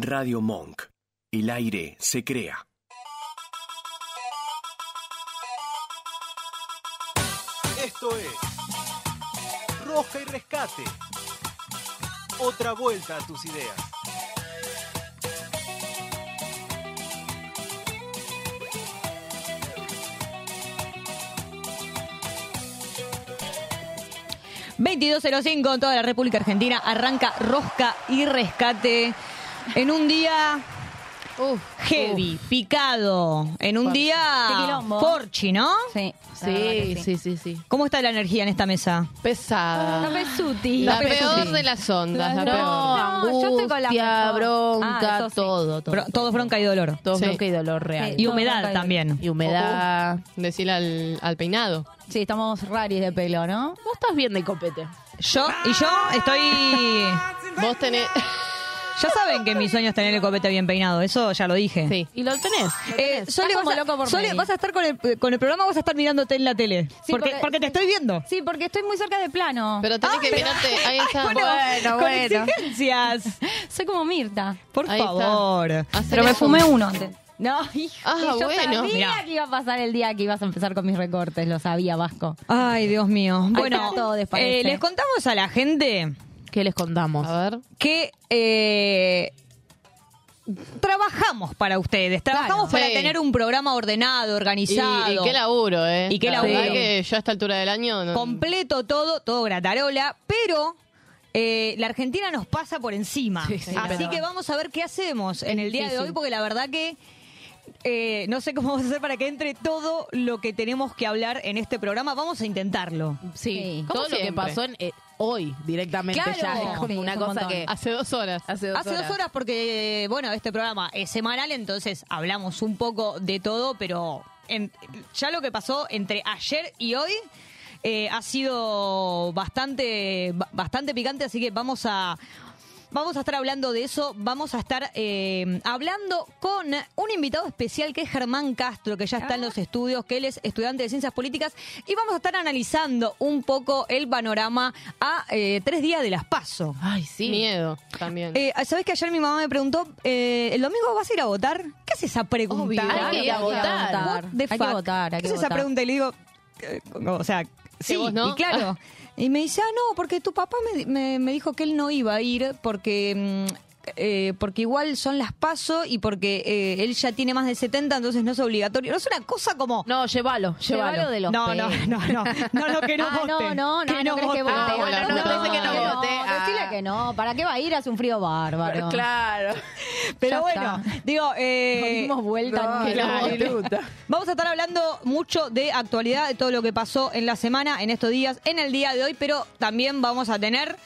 Radio Monk. El aire se crea. Esto es Roja y Rescate. Otra vuelta a tus ideas. ...22.05 en toda la República Argentina... ...arranca Rosca y Rescate... ...en un día... heavy, picado... ...en un día... ...porchi, ¿no? Sí, Sí, sí, sí, sí. ¿Cómo está la energía en esta mesa? Pesada. La pesuti. La La peor pesuti. de las ondas, la No, peor. No, yo estoy con la angustia, bronca, Ah, sí. todo, todo. Bro- todo bronca y dolor. Todo Sí. bronca y dolor real. Y humedad bronca y también. Y humedad. Decirle al, al peinado. Sí, estamos raris de pelo, ¿no? Vos estás bien de copete. Yo, y yo estoy... Vos tenés. Ya saben que mi sueño es tener el copete bien peinado, eso ya lo dije. Sí. Y lo tenés. Eh, Sole, como vas, a, loco por Sole, vas a estar con el, con el programa o vas a estar mirándote en la tele. Sí, porque, porque- porque te estoy viendo. Sí, porque estoy muy cerca de plano. Pero tenés Ah, que pero- mirarte. Ahí está. Bueno, Bueno, con bueno. exigencias. Soy como Mirta. Por Ahí favor. Pero me fumé uno antes. No, hijo, Ah, yo bueno, sabía mirá. que iba a pasar el día que ibas a empezar con mis recortes, lo sabía, Vasco. Ay, Dios mío. Bueno, todo, eh, les contamos a la gente ¿Qué les contamos? A ver. que eh, trabajamos para ustedes. Trabajamos Claro. para Sí. tener un programa ordenado, Y, organizado. y qué laburo, ¿eh? Y qué La laburo. verdad que yo a esta altura del año. No, completo todo, todo gratarola, pero eh, la Argentina nos pasa por encima. Sí, sí, Así que vamos a ver qué hacemos en el día de difícil. hoy, porque la verdad que eh, no sé cómo vamos a hacer para que entre todo lo que tenemos que hablar en este programa. Vamos a intentarlo. Sí, Sí. todo Como lo que siempre. pasó en, eh, hoy directamente Claro. ya es como Sí, una es un cosa montón. que Hace dos horas. hace dos Hace horas. dos horas porque, bueno, este programa es semanal, entonces hablamos un poco de todo, pero en- ya lo que pasó entre ayer y hoy eh, ha sido bastante, ba- bastante picante, así que vamos a... Vamos a estar hablando de eso, vamos a estar eh, hablando con un invitado especial que es Germán Castro, que ya está en los estudios, que él es estudiante de ciencias políticas, y vamos a estar analizando un poco el panorama a eh, tres días de las PASO. Ay, sí. Miedo también. Eh, ¿Sabes que ayer mi mamá me preguntó, eh, ¿el domingo vas a ir a votar? ¿Qué es esa pregunta? Obvio. Hay que ir a votar. What the Hay que votar, hay ¿Qué que es esa votar. pregunta? Y le digo, eh, o sea, sí, vos no? y claro. Y me dice, ah, no, porque tu papá me, me- me dijo que él no iba a ir porque... mm, eh, porque igual son las paso y porque eh, él ya tiene más de 70, entonces no es obligatorio. No es una cosa como... No, llévalo, llévalo. Llévalo de los no, no, no, no, no, no, que no ah, vote. no, no, no, Que no, crees que vote. Ah, bueno, no, no, dice que no no, vote. Ah. Decirle que no, ¿para qué va a ir? Hace un frío bárbaro. Claro. Pero Ya bueno, está. digo, No eh, dimos vuelta no, no vote. Luta. Vamos a estar hablando mucho de actualidad, de todo lo que pasó en la semana, en estos días, en el día de hoy, pero también vamos a tener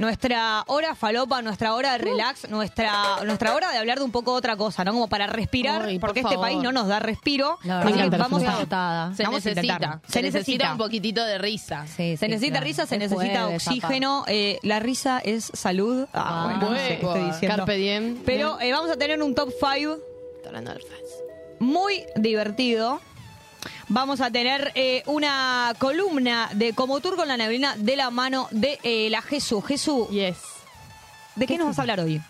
nuestra hora falopa, nuestra hora de relax, nuestra nuestra hora de hablar de un poco otra cosa, ¿no? Como para respirar, Ay, por porque este país no nos da respiro. La Así verdad, que vamos a agotada. Se Vamos a necesita. intentarlo. Se, Se necesita necesita. un poquitito de risa. Sí, Se necesita claro. risa, se Es necesita jueves, oxígeno. eh, la risa es salud. Ah, Ah, bueno, no sé qué estoy bueno. diciendo. Carpe diem. Pero eh, vamos a tener un top 5 muy divertido. Vamos a tener eh, una columna de Como Tour con la neblina de la mano de eh, la Jesús. Jesús, Yes. ¿de qué nos vas a hablar hoy?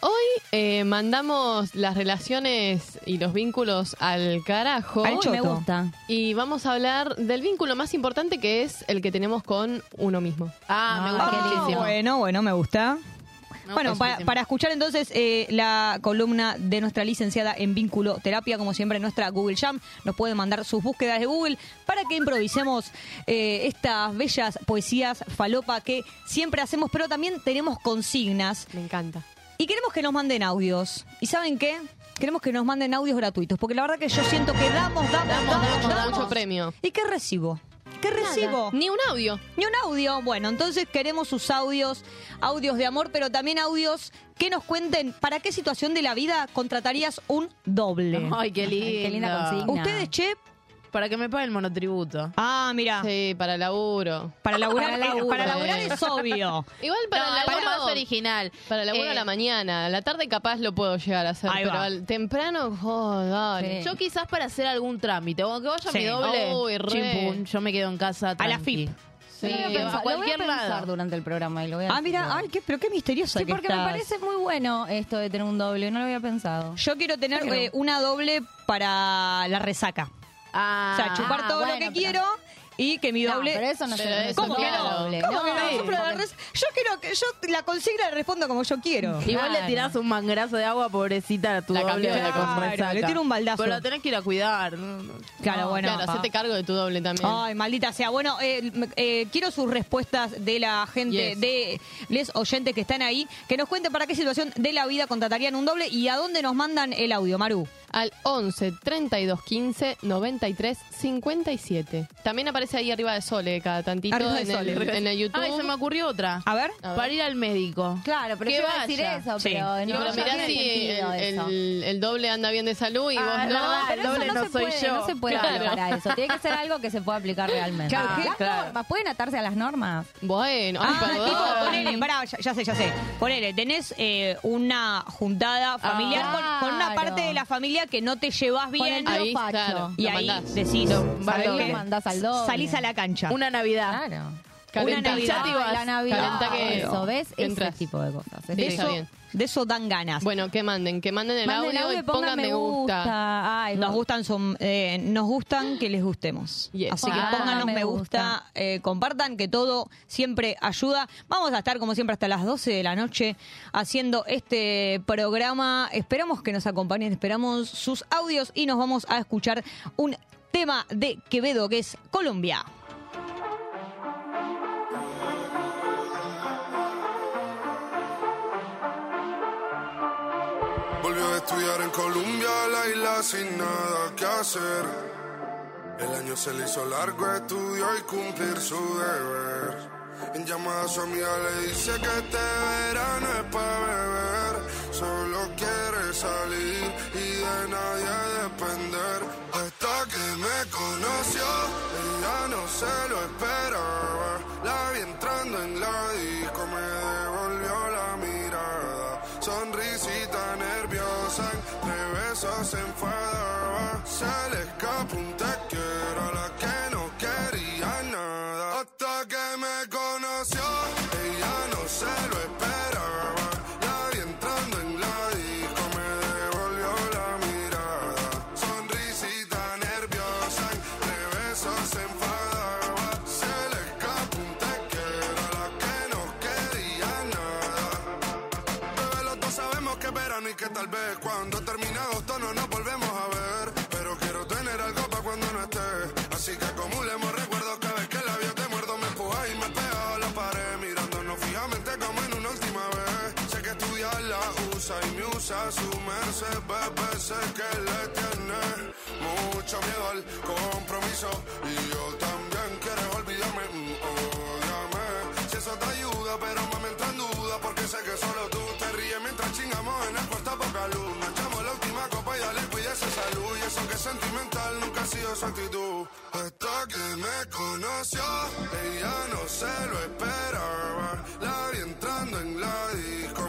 Hoy eh, mandamos las relaciones y los vínculos al carajo. Al me gusta. Y vamos a hablar del vínculo más importante que es el que tenemos con uno mismo. Ah, me Ah, gusta muchísimo. bueno, bueno, me gusta. Bueno, para, para escuchar entonces eh, la columna de nuestra licenciada en vínculo terapia, como siempre en nuestra Google Jam, nos pueden mandar sus búsquedas de Google para que improvisemos eh, estas bellas poesías falopa que siempre hacemos, pero también tenemos consignas Me encanta. y queremos que nos manden audios. ¿Y saben qué? Queremos que nos manden audios gratuitos, porque la verdad que yo siento que damos, damos, damos, Damos damos. mucho premio. ¿Y qué recibo? ¿Qué recibo? Ni un audio. Ni un audio. Bueno, entonces queremos sus audios, audios de amor, pero también audios que nos cuenten para qué situación de la vida contratarías un doble. Ay, qué lindo. Ay, qué linda consigna. Ustedes, che. Para que me pague el monotributo. Ah, mira. Sí, para laburo. Para laburar, Para laburo. para laburar es obvio. Igual para no, la algo más original. Para laburo Eh, a la mañana. A la tarde capaz lo puedo llegar a hacer. Ahí pero va. al temprano, oh, dale. Sí. Yo quizás para hacer algún trámite, o que vaya Sí. mi doble, Uy, re. chimpún, yo me quedo en casa A la tranqui. FIP. Sí, Lo voy a a pensar, lo voy a cualquier pensar lado. durante el programa y lo voy a Ah, mira, ay, qué, pero qué misteriosa Sí, que porque me estás. parece muy bueno esto de tener un doble, no lo había pensado. Yo quiero tener Pero- eh, una doble para la resaca. Ah, o sea, chupar Ah, todo lo que pero- quiero y que mi No, doble... pero eso no Pero se eso ¿Cómo que claro. no? doble. ¿Cómo que no? No, Yo, pero la porque- res- yo quiero que yo la consigna le respondo como yo quiero. Igual le Claro. tirás un mangrazo de agua, pobrecita, a tu La doble de resaca. Le tiro un baldazo. Pero la tenés que ir a cuidar. Claro, No, bueno. Claro, hacete cargo de tu doble también. Ay, maldita sea. Bueno, eh, eh, quiero sus respuestas de la gente, Yes. de les oyentes que están ahí, que nos cuenten para qué situación de la vida contratarían un doble y a dónde nos mandan el audio, Maru. Al 11 32 15 93 57. También aparece ahí arriba de Sole cada tantito Arriba de en, Sole. el, en el YouTube. Ay, se me ocurrió otra. A ver. A ver. Para ir al médico. Claro, pero Que yo iba a decir vaya. eso, Sí. pero Y no, pero no mirá tiene si sentido el, eso. el- el doble anda bien de salud y Ah, vos es no. verdad. Pero el eso doble no, no se soy puede, yo. no se puede Claro. lograr eso. Tiene que ser algo que se pueda aplicar realmente. Claro, ¿qué? las Claro. normas, ¿pueden atarse a las normas? Bueno, ay, Ah, perdón. tipo, ponele, pará, ya, ya sé, ya sé. Ponele, tenés eh, una juntada familiar Ah, con, con una claro. parte de la familia que no te llevas el bien. Ahí, claro. y lo ahí mandás. decís, Lo- ¿sabés lo qué? mandás al doble. Salís a la cancha. Una Navidad. Claro. Calentá. Una Navidad. Ya te ibas. la Navidad. Calentá que- eso, ¿ves? entras. Ese tipo de cosas. Sí, de, está eso, bien. De eso dan ganas. Bueno, que manden, que manden el Manden audio y pongan me gusta. Ay, Nos gustan, son, eh, nos gustan que les gustemos. Yes. Así que Ah, pónganos me me gusta, gusta. eh, compartan, que todo siempre ayuda. Vamos a estar, como siempre, hasta las 12 de la noche haciendo este programa. Esperamos que nos acompañen, esperamos sus audios y nos vamos a escuchar un tema de Quevedo que es Colombia. Colombia, la isla sin nada que hacer. El año se le hizo largo, estudió y cumplir su deber. En llamada a su amiga le dice que este verano es para beber. Solo quiere salir y de nadie depender. Hasta que me conoció, ella no se lo esperaba. La vi entrando en la disco, me devolvió la mirada. Sonrisita nerviosa, se enfadaba. Se le escapó un te quiero a la que no quería nada. Hasta que me conoció, tal vez cuando termine agosto no nos volvemos a ver. Pero quiero tener algo para cuando no esté. Así que acumulemos recuerdos cada vez que el labio te muerdo, me empuja y me pega a la pared. Mirándonos fijamente como en una última vez. Sé que estudiar la usa y me usa su merced, bebé. Sé que le tiene mucho miedo al compromiso. Y yo también quieres olvidarme, mm. Si eso te ayuda, pero mami su actitud. Hasta que me conoció, ella no se lo esperaba. La vi entrando en la disco,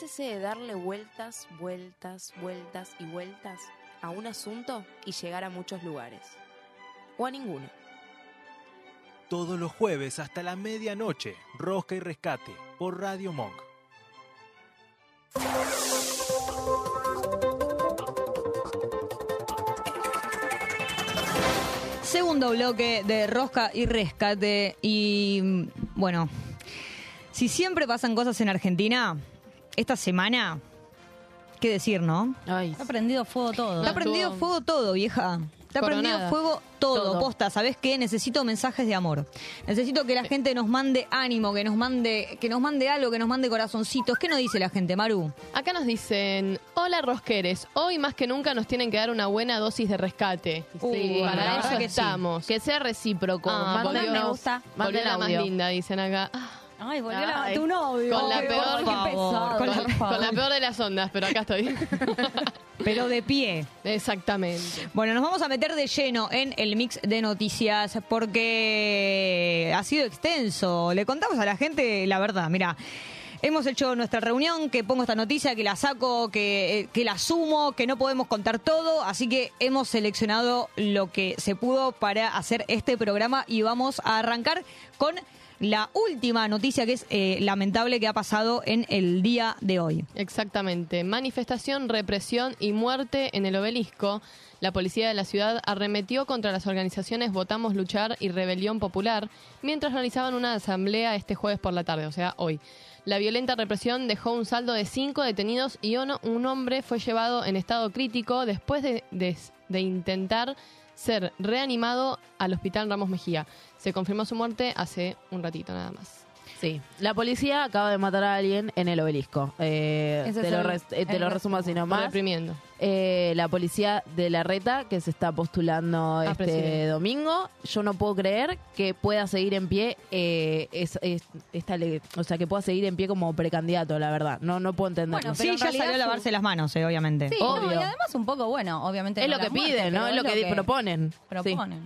De darle vueltas, vueltas, vueltas y vueltas a un asunto y llegar a muchos lugares. O a ninguno. Todos los jueves hasta la medianoche, Rosca y Rescate por Radio Monk. Segundo bloque de Rosca y Rescate. Y mm, bueno, si siempre pasan cosas en Argentina, esta semana, ¿qué decir, no? Ay, Está prendido fuego todo. Está prendido fuego todo, vieja. Está prendido coronada. fuego todo, Todo. posta. ¿Sabes qué? Necesito mensajes de amor. Necesito que la gente nos mande ánimo, que nos mande, que nos mande algo, que nos mande corazoncitos. ¿Qué nos dice la gente, Maru? Acá nos dicen, hola rosqueres, hoy más que nunca nos tienen que dar una buena dosis de rescate. Sí, para la eso que sí. estamos. que sea recíproco. Ah, Manden- me gusta. Manden la más linda, dicen acá. Ah, Ay, volvió la- Ay. tu novio. Con la peor- qué por favor, pesado, con con, por favor. con la peor de las ondas, pero acá estoy. Pero de pie. Exactamente. Bueno, nos vamos a meter de lleno en el mix de noticias porque ha sido extenso. Le contamos a la gente la verdad. Mira, hemos hecho nuestra reunión, que pongo esta noticia, que la saco, que, eh, que la sumo, que no podemos contar todo. Así que hemos seleccionado lo que se pudo para hacer este programa y vamos a arrancar con la última noticia que es eh, lamentable que ha pasado en el día de hoy. Exactamente. Manifestación, represión y muerte en el obelisco. La policía de la ciudad arremetió contra las organizaciones Votamos Luchar y Rebelión Popular mientras realizaban una asamblea este jueves por la tarde, o sea, hoy. La violenta represión dejó un saldo de cinco detenidos y uno- un hombre fue llevado en estado crítico después de, de- de intentar ser reanimado al hospital Ramos Mejía. Se confirmó su muerte hace un ratito nada más. Sí, la policía acaba de matar a alguien en el obelisco. Eh, te lo, res- eh, te lo resumo así nomás. Reprimiendo. Eh, la policía de la reta que se está postulando este presidente. domingo. Yo no puedo creer que pueda seguir en pie, eh, es, es- esta o sea, que pueda seguir en pie como precandidato, la verdad. No, no puedo entenderlo. Bueno, Sí, ya salió a su- lavarse las manos, eh, obviamente. Sí, Obvio. no, y además un poco, bueno, obviamente es no lo que piden, ¿no? Es lo que, proponen. Sí. proponen.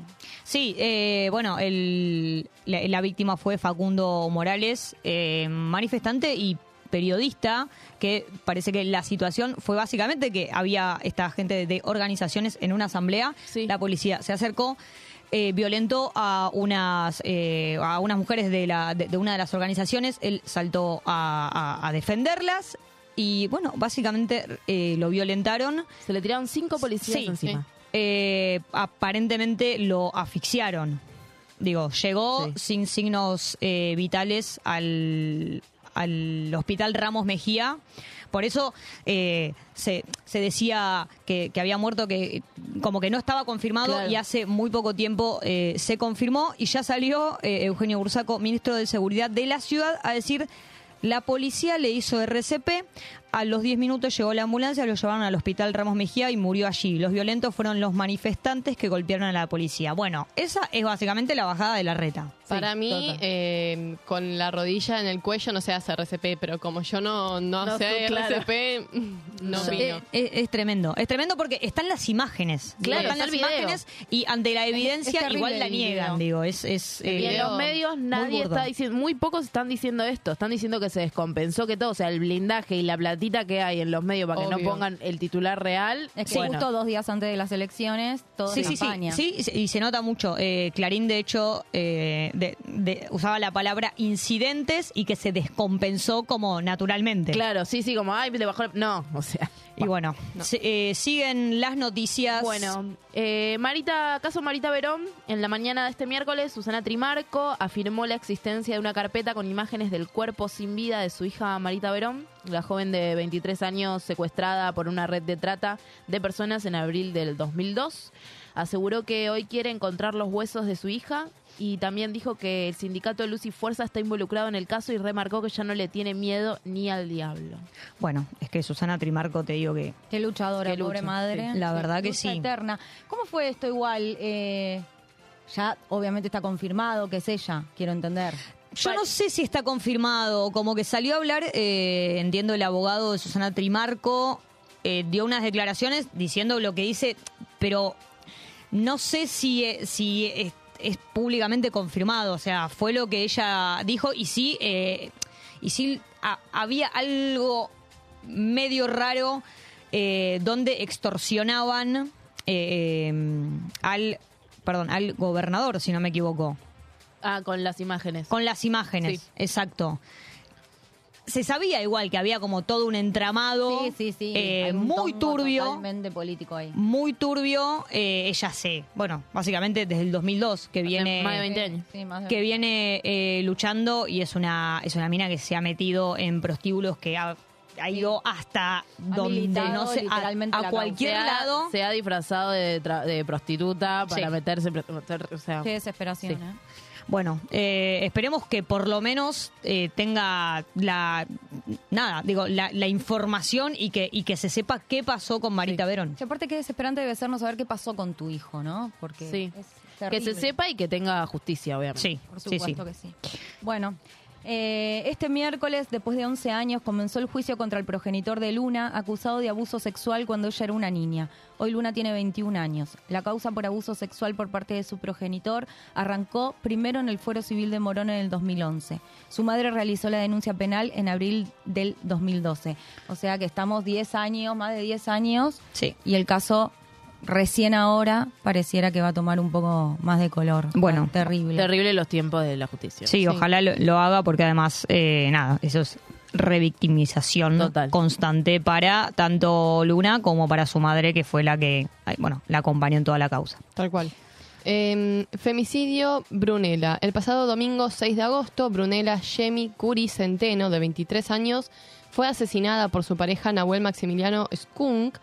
Sí, eh, bueno, el- la, la víctima fue Facundo Morales, eh, manifestante y periodista, que parece que la situación fue básicamente que había esta gente de, organizaciones en una asamblea, Sí. la policía se acercó. eh, violentó a unas eh, a unas mujeres de, la, de, de una de las organizaciones, él saltó a, a- a defenderlas y bueno, básicamente eh, lo violentaron Se le tiraron cinco policías Sí, encima. eh, aparentemente lo asfixiaron. Digo, llegó Sí. sin signos vitales al, al hospital Ramos Mejía. Por eso eh, se, se decía que, que había muerto, que como que no estaba confirmado Claro. y hace muy poco tiempo eh, se confirmó y ya salió eh, Eugenio Bursaco, ministro de Seguridad de la ciudad, a decir la policía le hizo RCP, a los 10 minutos llegó la ambulancia, lo llevaron al hospital Ramos Mejía y murió allí. Los violentos fueron los manifestantes que golpearon a la policía. Bueno, esa es básicamente la bajada de la reta. Para mí, eh, con la rodilla en el cuello no se hace RCP, pero como yo no, no, No, sé claro. RCP, no So- vino. eh, Es, es tremendo, es tremendo porque están las imágenes. Claro, están está las video. imágenes y ante la evidencia terrible igual la niegan, digo, es... es eh, Y en los medios nadie está diciendo, muy pocos están diciendo esto, están diciendo que se descompensó, que todo, o sea, el blindaje y la platita que hay en los medios para que no pongan el titular real. Es que bueno, justo dos días antes de las elecciones, todo Sí, sí, sí, campaña. sí, y se- y se nota mucho. Eh, Clarín, de hecho, eh, de- de- usaba la palabra incidentes y que se descompensó como naturalmente. Claro, sí, sí, como, ay, le bajó. el-". No, o sea. Y bueno, eh, siguen las noticias. Bueno, eh, Marita, caso Marita Verón, en la mañana de este miércoles, Susana Trimarco afirmó la existencia de una carpeta con imágenes del cuerpo sin vida de su hija Marita Verón, la joven de 23 años secuestrada por una red de trata de personas en abril del 2002. Aseguró que hoy quiere encontrar los huesos de su hija y también dijo que el sindicato Luz y Fuerza está involucrado en el caso y remarcó que ya no le tiene miedo ni al diablo. Bueno, es que Susana Trimarco, te digo que Qué luchadora, Qué lucha, pobre madre. sí. La verdad que sí. eterna. ¿Cómo fue esto igual? Eh, ya obviamente está confirmado que es ella, quiero entender. Yo no sé si está confirmado, como que salió a hablar, eh, entiendo, el abogado de Susana Trimarco, eh, dio unas declaraciones diciendo lo que dice, pero no sé si, eh, si es, públicamente confirmado, o sea, fue lo que ella dijo y sí, eh, y sí había algo medio raro eh, donde extorsionaban eh, al, perdón, al gobernador, si no me equivoco. Ah, con las imágenes. Con las imágenes, Sí. exacto. Se sabía igual que había como todo un entramado Sí, sí, sí. eh, un muy turbio. Totalmente político ahí. Muy turbio, eh, ella sé, bueno, básicamente desde el 2002 que viene más de 20 años. Sí, más de que viene eh, luchando y es una es una mina que se ha metido en prostíbulos que ha, ha ido hasta donde no sé a, literalmente a la cualquier se ha, lado se ha disfrazado de, tra- de prostituta para Sí. meterse. meter- o sea, Qué desesperación, Sí. ¿eh? Bueno, eh, esperemos que por lo menos eh, tenga la nada, digo, la, la información y que y que se sepa qué pasó con Marita Verón. Y aparte qué desesperante debe ser no saber qué pasó con tu hijo, ¿no? Porque Sí. es que se sepa y que tenga justicia, obviamente. Sí, Por sí, supuesto sí. que sí. Bueno, eh, este miércoles, después de 11 años, comenzó el juicio contra el progenitor de Luna, acusado de abuso sexual cuando ella era una niña. Hoy Luna tiene 21 años. La causa por abuso sexual por parte de su progenitor arrancó primero en el Fuero Civil de Morón en el 2011. Su madre realizó la denuncia penal en abril del 2012. O sea que estamos 10 años, más de 10 años, Sí. y el caso recién ahora pareciera que va a tomar un poco más de color. Bueno, terrible. Terrible los tiempos de la justicia. Sí, ojalá lo, lo haga porque además, eh, nada, eso es revictimización Total. constante para tanto Luna como para su madre, que fue la que, bueno, la acompañó en toda la causa. Tal cual. Eh, femicidio Brunella. El pasado domingo 6 de agosto, Brunella Yemi Curi Centeno, de 23 años, fue asesinada por su pareja Nahuel Maximiliano Skunk,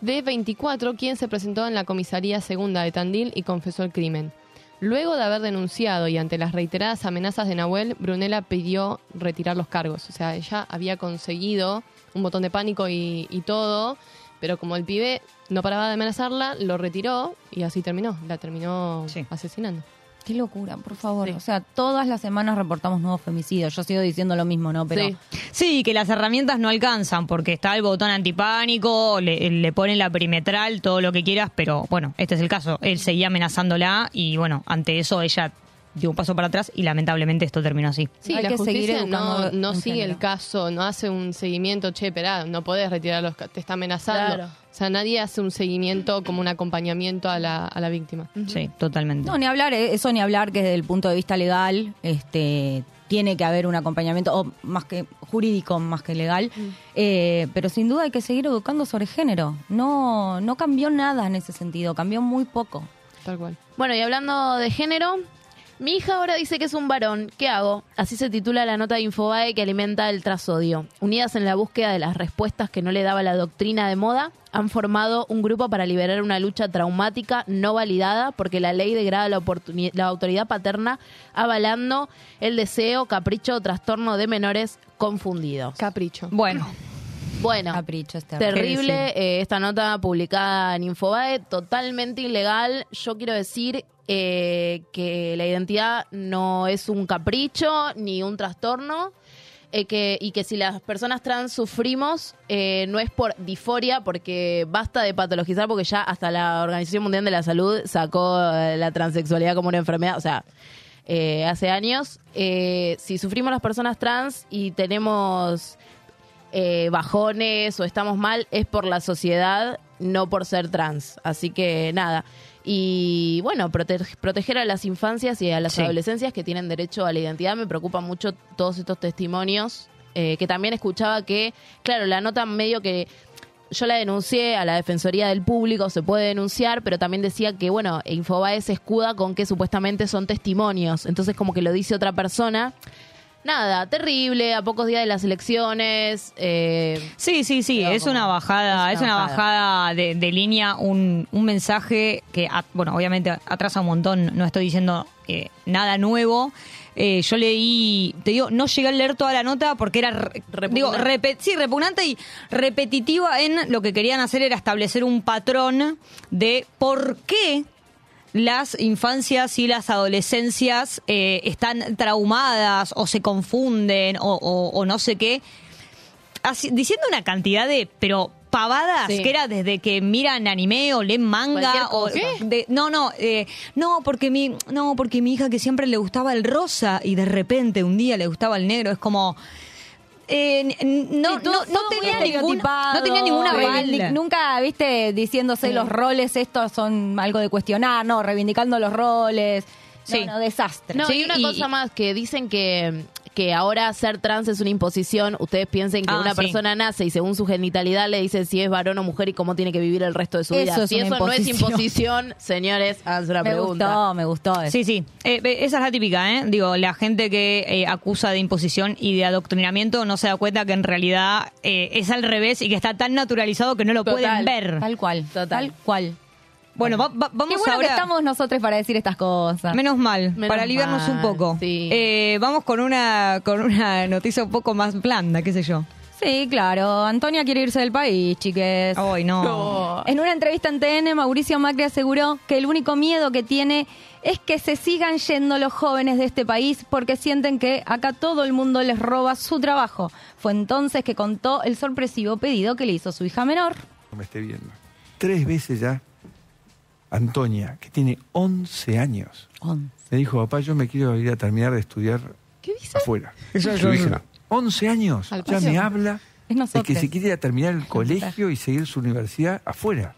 de 24, quien se presentó en la comisaría segunda de Tandil y confesó el crimen. Luego de haber denunciado y ante las reiteradas amenazas de Nahuel, Brunella pidió retirar los cargos. O sea, ella había conseguido un botón de pánico y, y todo, pero como el pibe no paraba de amenazarla, lo retiró y así terminó. La terminó Sí. asesinando. Qué locura, por favor. Sí. O sea, todas las semanas reportamos nuevos femicidios. Yo sigo diciendo lo mismo, ¿no? Pero Sí. Sí, que las herramientas no alcanzan porque está el botón antipánico, le, le ponen la perimetral, todo lo que quieras, pero bueno, este es el caso. Él seguía amenazándola y bueno, ante eso ella dio un paso para atrás y lamentablemente esto terminó así. Sí, Hay la que seguir justicia no, educando no sigue género. el caso, no hace un seguimiento, che, esperá, no podés retirar los te está amenazando. Claro. O sea, nadie hace un seguimiento como un acompañamiento a la, a la víctima. Sí, totalmente. no, ni hablar, eh, eso ni hablar que desde el punto de vista legal, este tiene que haber un acompañamiento, o más que jurídico, más que legal, Eh, pero sin duda hay que seguir educando sobre género. No, no cambió nada en ese sentido, cambió muy poco. Tal cual. Bueno, y hablando de género, mi hija ahora dice que es un varón. ¿Qué hago? Así se titula la nota de Infobae que alimenta el trasodio. Unidas en la búsqueda de las respuestas que no le daba la doctrina de moda, han formado un grupo para liberar una lucha traumática no validada porque la ley degrada la, la autoridad paterna avalando el deseo, capricho o trastorno de menores confundidos. Capricho. Bueno, Bueno, Capricho este Terrible eh, esta nota publicada en Infobae, totalmente ilegal. Yo quiero decir eh, que la identidad no es un capricho ni un trastorno. eh, que, y que si las personas trans sufrimos, eh, no es por disforia, porque basta de patologizar, porque ya hasta la Organización Mundial de la Salud sacó eh, la transexualidad como una enfermedad. O sea, hace años. Si sufrimos las personas trans y tenemos bajones o estamos mal, es por la sociedad, no por ser trans. Así que nada. Y bueno, prote- proteger a las infancias y a las Sí. adolescencias que tienen derecho a la identidad. Me preocupa mucho todos estos testimonios. eh, que también escuchaba que, claro, la nota medio que yo la denuncié a la Defensoría del Público, se puede denunciar, pero también decía que, bueno, Infobae se escuda con que supuestamente son testimonios. Entonces, como que lo dice otra persona. Nada, terrible, a pocos días de las elecciones. eh, Sí, sí, sí, es como- una bajada, es es una bajada. bajada de, de línea, un, un mensaje que, a- bueno, obviamente atrasa un montón, no estoy diciendo eh, nada nuevo. Eh, yo leí, te digo, no llegué a leer toda la nota porque era, digo, repe- sí, repugnante y repetitiva en lo que querían hacer era establecer un patrón de por qué las infancias y las adolescencias eh, están traumadas o se confunden o, o- o no sé qué, Así- diciendo una cantidad de, pero pavadas, Sí. que era desde que miran anime o leen manga o de- no no eh, no porque mi no porque mi hija que siempre le gustaba el rosa y de repente un día le gustaba el negro es como eh, no, no, tenía ningún, no tenía reivindi- Nunca, viste, diciéndose los roles, estos son algo de cuestionar, no, reivindicando los roles. Sí. No, no, desastre. No, Sí, y una y- cosa más, que dicen que, que ahora ser trans es una imposición. Ustedes piensen que Ah, una sí. persona nace y según su genitalidad le dicen si es varón o mujer y cómo tiene que vivir el resto de su vida. Es si eso no es imposición. señores, háganse una me pregunta. gustó, me gustó eso. Sí, sí. Eh, eh, esa es la típica, ¿eh? Digo, la gente que eh, acusa de imposición y de adoctrinamiento no se da cuenta que en realidad eh, es al revés y que está tan naturalizado que no lo Total. pueden ver. Tal cual, Total. tal cual. Bueno, va- va- vamos Qué bueno ahora... que estamos nosotros para decir estas cosas. Menos mal, Menos para aliviarnos un poco. sí. Eh, vamos con una, con una noticia un poco más blanda, qué sé yo. Sí, claro. Antonia quiere irse del país, chiques. Ay, no. En una entrevista en TN, Mauricio Macri aseguró que el único miedo que tiene es que se sigan yendo los jóvenes de este país porque sienten que acá todo el mundo les roba su trabajo. Fue entonces que contó el sorpresivo pedido que le hizo su hija menor. me esté viendo. Tres veces ya, Antonia, que tiene 11 años, me dijo, papá, yo me quiero ir a terminar de estudiar afuera. Eso Su es- hija, 11 años, Al ya me habla Es de nosotros. que se quiere ir a terminar el colegio y seguir su universidad afuera.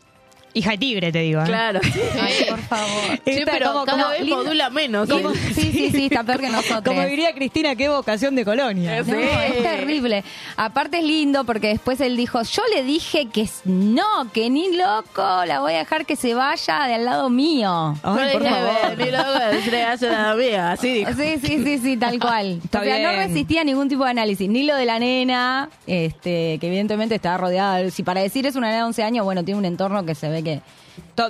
Hija de tigre, te digo. ¿eh? Claro. Ay, por favor. Sí, Esta, pero como- cada como vez lindo- modula menos. ¿eh? sí, sí, sí, está peor que nosotros. Como diría Cristina, qué vocación de colonia. No, es terrible. Aparte es lindo porque después él dijo, yo le dije que s- no, que ni loco, la voy a dejar que se vaya de al lado mío. Ay, por No le favor. dije, ni loco, se hace nada mía, así dijo. Sí, sí, sí, sí, tal cual. Está o sea, no bien. resistía ningún tipo de análisis, ni lo de la nena, este, que evidentemente estaba rodeada. Si para decir es una nena de 11 años, bueno, tiene un entorno que se ve que.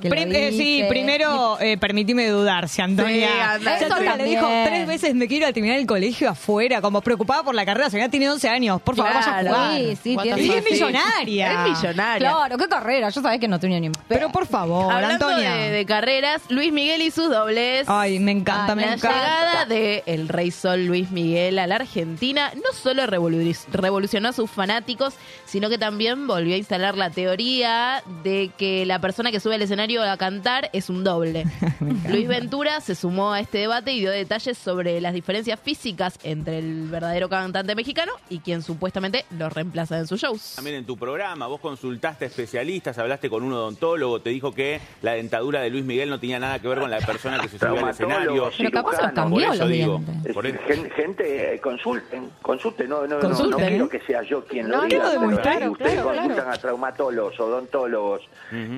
Prim- eh, sí, primero eh, permitime dudar si Antonia. Sí, Antonia le dijo tres veces me quiero terminar el colegio afuera, como preocupada por la carrera, señora tiene 11 años, por favor, vaya a Claro. jugar. Sí, sí, tiene fuck. es millonaria. Es millonaria. Claro, qué carrera. Yo sabés que no tenía ni. Pero por favor, Hablando Antonia. de, de carreras, Luis Miguel y sus dobles. Ay, me encanta, me la encanta. llegada de el Rey Sol Luis Miguel a la Argentina no solo revolu- revolucionó a sus fanáticos, sino que también volvió a instalar la teoría de que la persona que sube al escenario a cantar es un doble. Luis Ventura se sumó a este debate y dio detalles sobre las diferencias físicas entre el verdadero cantante mexicano y quien supuestamente lo reemplaza en sus shows. También en tu programa, vos consultaste a especialistas, hablaste con un odontólogo, te dijo que la dentadura de Luis Miguel no tenía nada que ver con la persona que se subió al escenario. Pero capaz los cambió por eso los digo. dientes. Por eso- Gen- Gente, eh, consulten, consulten, no, no, no, Consulten, no, ¿eh? quiero que sea yo quien No, lo diga. no, si ustedes claro, consultan claro. a traumatólogos, odontólogos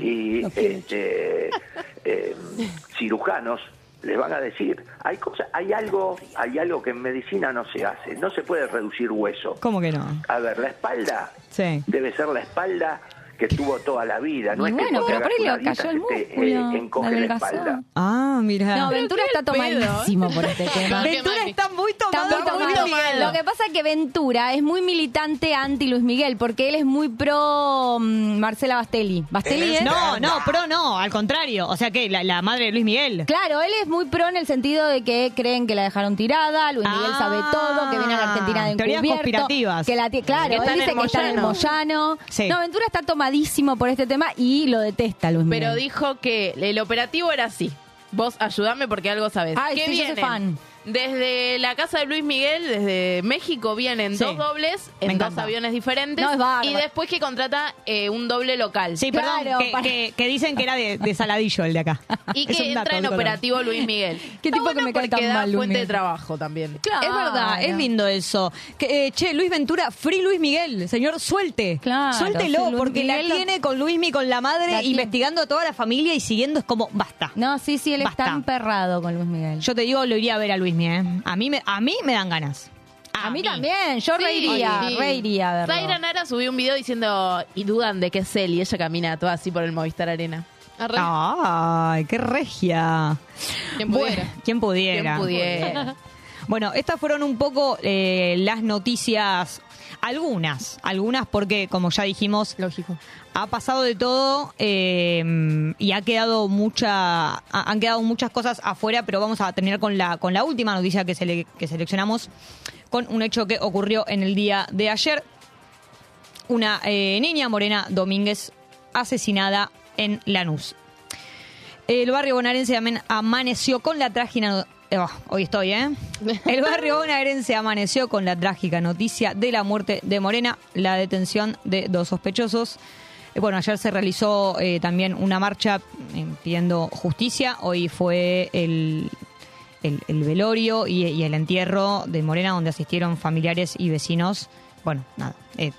y este, eh, cirujanos, les van a decir, hay cosas, hay algo, hay algo que en medicina no se hace, no se puede reducir hueso. ¿Cómo que no? A ver, la espalda Sí. debe ser la espalda que tuvo toda la vida, no Y es bueno, pero por ahí le cayó el músculo, eh, encoge la adelgazó. espalda. Ah, mira. No, Ventura está tomadísimo por este tema. Ventura está muy Está tomado. muy con Luis tomado. Miguel. Lo que pasa es que Ventura es muy militante anti Luis Miguel, porque él es muy pro mm, Marcela Bastelli. ¿Bastelli es? No, no, pro no, al contrario. O sea que la, la madre de Luis Miguel. Claro, él es muy pro en el sentido de que creen que la dejaron tirada, Luis Miguel Ah, sabe todo, que viene a la Argentina de teorías encubierto. conspirativas. Que la claro, Que él está dice que está en el Moyano. Sí. No, Ventura está tomadísimo por este tema y lo detesta Luis Miguel. Pero dijo que el operativo era así. Vos ayudame porque algo sabes. Ay, ¿Qué sí, yo soy vienen? fan. Desde la casa de Luis Miguel, desde México, vienen Sí. dos dobles Me en dos encanta. aviones diferentes. No, es bárbaro. y después que contrata eh, un doble local. Sí, perdón, Claro, que, para- que- que dicen que era de, de Saladillo el de acá. Y Es que un entra en de color. operativo Luis Miguel. Qué Está tipo que bueno me cae porque tan da mal, Luis fuente de Miguel. trabajo también. Claro. Es verdad, es lindo eso. Que, eh, che, Luis Ventura, free Luis Miguel, señor, suelte. Claro, Suéltelo, sí, Luis porque la Miguel lo- tiene con Luismi, con la madre, La tiene. investigando a toda la familia y siguiendo, es como, basta. No, sí, sí, él Basta. está emperrado con Luis Miguel. Yo te digo, lo iría a ver a Luismi, ¿eh? A mí me, a mí me dan ganas. a mí también, yo Sí, reiría, sí. reiría verlo. Zaira Nara subió un video diciendo, y dudan de que es él, y ella camina toda así por el Movistar Arena. Arre. Ay, qué regia. Quien pudiera. Bueno, ¿Quién pudiera? ¿Quién pudiera? Bueno, estas fueron un poco eh, las noticias, algunas, algunas porque, como ya dijimos, Lógico. ha pasado de todo eh, y ha quedado mucha, ha- han quedado muchas cosas afuera, pero vamos a terminar con la, con la última noticia que, sele- que seleccionamos, con un hecho que ocurrió en el día de ayer. Una eh, niña morena Domínguez asesinada en Lanús. El barrio bonaerense amaneció con la trágica, eh, hoy estoy, ¿eh? El barrio bonaerense amaneció con la trágica noticia de la muerte de Morena, la detención de dos sospechosos. Eh, Bueno, ayer se realizó eh, también una marcha pidiendo justicia. Hoy fue el, el- el velorio y, y el entierro de Morena, donde asistieron familiares y vecinos. Bueno, nada, eh,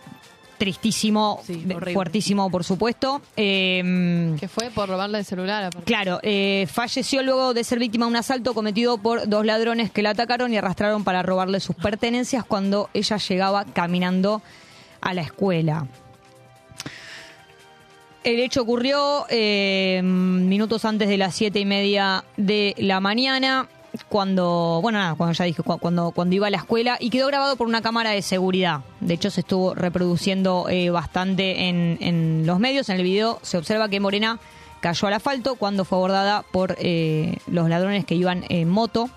tristísimo, horrible. fuertísimo, por supuesto. Eh, Que fue por robarle el celular. aparte. Claro, eh, falleció luego de ser víctima de un asalto cometido por dos ladrones que la atacaron y arrastraron para robarle sus pertenencias cuando ella llegaba caminando a la escuela. El hecho ocurrió eh, minutos antes de las siete y media de la mañana, cuando, bueno, nada, cuando ya dije, cu- cuando, cuando iba a la escuela y quedó grabado por una cámara de seguridad. De hecho, se estuvo reproduciendo eh, bastante en, en los medios. En el video. Se observa que Morena cayó al asfalto cuando fue abordada por eh, los ladrones que iban en moto.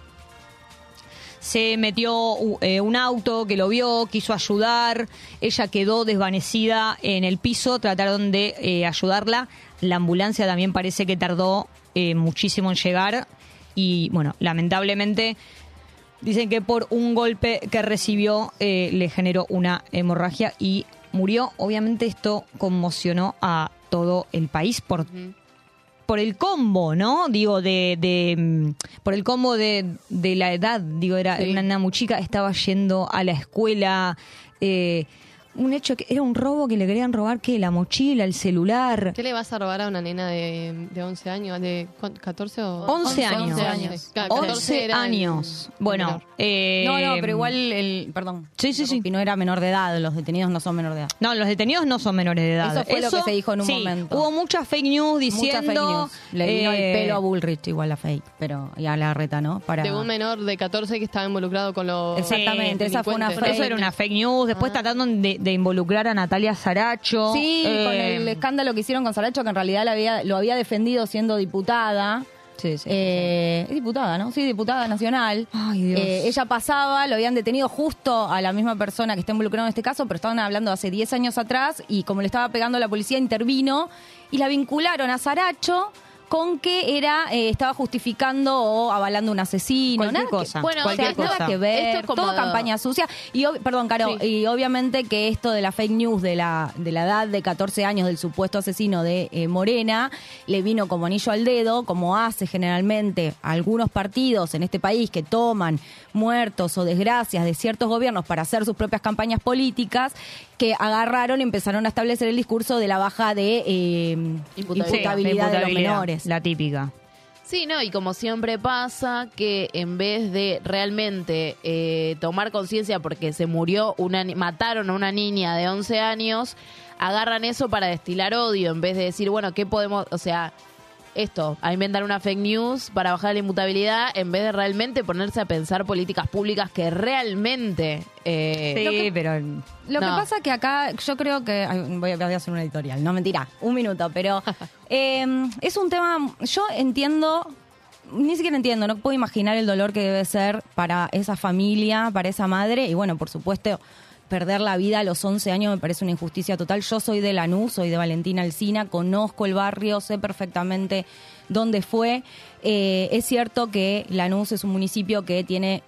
Se metió eh, un auto que lo vio, quiso ayudar, ella quedó desvanecida en el piso, trataron de eh, ayudarla, la ambulancia también parece que tardó eh, muchísimo en llegar y bueno, lamentablemente dicen que por un golpe que recibió eh, le generó una hemorragia y murió, obviamente esto conmocionó a todo el país por por el combo, ¿no? Digo, de, de mm, por el combo de, de la edad, digo, era Sí. una nena muy chica, estaba yendo a la escuela, eh, un hecho que era un robo que le querían robar, que la mochila, el celular. ¿Qué le vas a robar a una nena de, de 11 años? ¿De cuánto, 14 o...? 11 años. 11 años. Claro, 14 11 era el- años. el Bueno, eh, No, no, pero igual el. Perdón. Sí, sí, sí. Y no era menor de edad, los detenidos no son menor de edad. No, los detenidos no son menores de edad. Eso fue lo que se dijo en un sí, momento. Hubo muchas fake news diciendo. Mucha fake news. Le vino eh, el pelo a Bullrich, igual la fake, pero y a la reta, ¿no? Para... De un menor de 14 que estaba involucrado con los Exactamente, esa fue una delincuentes. Eso era una fake news. Después trataron de, de involucrar a Natalia Saracho. Sí, Eh, con el escándalo que hicieron con Saracho, que en realidad la había, lo había defendido siendo diputada. Sí, sí. Eh, es diputada, ¿no? Sí, diputada nacional. Ay, Dios. Eh, ella pasaba, lo habían detenido justo a la misma persona que está involucrada en este caso, pero estaban hablando hace 10 años atrás y como le estaba pegando la policía, intervino y la vincularon a Saracho con que era eh, estaba justificando o avalando un asesino. Cualquier nada que- cosa, bueno, cualquier o sea, nada cosa. que ver, Esto es como- todo campaña sucia. Y perdón, Caro, Sí. y obviamente que esto de la fake news de la, de la edad de 14 años del supuesto asesino de eh, Morena le vino como anillo al dedo, como hace generalmente algunos partidos en este país que toman muertos o desgracias de ciertos gobiernos para hacer sus propias campañas políticas, que agarraron y empezaron a establecer el discurso de la baja de eh, Imputabilidad. De los menores. La típica. Sí, no, y como siempre pasa, que en vez de realmente eh, tomar conciencia porque se murió, una, mataron a una niña de 11 años, agarran eso para destilar odio, en vez de decir, bueno, ¿qué podemos, o sea, esto, a inventar una fake news para bajar la inmutabilidad, en vez de realmente ponerse a pensar políticas públicas que realmente... eh, Sí, Lo que- pero. Lo que pasa que acá yo creo que voy, a, voy a hacer una editorial, no mentira, un minuto, pero eh, es un tema, yo entiendo, ni siquiera entiendo, no puedo imaginar el dolor que debe ser para esa familia, para esa madre y bueno, por supuesto perder la vida a los 11 años me parece una injusticia total. Yo soy de Lanús, soy de Valentina Alcina, conozco el barrio, sé perfectamente dónde fue. Eh, es cierto que Lanús es un municipio que tiene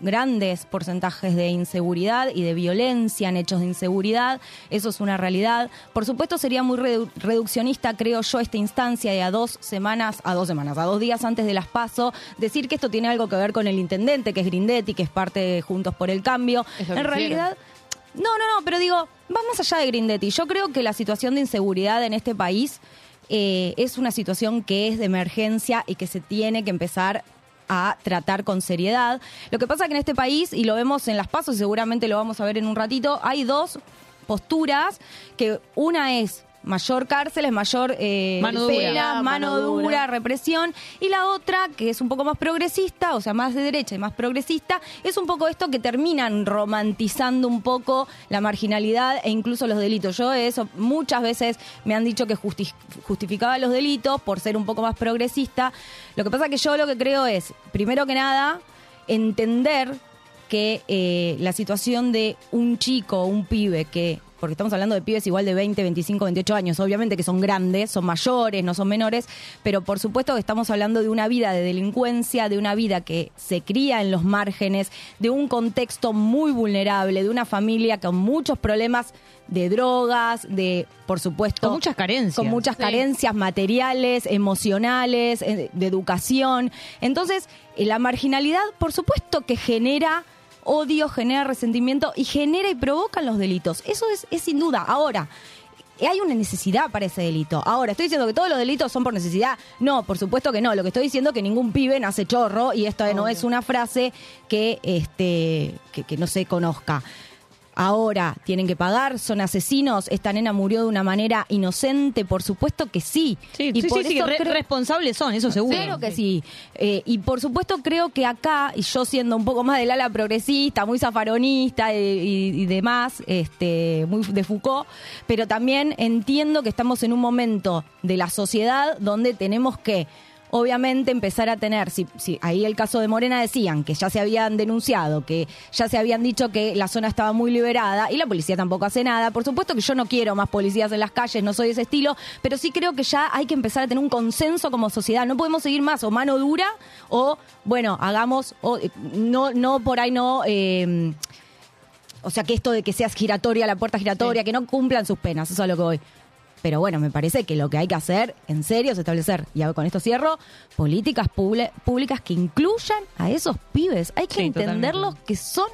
grandes porcentajes de inseguridad y de violencia en hechos de inseguridad. Eso es una realidad. Por supuesto, sería muy redu- reduccionista, creo yo, esta instancia de a dos semanas, a dos semanas, a dos días antes de las PASO, decir que esto tiene algo que ver con el intendente, que es Grindetti, que es parte de Juntos por el Cambio. En realidad. No, no, no, pero digo, va más allá de Grindetti. Yo creo que la situación de inseguridad en este país eh, es una situación que es de emergencia y que se tiene que empezar a tratar con seriedad. Lo que pasa que en este país, y lo vemos en las pasos, seguramente lo vamos a ver en un ratito, hay dos posturas, que una es mayor cárceles, mayor eh, Mano dura. pena, mano, Mano dura, dura. represión, y la otra, que es un poco más progresista, o sea, más de derecha y más progresista, es un poco esto que terminan romantizando un poco la marginalidad e incluso los delitos. Yo eso muchas veces me han dicho que justi- justificaba los delitos por ser un poco más progresista. Lo que pasa que yo lo que creo es, primero que nada, entender que eh, la situación de un chico o un pibe que porque estamos hablando de pibes igual de 20, 25, 28 años, obviamente que son grandes, son mayores, no son menores, pero por supuesto que estamos hablando de una vida de delincuencia, de una vida que se cría en los márgenes, de un contexto muy vulnerable, de una familia con muchos problemas de drogas, de, por supuesto... Con muchas carencias. Con muchas Sí. carencias materiales, emocionales, eh, de educación. Entonces, eh, la marginalidad, por supuesto que genera odio, genera resentimiento y genera y provoca los delitos. Eso es, es sin duda. Ahora, hay una necesidad para ese delito. Ahora, ¿estoy diciendo que todos los delitos son por necesidad? No, por supuesto que no. Lo que estoy diciendo es que ningún pibe nace chorro y esto no es una frase que, este, que, que no se conozca. Ahora, ¿tienen que pagar? ¿Son asesinos? ¿Esta nena murió de una manera inocente? Por supuesto que sí. Sí, y sí, por sí, sí, eso creo- responsables son, eso seguro. Claro que sí. Eh, y por supuesto creo que acá, y yo siendo un poco más del ala progresista, muy zafaronista y, y- y demás, este, muy de Foucault, pero también entiendo que estamos en un momento de la sociedad donde tenemos que obviamente empezar a tener, si, si ahí el caso de Morena decían que ya se habían denunciado, que ya se habían dicho que la zona estaba muy liberada y la policía tampoco hace nada. Por supuesto que yo no quiero más policías en las calles, no soy de ese estilo, pero sí creo que ya hay que empezar a tener un consenso como sociedad. No podemos seguir más o mano dura o, bueno, hagamos, o, eh, no, no por ahí no... eh, o sea, que esto de que seas giratoria, la puerta giratoria, que no cumplan sus penas, eso es a lo que voy. Pero bueno, me parece que lo que hay que hacer, en serio, es establecer, y con esto cierro, políticas públicas que incluyan a esos pibes. Hay que Sí, entenderlos que son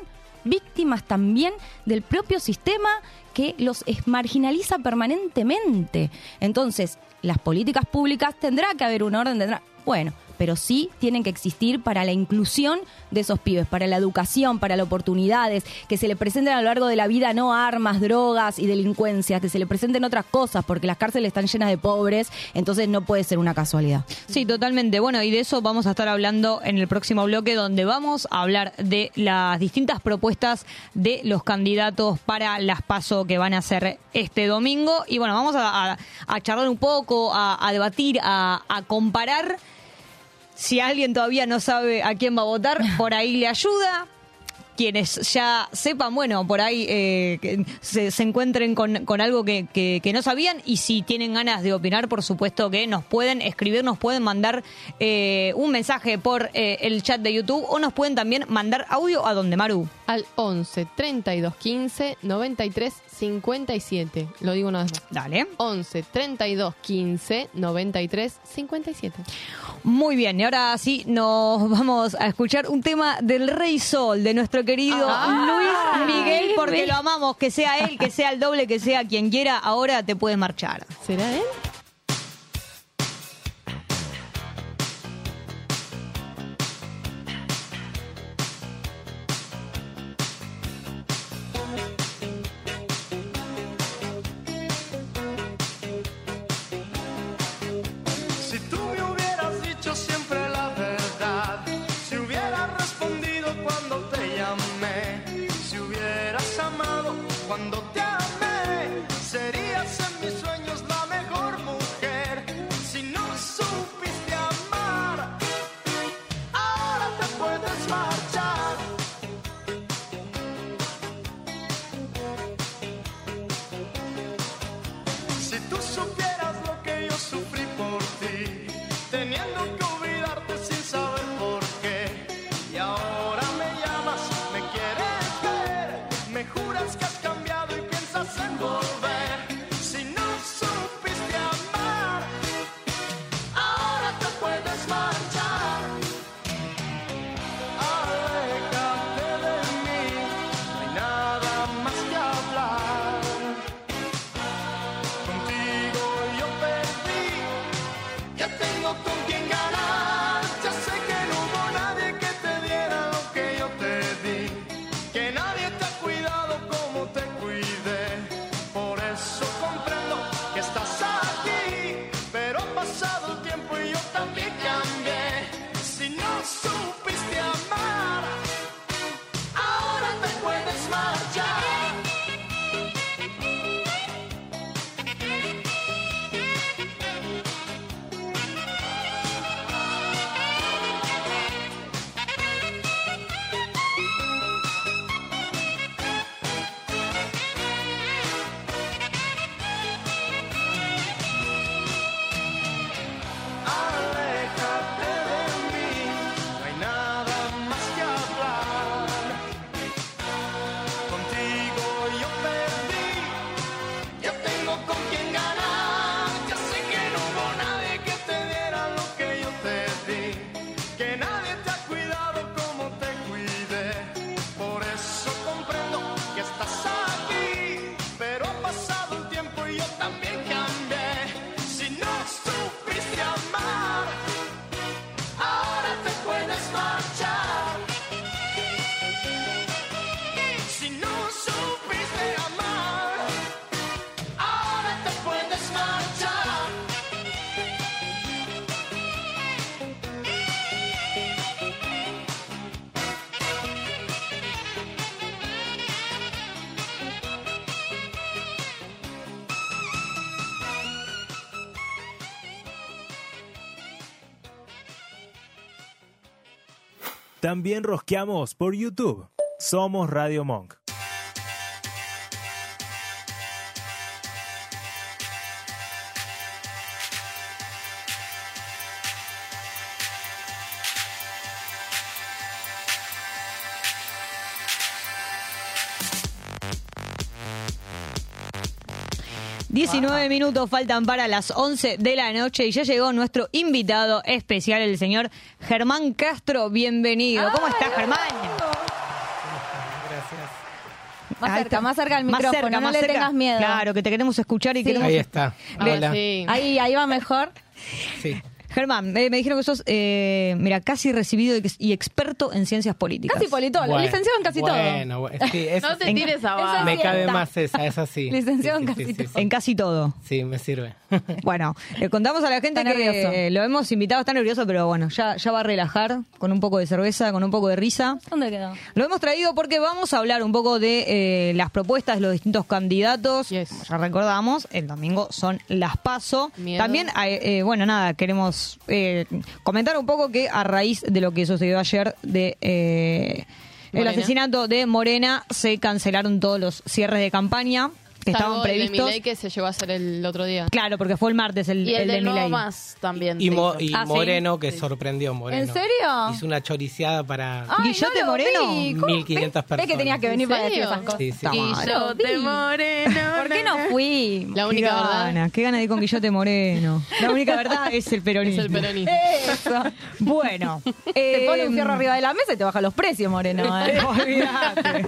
víctimas también del propio sistema que los es- marginaliza permanentemente. Entonces, las políticas públicas tendrá que haber un orden, tendrá. Bueno, pero sí tienen que existir para la inclusión de esos pibes, para la educación, para las oportunidades, que se le presenten a lo largo de la vida no armas, drogas y delincuencia, que se le presenten otras cosas, porque las cárceles están llenas de pobres, entonces no puede ser una casualidad. Sí, totalmente. Bueno, y de eso vamos a estar hablando en el próximo bloque, donde vamos a hablar de las distintas propuestas de los candidatos para las PASO que van a hacer este domingo. Y bueno, vamos a, charlar un poco, a, a debatir, a comparar. Si alguien todavía no sabe a quién va a votar, por ahí le ayuda. Quienes ya sepan, bueno, por ahí eh, se, se encuentren con, con algo que, que- que no sabían y si tienen ganas de opinar, por supuesto que nos pueden escribir, nos pueden mandar eh, un mensaje por eh, el chat de YouTube o nos pueden también mandar audio a donde Maru. Al 11 32 15 93 57. Lo digo una vez más. Dale. 11 32 15 93 57. Muy bien, y ahora sí nos vamos a escuchar un tema del Rey Sol, de nuestro querido Ah. Luis Miguel, porque lo amamos, que sea él, que sea el doble, que sea quien quiera, ahora te puedes marchar. ¿Será él? Cuando También rosqueamos por YouTube. Somos Radio Monk. Diecinueve minutos faltan para las 11 de la noche y ya llegó nuestro invitado especial, el señor Germán Castro. Bienvenido. ¿Cómo estás, Germán? Más Ahí cerca, está. más cerca del Más micrófono, cerca, no más le cerca. tengas miedo. Claro, que te queremos escuchar y queremos... Ahí está. Hola. Ahí, ahí va mejor. Sí. Germán, eh, me dijeron que sos, eh, mira, casi recibido y, experto en ciencias políticas. Casi politólogo, Bueno, licenciado en casi todo. Bueno, bueno, sí, eso No te tires abajo. Me cabe más esa, esa sí. Licenciado en Sí, casi sí, todo. sí. En casi todo. Sí, me sirve. Bueno, le contamos a la gente Está que nervioso. lo hemos invitado, está nervioso, pero bueno, ya, ya va a relajar con un poco de cerveza, con un poco de risa. ¿Dónde quedó? Lo hemos traído porque vamos a hablar un poco de eh, las propuestas de los distintos candidatos. Yes. Como ya recordamos, el domingo son las PASO. Miedo. También, eh, bueno, nada, queremos eh, comentar un poco que a raíz de lo que sucedió ayer de... eh, el asesinato de Morena se cancelaron todos los cierres de campaña que estaban el de previstos. Milei que se llevó a hacer el otro día. Claro, porque fue el martes el, Y el, el de de Milei. Más también. Y, se Mo- hizo. y Ah, ¿sí? Moreno, que sorprendió Moreno. ¿En serio? Hizo una choriciada para Ay, Guillote no lo Moreno. vi. ¿Cómo? 1500 ¿Ves? ¿Ves que tenías que ¿En venir para decir serio? esas cosas? Sí, sí. Guillote Moreno. ¿Por qué no fui? La Qué única gana, verdad qué gana de ir con Guillote Moreno. La única verdad es el es peronismo. el peronismo. Eso. Bueno, Te pone un fierro arriba de la mesa y te baja los precios, Moreno. ¿eh? Olvídate.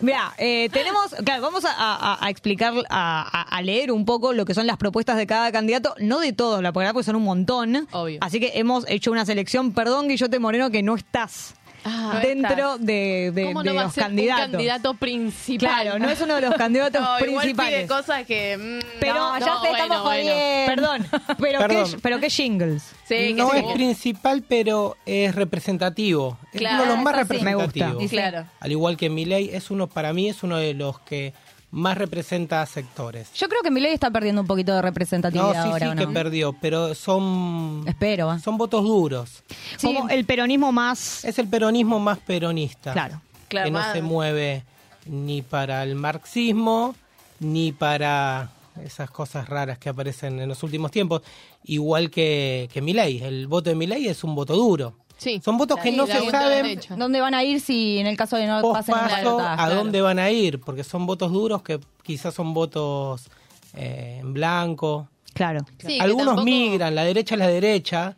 Mira, eh, tenemos, claro, vamos a, a- a explicar, a, a- a leer un poco lo que son las propuestas de cada candidato, no de todos, la verdad, porque son un montón. Obvio. Así que hemos hecho una selección. Perdón, Guillote Moreno, que no estás Ah, dentro de, de- ¿Cómo de no va a los ser candidatos. un candidato principal? Claro, no es uno de los candidatos No, igual pide principales. cosas que. mm, Pero No, ya no, te bueno, estamos bueno. Perdón, pero, Perdón. ¿qué, pero qué jingles. sí, que no sí. es principal, pero es representativo. Es uno de los más eso sí. Me representativos. gusta. Claro. Al igual que Milei, es uno, para mí, es uno de los que más representa a sectores. Yo creo que Milei está perdiendo un poquito de representatividad No, sí, ahora, sí ¿o que perdió, pero son, Espero. ¿eh? son votos duros. Como el peronismo más... Es el peronismo más peronista. Claro. Claro, que no se mueve ni para el marxismo ni para esas cosas raras que aparecen en los últimos tiempos, igual que, que Milei. El voto de Milei es un voto duro. Sí. Son votos que no la se saben. ¿Dónde van a ir si en el caso de no pasen balotaje? a dónde van a ir, porque son votos duros que quizás son votos eh, en blanco. Claro. Sí, Algunos tampoco- migran, la derecha es la derecha,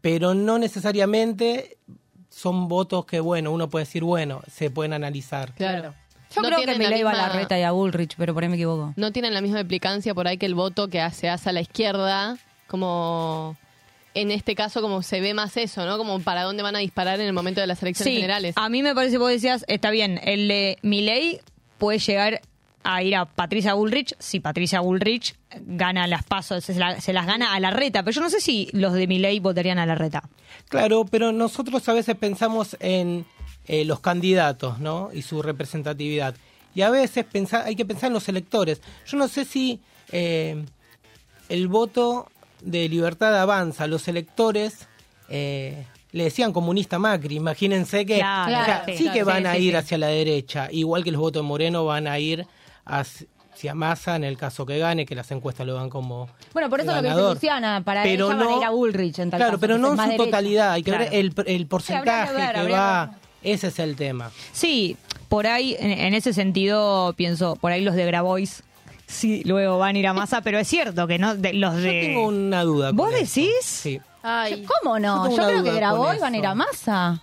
pero no necesariamente son votos que, bueno, uno puede decir, bueno, se pueden analizar. Claro. Yo No creo que tienen la a la reta y a Bullrich, pero por ahí me equivoco. No tienen la misma implicancia por ahí que el voto que se hace a la izquierda, como en este caso como se ve más eso, ¿no? Como para dónde van a disparar en el momento de las elecciones Sí, generales. a mí me parece, vos decías, está bien, el de Milei puede llegar a ir a Patricia Bullrich si Patricia Bullrich gana las pasos, se, la- se las gana a la reta, pero yo no sé si los de Milei votarían a la reta. Claro, pero nosotros a veces pensamos en eh, los candidatos, ¿no? Y su representatividad. Y a veces pensar, hay que pensar en los electores. Yo no sé si eh, el voto de libertad avanza. Los electores eh, le decían comunista Macri. Imagínense que Claro, o sea, sí, sí, que sí, van a ir sí. hacia la derecha. Igual que los votos de Moreno van a ir hacia Massa en el caso que gane, que las encuestas lo dan como Bueno, por eso lo que dice. Luciana, para Pero ella van a no- ir a Bullrich en tal Claro, caso, pero no en su totalidad. Hay que Claro. ver el, el porcentaje ver, que va. Ese es el tema. Sí, por ahí, en, en ese sentido, pienso, por ahí los de Grabois sí luego van a ir a masa, pero es cierto que no de, los de... Tengo una duda. ¿Vos con eso. decís? Sí. Ay, ¿Cómo Yo no? tengo Yo una creo que duda con van a ir a eso. masa.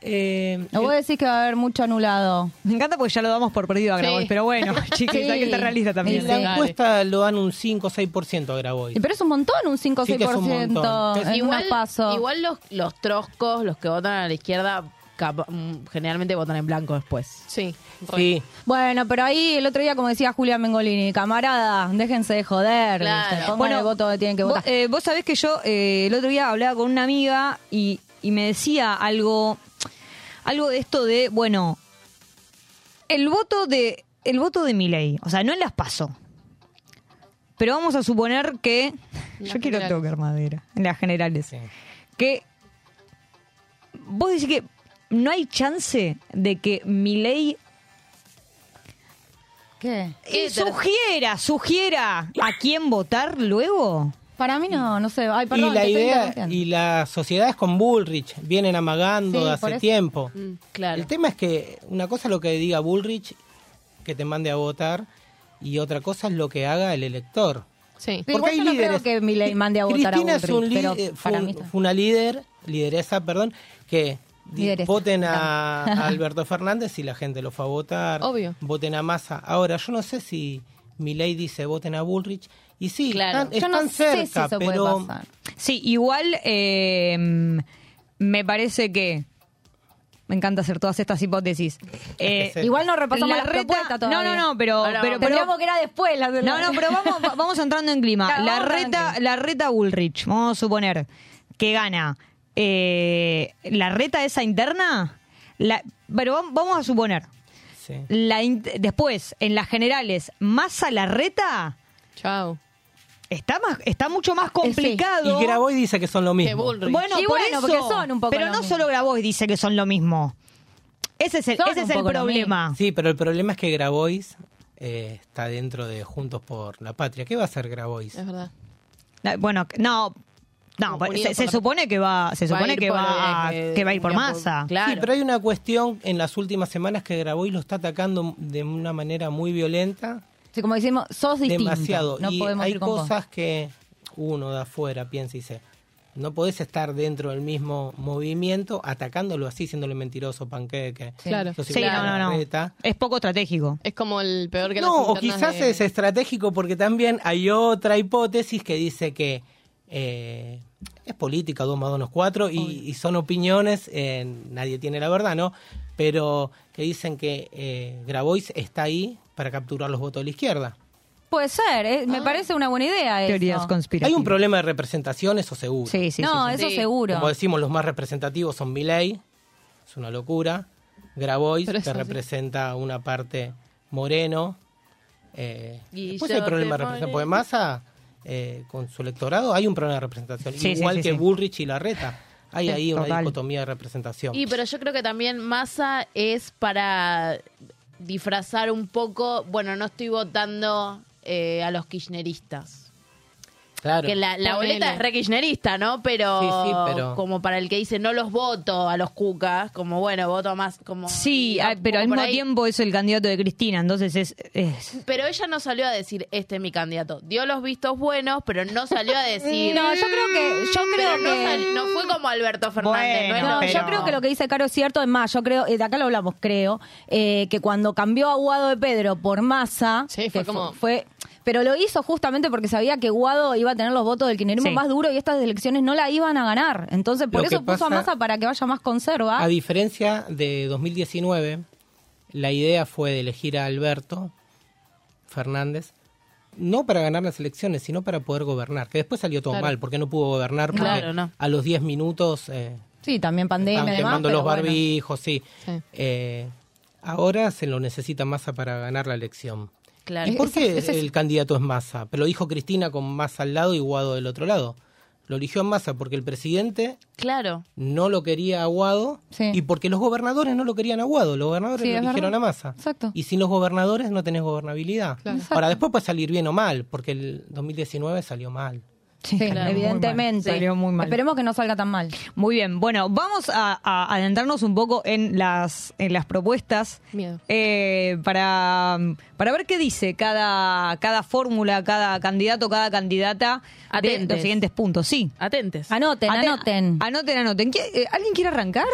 Eh, O vos decís que va a haber mucho anulado. Me encanta porque ya lo damos por perdido a Sí. Grabois, pero bueno, chicos, Sí. hay que estar realista también. Sí, la sí. encuesta lo dan un 5 o 6% a Grabois. Pero es un montón, un 5 o Sí que es un 6% montón. en igual, igual los, los troscos, los que votan a la izquierda, generalmente votan en blanco después. Sí. Sí. Bueno, pero ahí el otro día, como decía Julia Mengolini, camarada, déjense de joder. Bueno, el voto que tienen que Vos, votar. eh, vos sabés que yo eh, el otro día hablaba con una amiga y, y me decía algo, algo de esto de, bueno, el voto de, el voto de Milei, o sea, no en las paso. Pero vamos a suponer que, las yo quiero generales. tocar madera, en las generales, Sí. que vos decís que no hay chance de que Milei ¿Qué? sugiera, sugiera a quién votar luego. Para mí no, no sé. Ay, perdón, y la idea y las sociedades con Bullrich vienen amagando Sí, de hace tiempo. Mm, claro. El tema es que una cosa es lo que diga Bullrich, que te mande a votar, y otra cosa es lo que haga el elector. Sí. Pero igual yo no creo que Milei mande a votar a Cristina es un Bullrich, pero eh, fue, para un- mí está. fue una líder, lideresa, perdón, que voten a, a Alberto Fernández y la gente lo fue a votar. Obvio. Voten a Massa. Ahora, yo no sé si Milei dice voten a Bullrich. Y sí, Claro. están, Yo no están sé si cerca, eso puede pero... pasar. Sí, igual eh, me parece que. Me encanta hacer todas estas hipótesis. Eh, Igual no repasamos la la reta- propuesta todavía. No, no, no, pero. Ahora pero, vamos. Tendríamos que era después. La, No, no, pero vamos, va- vamos entrando en clima. Claro, la reta, la reta Bullrich, vamos a suponer que gana. Eh, ¿La reta esa interna? La, pero vam- vamos a suponer. Sí. La in- después, en las generales, más a la reta. Chao. Está, más, está mucho más complicado. Y Graboy dice que son lo mismo. Bueno, Y por bueno, eso, porque son un poco pero lo no mismo. solo Grabois dice que son lo mismo. Ese es el, Son ese es el problema. Sí, pero el problema es que Grabois eh, está dentro de Juntos por la Patria. ¿Qué va a hacer Grabois? Es verdad. Bueno, no, no, Unidos se, se supone que va, se supone ir que por, va, a- eh, que va a ir por masa. Claro. Sí, pero hay una cuestión en las últimas semanas que Grabois lo está atacando de una manera muy violenta. Sí, como decimos, sos distinto. demasiado. No y podemos hay ir con vos. cosas que uno de afuera piensa y dice, no podés estar dentro del mismo movimiento atacándolo así, siéndole mentiroso, panqueque. Claro. Sí, no, no, no. Es poco estratégico. Es como el peor que No, las o quizás de- es estratégico porque también hay otra hipótesis que dice que eh, es política, dos más dos no es cuatro, y, y son opiniones, eh, nadie tiene la verdad, ¿no? Pero que dicen que eh, Grabois está ahí para capturar los votos de la izquierda. Puede ser, eh, me parece una buena idea eso. Teorías conspirativas. Hay un problema de representación, eso seguro. Sí, sí, no, sí, sí. eso Sí. seguro. Como decimos, los más representativos son Milei, es una locura. Grabois, que representa una parte moreno. Eh, Y después hay problema de representación. Porque Massa, eh, con su electorado, hay un problema de representación. Sí, Igual sí, que sí. Bullrich y Larreta. Hay ahí una dicotomía de representación. Y pero yo creo que también Massa es para disfrazar un poco, bueno, no estoy votando eh, a los kirchneristas. Claro. Que la, boleta es re kirchnerista, ¿no? Pero, Sí, sí, pero- como para el que dice no los voto a los cucas, como bueno, voto más como... Sí, ah, pero al mismo ahí. tiempo es el candidato de Cristina, entonces es, es- Pero ella no salió a decir, este es mi candidato. Dio los vistos buenos, pero no salió a decir... No, yo creo que- yo Pero creo no, que- sal- no fue como Alberto Fernández. Bueno, no, No, yo creo que lo que dice Caro es cierto. Es más, yo creo, eh, de acá lo hablamos, creo, eh, que cuando cambió a Guado de Pedro por Massa, Sí, fue que como- fue, pero lo hizo justamente porque sabía que Guado iba a tener los votos del kirchnerismo Sí. más duro y estas elecciones no la iban a ganar. Entonces, por Lo eso puso a Massa para que vaya más conserva. A diferencia de 2019, la idea fue de elegir a Alberto Fernández, no para ganar las elecciones, sino para poder gobernar. Que después salió todo Claro. mal, porque no pudo gobernar, porque Claro, no. a los 10 minutos eh, Sí, también pandemia. además, quemando los bueno. barbijos, sí. Sí. Eh, ahora se lo necesita Massa para ganar la elección. Claro. ¿Y por qué ese el candidato es Massa? Pero lo dijo Cristina con Massa al lado y Guado del otro lado. Lo eligió a Massa porque el presidente Claro. no lo quería Aguado Sí. y porque los gobernadores no lo querían Aguado, los gobernadores Sí, lo eligieron verdad. a Massa. Exacto. Y sin los gobernadores no tenés gobernabilidad. Claro. Ahora, después puede salir bien o mal, porque el 2019 salió mal. Sí, claro, evidentemente. muy mal. Salió muy mal. Esperemos que no salga tan mal. Muy bien, bueno, vamos a, a adentrarnos un poco en las, en las propuestas Miedo. eh, para, para ver qué dice cada, cada fórmula, cada candidato, cada candidata de Atentes. los siguientes puntos. Sí. Atentes. Anoten, anoten. Anoten, anoten. ¿Qui- eh, ¿Alguien quiere arrancar?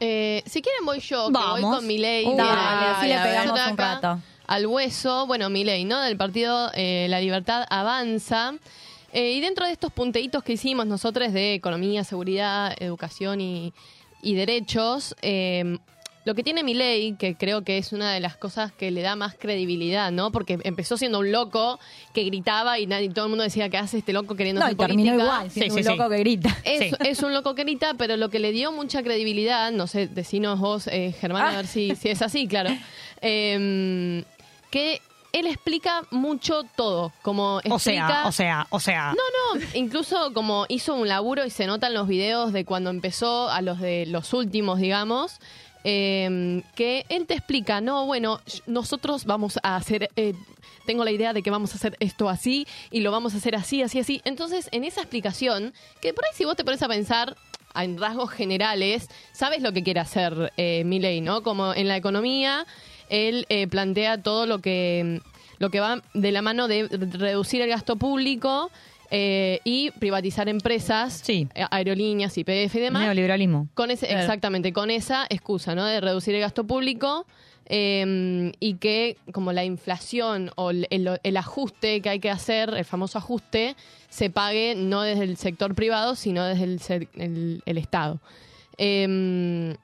Eh, si quieren voy yo, que Vamos. voy con mi ley. Uh, dale, así le pegamos un rato. Al hueso, bueno, mi ley, ¿no? Del partido eh, La Libertad Avanza. Eh, y dentro de estos punteitos que hicimos nosotros de economía, seguridad, educación y, y derechos, eh, lo que tiene mi ley, que creo que es una de las cosas que le da más credibilidad, ¿no? Porque empezó siendo un loco que gritaba y nadie, todo el mundo decía que hace este loco queriendo No, hacer y terminó política. igual, siendo un loco que grita. Es, es un loco que grita, pero lo que le dio mucha credibilidad, no sé, decinos vos, eh, Germán, a ver si, si es así, claro, eh, que él explica mucho todo, como explica... O sea, o sea, o sea. No, no, incluso como hizo un laburo y se notan los videos de cuando empezó a los de los últimos, digamos, eh, que él te explica, no, bueno, nosotros vamos a hacer... eh, tengo la idea de que vamos a hacer esto así y lo vamos a hacer así, así, así. Entonces, en esa explicación, que por ahí si vos te pones a pensar en rasgos generales, sabes lo que quiere hacer eh, Milley, ¿no? Como en la economía, él eh, plantea todo lo que, lo que va de la mano de reducir el gasto público eh, y privatizar empresas, eh, aerolíneas, IPF y demás. Neoliberalismo. Con ese, Claro. Exactamente, con esa excusa, ¿no? De reducir el gasto público eh, y que como la inflación o el, el- el ajuste que hay que hacer, el famoso ajuste, se pague no desde el sector privado, sino desde el- el Estado. Eh,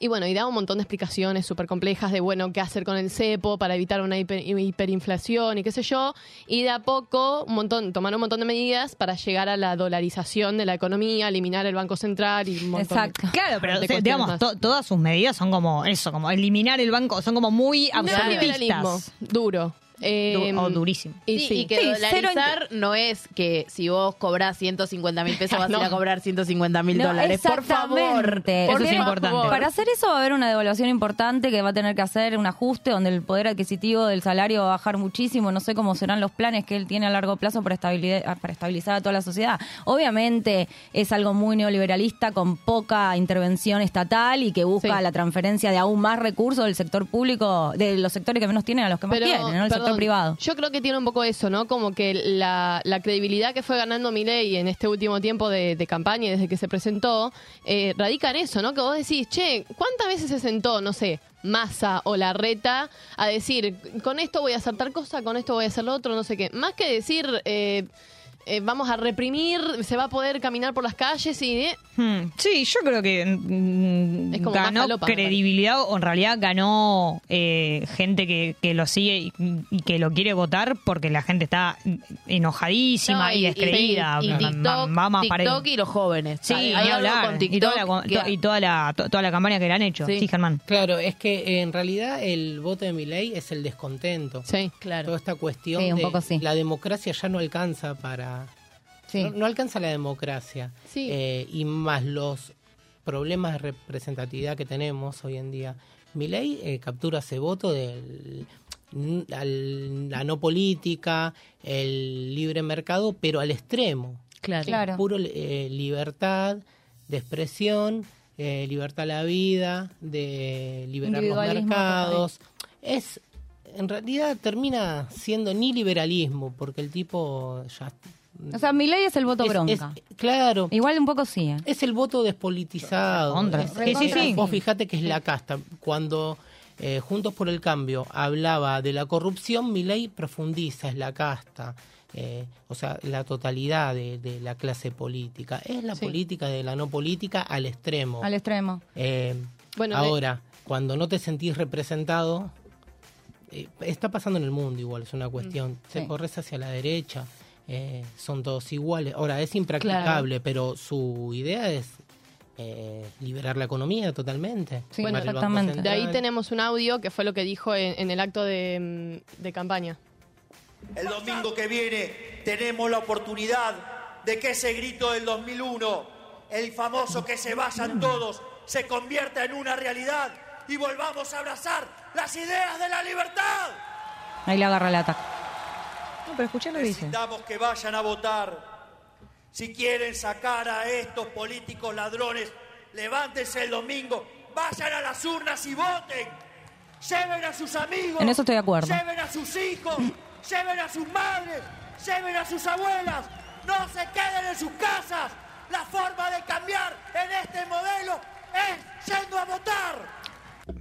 y bueno, y da un montón de explicaciones súper complejas de, bueno, qué hacer con el cepo para evitar una hiper- hiperinflación y qué sé yo. Y de a poco, un montón, tomar un montón de medidas para llegar a la dolarización de la economía, eliminar el Banco Central y un montón de- Claro, pero de o sea, cuestiones digamos, to- todas sus medidas son como eso, como eliminar el banco, son como muy Neoliberalismo. absolutistas. Duro. Eh, Du- o durísimo. Y, sí. que Sí, dolarizar no es que si vos cobrás 150 mil pesos vas a ir a cobrar 150 mil No, dólares. Por favor. Por Porque favor. Para hacer eso va a haber una devaluación importante que va a tener que hacer un ajuste donde el poder adquisitivo del salario va a bajar muchísimo. No sé cómo serán los planes que él tiene a largo plazo para, estabilidad- para estabilizar a toda la sociedad. Obviamente es algo muy neoliberalista con poca intervención estatal y que busca Sí. la transferencia de aún más recursos del sector público, de los sectores que menos tienen a los que más tienen, ¿no? El sector privado. Yo creo que tiene un poco eso, ¿no? Como que la, la credibilidad que fue ganando Milei en este último tiempo de, de campaña y desde que se presentó, eh, radica en eso, ¿no? Que vos decís, che, ¿cuántas veces se sentó, no sé, Massa o Larreta a decir, con esto voy a hacer tal cosa, con esto voy a hacer lo otro, no sé qué? Más que decir... eh, eh, vamos a reprimir, se va a poder caminar por las calles y... eh, Hmm, Sí, yo creo que mm, Es como más ganó falopa, credibilidad o en realidad ganó eh, gente que, que lo sigue y, y que lo quiere votar porque la gente está enojadísima No, y, descreída. y Va- TikTok, va- va más para- TikTok y los jóvenes. Sí, Hay hablar. con y TikTok toda la, que- y toda la, to- toda la campaña que le han hecho. Sí, Germán. Claro, es que eh, en realidad el voto de Milei es el descontento. Sí, claro. Toda esta cuestión Sí, un de poco sí. la democracia ya no alcanza para... Sí. No, no alcanza la democracia. Sí. Eh, y más los problemas de representatividad que tenemos hoy en día. Milei eh, captura ese voto del al- la no política, el libre mercado, pero al extremo. Claro. Claro. Puro eh, libertad de expresión, eh, libertad a la vida, de liberar los mercados. Es, en realidad termina siendo ni liberalismo, porque el tipo ya... O sea, mi ley es el voto Es- bronca. es- claro. Igual un poco sí. ¿eh? Es el voto despolitizado. Contra. Es- Sí, sí, sí. Vos fijate que es la casta. Cuando eh, Juntos por el Cambio hablaba de la corrupción, mi ley profundiza, es la casta. Eh, o sea, la totalidad de, de la clase política. Es la política de la no política al extremo. Al extremo. Eh, Bueno, ahora, cuando no te sentís representado, eh, está pasando en el mundo igual, es una cuestión. Te Sí. corres hacia la derecha, eh, son todos iguales. Ahora, es impracticable, pero su idea es eh, liberar la economía totalmente. Sí, Banco exactamente. De ahí tenemos un audio que fue lo que dijo en, en el acto de, mm, de campaña. El domingo que viene tenemos la oportunidad de que ese grito del 2001, el famoso que se vayan todos, se convierta en una realidad y volvamos a abrazar las ideas de la libertad. Ahí le agarra el ataque. No, pero escuché lo que dice. Necesitamos que vayan a votar. Si quieren sacar a estos políticos ladrones, levántense el domingo, vayan a las urnas y voten. Lleven a sus amigos. En eso estoy de acuerdo. Lleven a sus hijos, lleven a sus madres, lleven a sus abuelas. No se queden en sus casas. La forma de cambiar en este modelo es yendo a votar.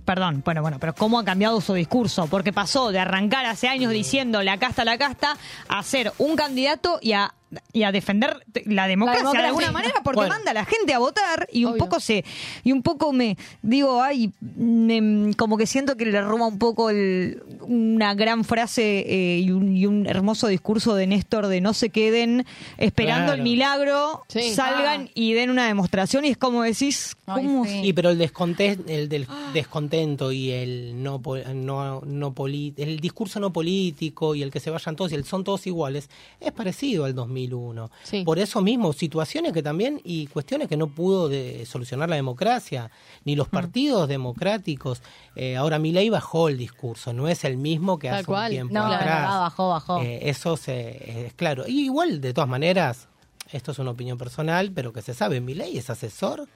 Perdón, bueno, bueno, pero ¿cómo ha cambiado su discurso? Porque pasó de arrancar hace años diciendo la casta, la casta, a ser un candidato y a y a defender la democracia, democracia. de alguna manera porque Bueno. manda a la gente a votar y un poco se y un poco me digo ay me- como que siento que le roba un poco el- una gran frase eh, y, un, y un hermoso discurso de Néstor de no se queden esperando Claro. el milagro Sí. salgan y den una demostración y es como decís ¿cómo Y pero el descontento, el del Ah. descontento y el no, po- no, no el discurso no político y el que se vayan todos y el son todos iguales es parecido al 2001. Por eso mismo, situaciones que también y cuestiones que no pudo de solucionar la democracia, ni Mm. los partidos democráticos. Eh, ahora Milei bajó el discurso, no es el mismo que Tal hace cual. un tiempo No, atrás. claro, bajó, bajó. Eh, eso se, es claro. Y igual, de todas maneras, esto es una opinión personal, pero que se sabe, Milei es asesor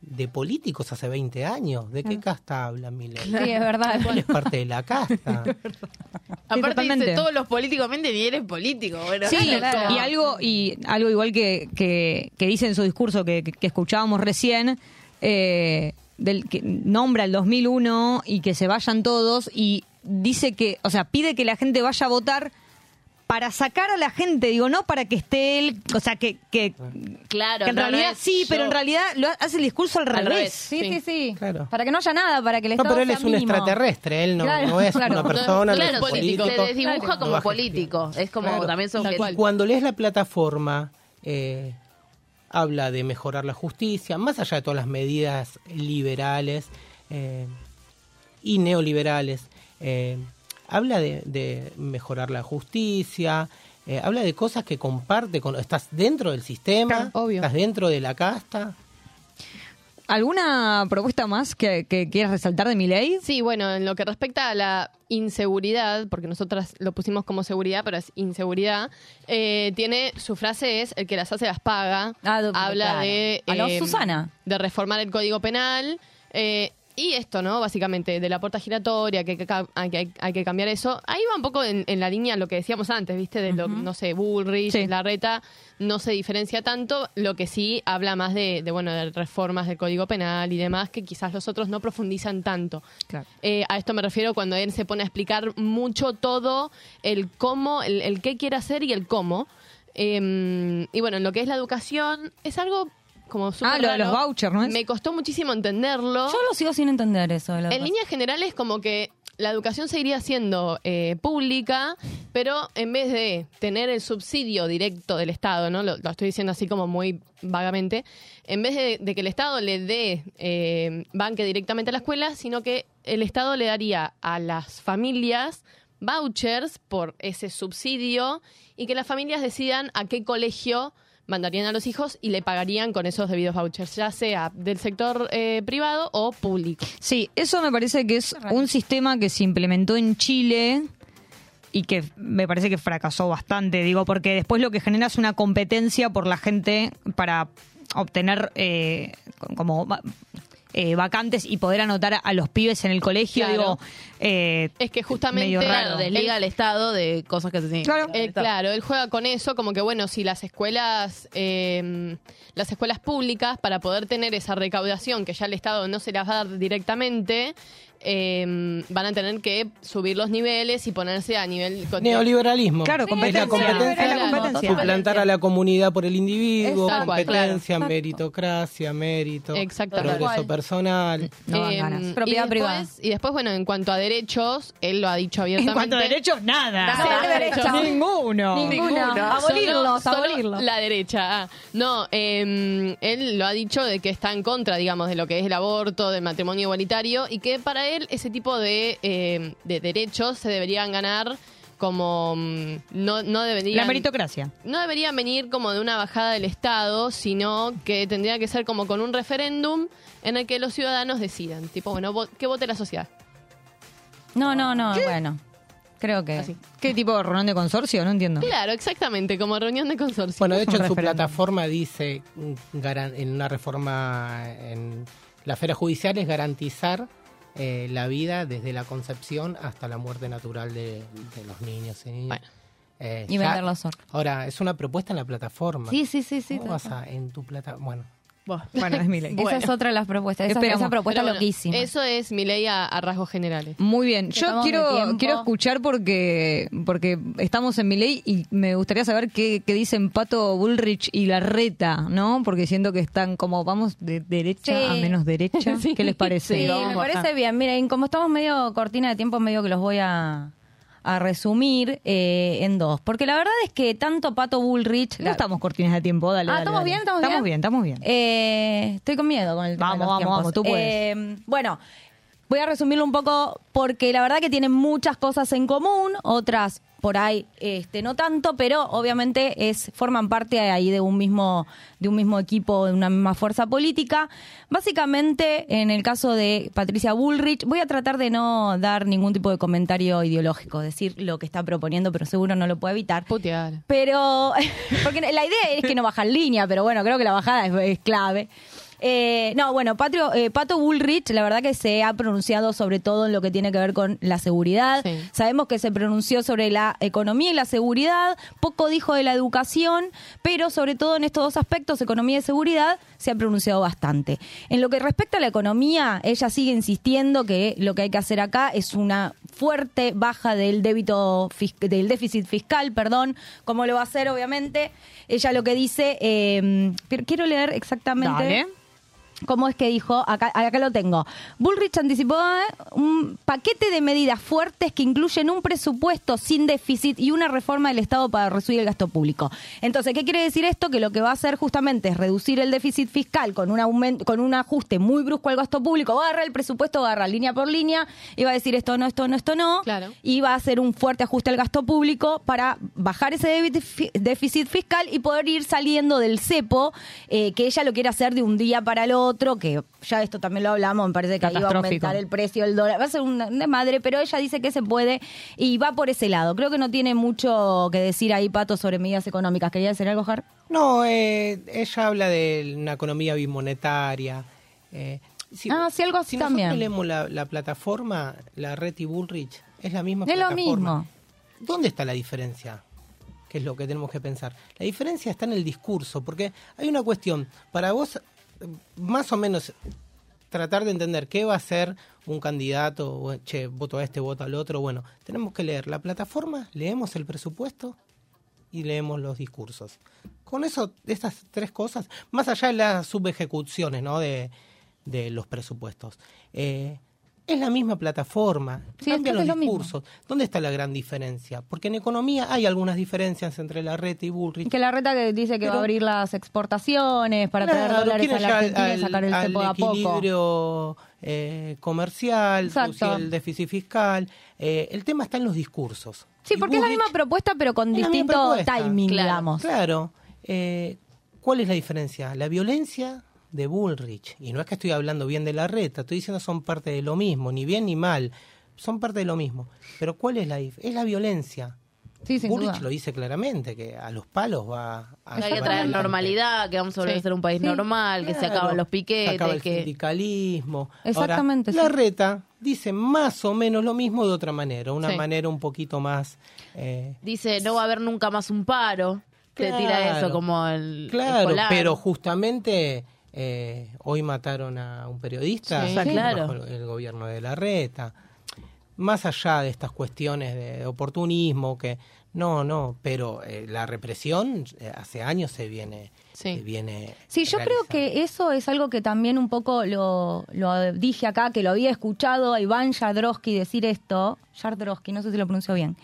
de políticos hace 20 años. ¿De qué casta habla Milei? Sí, es verdad. Es parte de la casta. Aparte dice todos los políticamente ni eres político. Bueno, Sí, claro. y algo y algo igual que, que, que dice en su discurso que, que- que escuchábamos recién, eh, del que nombra el 2001 y que se vayan todos y dice que, o sea, pide que la gente vaya a votar para sacar a la gente, digo, no para que esté él, o sea, que, que, Claro, que en no, realidad no sí, pero yo. en realidad lo hace el discurso al, Al revés. revés, sí, sí, sí. Claro. Para que no haya nada, para que el No, Estado pero él sea es un mínimo. extraterrestre, él no, Claro, no es claro. una persona, no claro, es político. se desdibuja Claro. como No político. Es como Claro. también son Y Cuando lees la plataforma, eh, habla de mejorar la justicia, más allá de todas las medidas liberales eh, y neoliberales. eh, habla de, de mejorar la justicia, eh, habla de cosas que comparte con... Estás dentro del sistema, estás dentro de la casta. ¿Alguna propuesta más que, que quieras resaltar de mi ley? Sí, bueno, en lo que respecta a la inseguridad, porque nosotras lo pusimos como seguridad, pero es inseguridad, eh, tiene su frase es el que las hace las paga. Habla claro. de A lo eh, Susana. de reformar el código penal. eh, y esto, ¿no? Básicamente, de la puerta giratoria, que hay que, hay que, hay que cambiar eso. Ahí va un poco en, en la línea lo que decíamos antes, ¿viste? De lo, no sé, Bullrich, Larreta, no se diferencia tanto. Lo que sí habla más de, de, bueno, de reformas del Código Penal y demás, que quizás los otros no profundizan tanto. Eh, a esto me refiero cuando él se pone a explicar mucho todo, el cómo, el, el qué quiere hacer y el cómo. Eh, y bueno, en lo que es la educación, es algo como súper Ah, lo de raro. los vouchers, ¿no es? Me costó muchísimo entenderlo. Yo lo sigo sin entender eso. la En líneas generales, como que la educación seguiría siendo eh, pública, pero en vez de tener el subsidio directo del Estado, ¿no? Lo, lo estoy diciendo así como muy vagamente, en vez de, de que el Estado le dé eh, banque directamente a la escuela, sino que el Estado le daría a las familias vouchers por ese subsidio y que las familias decidan a qué colegio mandarían a los hijos y le pagarían con esos debidos vouchers, ya sea del sector eh, privado o público. Sí, eso me parece que es un sistema que se implementó en Chile y que me parece que fracasó bastante, digo, porque después lo que genera es una competencia por la gente para obtener eh, como eh, vacantes y poder anotar a- los pibes en el colegio, Claro. digo, eh, Es que justamente Claro, desliga al Estado de cosas que se tienen. Claro, claro, él juega con eso, como que bueno, si las escuelas, eh, las escuelas públicas, para poder tener esa recaudación que ya el Estado no se las va a dar directamente, eh, van a tener que subir los niveles y ponerse a nivel... Neoliberalismo. Claro, Es la competencia. competencia. Es la competencia. Suplantar a la comunidad por el individuo, competencia, claro. meritocracia, mérito, progreso personal. Eh, y después, Y después, bueno, en cuanto a derechos, él lo ha dicho abiertamente. En cuanto a derechos, nada. Nada, Derechos. Ninguno. Ninguno. Abolirlos, Solo- solo abolirlos. La derecha. ah. No, eh, él lo ha dicho de que está en contra, digamos, de lo que es el aborto, del matrimonio igualitario, y que para él ese tipo de, eh, de derechos se deberían ganar como mm, no, no deberían La meritocracia. no deberían venir como de una bajada del Estado, sino que tendría que ser como con un referéndum en el que los ciudadanos decidan, tipo, bueno, vo- que vote la sociedad. No, no, no, bueno. Creo que. ¿Qué tipo de reunión de consorcio? No entiendo. Claro, exactamente, como reunión de consorcio. Bueno, de hecho en su plataforma dice, mm, en una reforma en la esfera judicial es garantizar eh, la vida desde la concepción hasta la muerte natural de, de los niños. niñas. Eh, Y ya- vender los. Ahora, es una propuesta en la plataforma. Sí, sí, sí, sí. ¿Cómo vas a, en tu plata? Bueno, Bueno, es mi ley. Esa es otra de las propuestas. Esa, Esperamos. esa propuesta bueno, loquísima. Eso es mi ley a, a rasgos generales. Muy bien. Yo quiero, quiero escuchar porque, porque estamos en mi ley y me gustaría saber qué, qué dicen Pato Bullrich y Larreta, ¿no? Porque siento que están como vamos de derecha Sí. a menos derecha. Sí. ¿Qué les parece? Sí, me parece bien. Miren, como estamos medio cortina de tiempo, medio que los voy a, a resumir eh, en dos. Porque la verdad es que tanto Pato Bullrich... No estamos cortinas de tiempo, dale. Ah, dale, ¿estamos dale. bien? ¿Estamos Estamos bien? bien, estamos bien. Eh, estoy con miedo con el tema de Vamos, vamos, tiempos. vamos, tú puedes. Eh, bueno, voy a resumirlo un poco porque la verdad que tienen muchas cosas en común, otras por ahí este no tanto, pero obviamente es forman parte ahí de un mismo de un mismo equipo, de una misma fuerza política. Básicamente, en el caso de Patricia Bullrich, voy a tratar de no dar ningún tipo de comentario ideológico, decir lo que está proponiendo, pero seguro no lo puedo evitar. Putear. Pero, porque la idea es que no bajan línea, pero bueno, creo que la bajada es, es clave. Eh, no, bueno, Patrio, eh, Pato Bullrich, la verdad que se ha pronunciado sobre todo en lo que tiene que ver con la seguridad. Sabemos que se pronunció sobre la economía y la seguridad, poco dijo de la educación, pero sobre todo en estos dos aspectos, economía y seguridad, se ha pronunciado bastante. En lo que respecta a la economía, ella sigue insistiendo que lo que hay que hacer acá es una fuerte baja del débito del déficit fiscal, perdón, como lo va a hacer obviamente. Ella lo que dice, eh, pero quiero leer exactamente. Dale. ¿Cómo es que dijo? Acá, acá lo tengo. Bullrich anticipó eh, un paquete de medidas fuertes que incluyen un presupuesto sin déficit y una reforma del Estado para reducir el gasto público. Entonces, ¿qué quiere decir esto? Que lo que va a hacer justamente es reducir el déficit fiscal con un aumento, con un ajuste muy brusco al gasto público. Va a agarrar el presupuesto, va a agarrar línea por línea y va a decir esto no, esto no, esto no. Claro. Y va a hacer un fuerte ajuste al gasto público para bajar ese déficit fiscal y poder ir saliendo del cepo, eh, que ella lo quiere hacer de un día para el otro, que ya esto también lo hablamos, me parece que ahí va a aumentar el precio del dólar. Va a ser un desmadre, pero ella dice que se puede y va por ese lado. Creo que no tiene mucho que decir ahí, Pato, sobre medidas económicas. ¿Quería decir algo, Jar? No, eh, ella habla de una economía bimonetaria. eh, si, Ah, sí, algo así si también. nosotros leemos la, la plataforma, la Red y Bullrich, es la misma Es lo plataforma. mismo. ¿Dónde está la diferencia? Que es lo que tenemos que pensar. La diferencia está en el discurso, porque hay una cuestión. Para vos, más o menos, tratar de entender qué va a ser un candidato, che, voto a este, voto al otro. Bueno, tenemos que leer la plataforma, leemos el presupuesto y leemos los discursos. Con eso, estas tres cosas, más allá de las subejecuciones ¿no? de, de los presupuestos, eh, es la misma plataforma, Sí, cambian los lo discursos. ¿Dónde está la gran diferencia? Porque en economía hay algunas diferencias entre la red y Bullrich. Que la reta que dice que va a abrir las exportaciones para traer Claro, dólares quieren a la Argentina y sacar el al cepo de a poco. equilibrio eh, comercial, Exacto. el déficit fiscal. Eh, el tema está en los discursos. Sí, Y porque es la misma propuesta, pero con distinto propuesta. timing, Claro, digamos. Claro. Eh, ¿Cuál es la diferencia? La violencia de Bullrich. Y no es que estoy hablando bien de la reta, estoy diciendo son parte de lo mismo, ni bien ni mal. Son parte de lo mismo. Pero ¿cuál es la Es la violencia. Sí, sin Bullrich duda. lo dice claramente, que a los palos va a... Hay que traer normalidad, que vamos a volver a ser un país Sí. normal, que se acaban los Se piquetes, acaba el que sindicalismo. Exactamente, Ahora, sí. La reta dice más o menos lo mismo de otra manera, una Sí. manera un poquito más... eh, dice no va a haber nunca más un paro. Te tira eso como el Claro, escolar. pero justamente eh, hoy mataron a un periodista Sí. bajo el gobierno de la reta. Más allá de estas cuestiones de oportunismo, que no, no, pero eh, la represión eh, hace años se viene, se viene Sí, yo creo que eso es algo que también un poco lo, lo dije acá, que lo había escuchado a Iván Jadrowski decir esto. Jadrowski, no sé si lo pronuncio bien.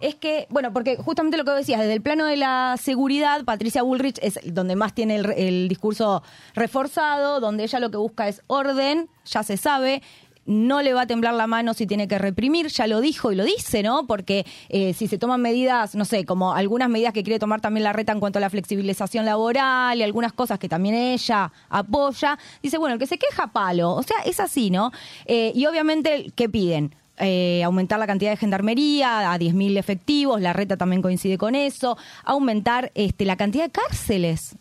Es que, bueno, porque justamente lo que decías, desde el plano de la seguridad, Patricia Bullrich es donde más tiene el, el discurso reforzado, donde ella lo que busca es orden, ya se sabe. No le va a temblar la mano si tiene que reprimir, ya lo dijo y lo dice, ¿no? Porque eh, si se toman medidas, no sé, como algunas medidas que quiere tomar también la reta en cuanto a la flexibilización laboral y algunas cosas que también ella apoya, dice, bueno, el que se queja, palo. O sea, es así, ¿no? Eh, y obviamente, ¿qué piden? Eh, aumentar la cantidad de gendarmería a 10.000 efectivos, la reta también coincide con eso, aumentar este, la cantidad de cárceles.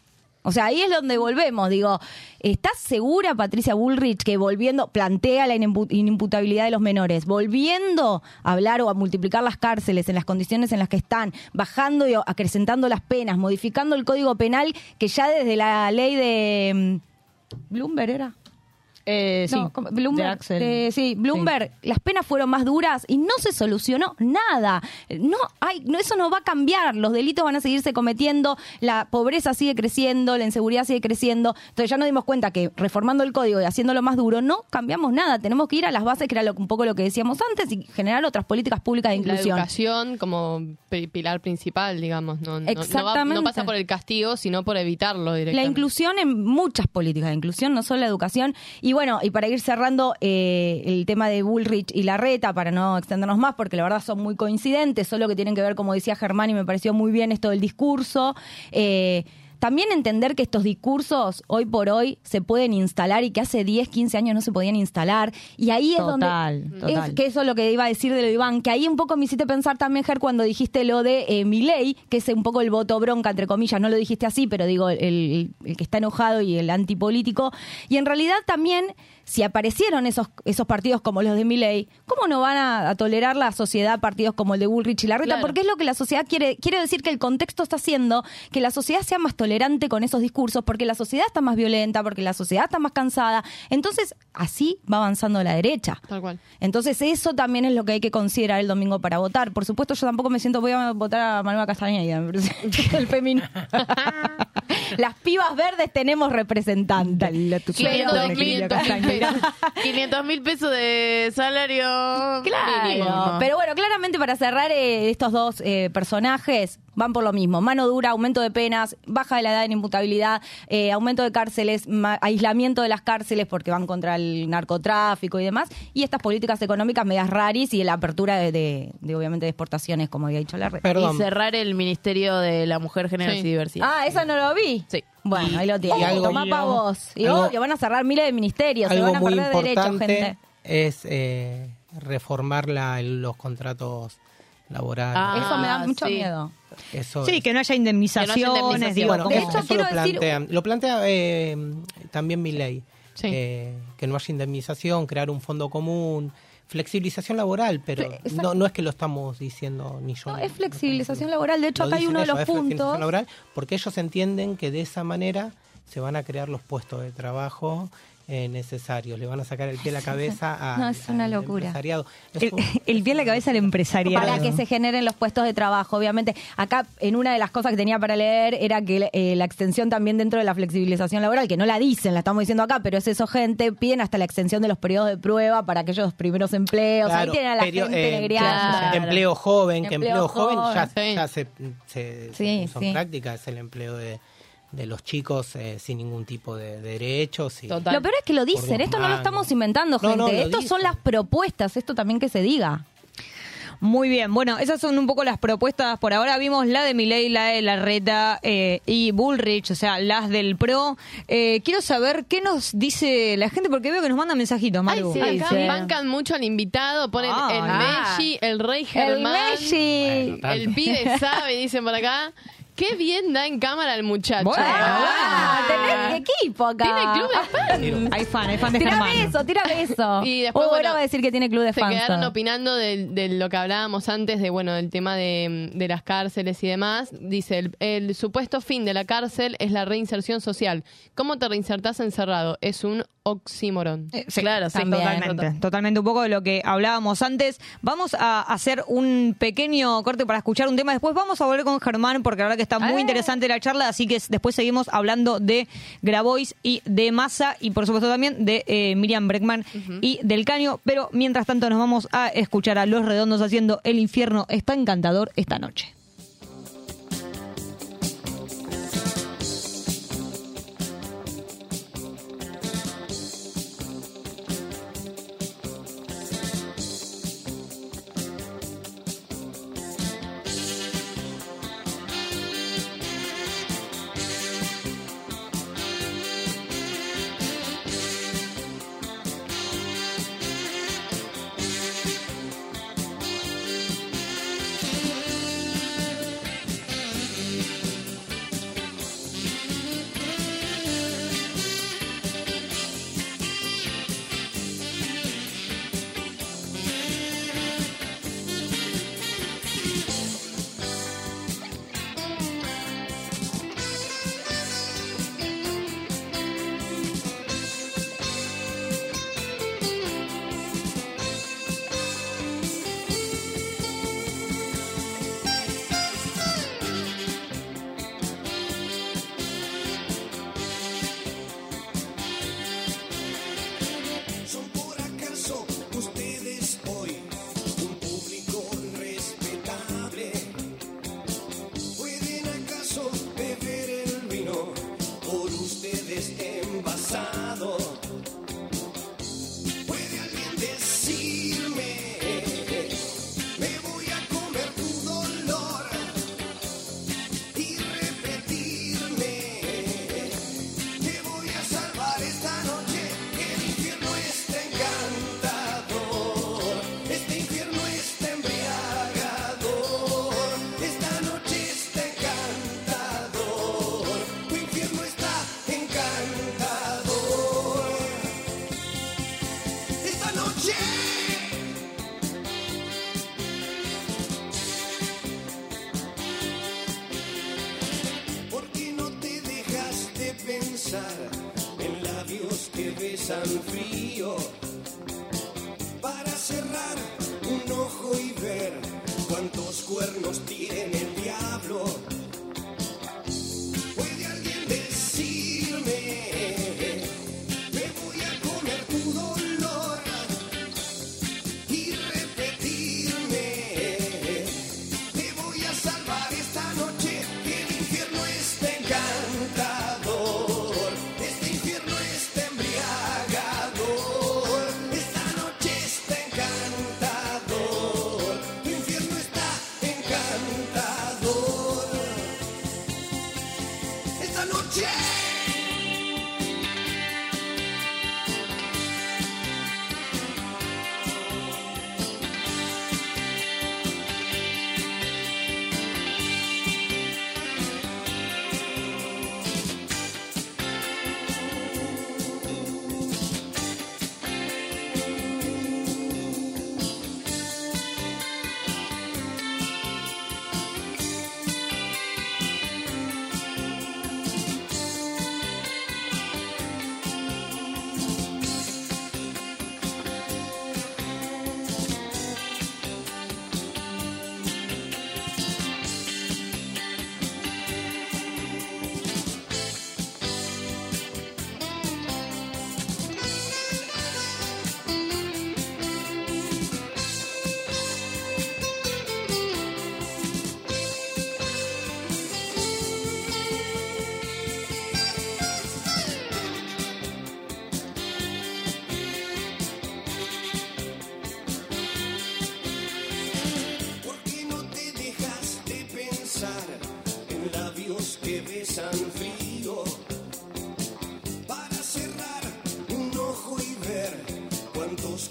O sea, ahí es donde volvemos. Digo, ¿estás segura, Patricia Bullrich, que volviendo, plantea la inimpu- inimputabilidad de los menores, volviendo a hablar o a multiplicar las cárceles en las condiciones en las que están, bajando y acrecentando las penas, modificando el código penal, que ya desde la ley de. mm, Bloomberg era. Eh. Bloomberg. de eh, sí, Bloomberg, las penas fueron más duras y no se solucionó nada. No, hay, no, eso no va a cambiar. Los delitos van a seguirse cometiendo, la pobreza sigue creciendo, la inseguridad sigue creciendo. Entonces ya nos dimos cuenta que reformando el código y haciéndolo más duro, no cambiamos nada. Tenemos que ir a las bases, que era lo- un poco lo que decíamos antes, y generar otras políticas públicas de La inclusión. educación como pi- pilar principal, digamos. No, no- no va- No, Exactamente. pasa por el castigo, sino por evitarlo La directamente. inclusión en muchas políticas de inclusión, no solo la educación. Y bueno, y para ir cerrando eh, el tema de Bullrich y Larreta, para no extendernos más, porque la verdad son muy coincidentes, solo que tienen que ver, como decía Germán, y me pareció muy bien esto del discurso. Eh, también entender que estos discursos hoy por hoy se pueden instalar y que hace 10, 15 años no se podían instalar. Y ahí es Total, donde... total. Es, que eso es lo que iba a decir de lo de Iván, que ahí un poco me hiciste pensar también, Ger, cuando dijiste lo de eh, Milei, que es un poco el voto bronca, entre comillas, no lo dijiste así, pero digo, el- el que está enojado y el antipolítico. Y en realidad también, si aparecieron esos, esos partidos como los de Milei, ¿cómo no van a, a tolerar la sociedad partidos como el de Bullrich y Larreta? Claro. Porque es lo que la sociedad quiere. Quiere decir que el contexto está haciendo que la sociedad sea más tolerante con esos discursos, porque la sociedad está más violenta, porque la sociedad está más cansada. Entonces, así va avanzando la derecha. Tal cual. Entonces eso también es lo que hay que considerar el domingo para votar. Por supuesto, yo tampoco me siento, voy a votar a Manuela Castañeda, el feminismo. Las pibas verdes tenemos representantes. 500 mil 500 mil pesos de salario. Claro, mínimo, pero bueno, claramente para cerrar eh, estos dos eh, personajes van por lo mismo, mano dura, aumento de penas, baja de la edad de inimputabilidad, eh, aumento de cárceles, ma- aislamiento de las cárceles porque van contra el narcotráfico y demás, y estas políticas económicas medias raris y la apertura de, de- de, obviamente de exportaciones, como había dicho la red. Y cerrar el Ministerio de la Mujer, Género y Diversidad. Ah, eso no lo vi. Sí. Bueno, ahí lo tiene. Y algo- Tomá pa' vos. Y algo- obvio, van a cerrar miles de ministerios, se Algo van a muy perder derechos, gente. es eh, reformar la- los contratos laborales. Ah, Eso me da mucho sí. miedo. Eso Sí, es. que no haya indemnizaciones. indemnización. digo, Bueno, como- eso, eso lo plantea, lo plantea eh, también mi ley. Sí. que no haya indemnización, crear un fondo común, flexibilización laboral, pero exacto. no, no es que lo estamos diciendo ni yo. No, es flexibilización laboral. De hecho, acá hay uno de los puntos. laboral, porque ellos entienden que de esa manera se van a crear los puestos de trabajo eh, necesarios. Le van a sacar el pie a la cabeza a, No, es una locura. empresariado. Es El, un- el pie en la cabeza del empresariado. Para que se generen los puestos de trabajo, obviamente. Acá, en una de las cosas que tenía para leer, era que eh, la extensión también dentro de la flexibilización laboral, que no la dicen, la estamos diciendo acá, pero es eso, gente, piden hasta la extensión de los periodos de prueba para aquellos primeros empleos. Claro, Ahí tienen a la perio- gente eh, claro, Empleo joven, que Empleo empleo joven ya, joven. ya se, se- Sí, son sí. prácticas, es el empleo de, de los chicos eh, sin ningún tipo de derechos. Y, Lo peor es que lo dicen, esto no lo estamos inventando, gente. no, son las propuestas, esto también que se diga. Muy bien, bueno, esas son un poco las propuestas por ahora. Vimos la de Milei, la de Larreta eh, y Bullrich, o sea, las del PRO. Eh, quiero saber qué nos dice la gente, porque veo que nos mandan mensajitos, Ay, Maru. sí, acá bancan mucho al invitado, ponen Ah. el Ah. Messi, el Rey Germán, Messi. el pibe sabe, dicen por acá. Qué bien da en cámara el muchacho. Ah, tenés equipo acá. Tiene club de fans. Hay fan, hay fan de Tírame Germán. eso, tírame eso. Y después, Uy, bueno, va a decir que tiene club de Se fans. quedaron todo. opinando de, de lo que hablábamos antes, de bueno, del tema de, de las cárceles y demás. Dice, el, el supuesto fin de la cárcel es la reinserción social. ¿Cómo te reinsertás encerrado? Es un oxímoron. Eh, sí, Claro, sí, también. totalmente. totalmente. Totalmente un poco de lo que hablábamos antes. Vamos a hacer un pequeño corte para escuchar un tema. Después vamos a volver con Germán porque la verdad que está muy Eh. interesante la charla. Así que después seguimos hablando de Grabois y de Massa y por supuesto también de eh, Miriam Breckman y del Caño. Pero mientras tanto nos vamos a escuchar a Los Redondos haciendo El infierno está encantador esta noche.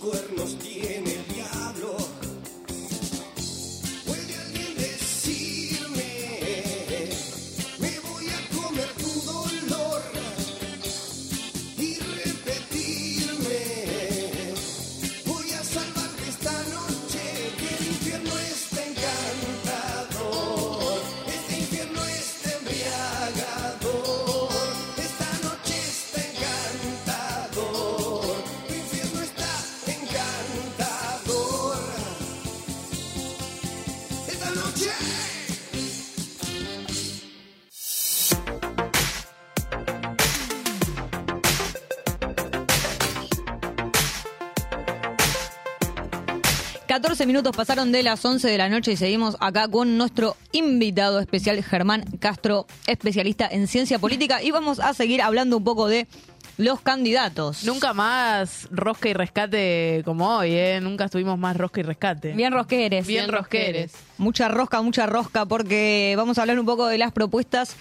Cuernos 14 minutos pasaron de las 11 de la noche y seguimos acá con nuestro invitado especial, Germán Castro, especialista en ciencia política. Y vamos a seguir hablando un poco de los candidatos. Nunca más rosca y rescate como hoy, ¿eh? Nunca estuvimos más rosca y rescate. Bien rosqueres. Bien rosqueres. Mucha rosca, mucha rosca, porque vamos a hablar un poco de las propuestas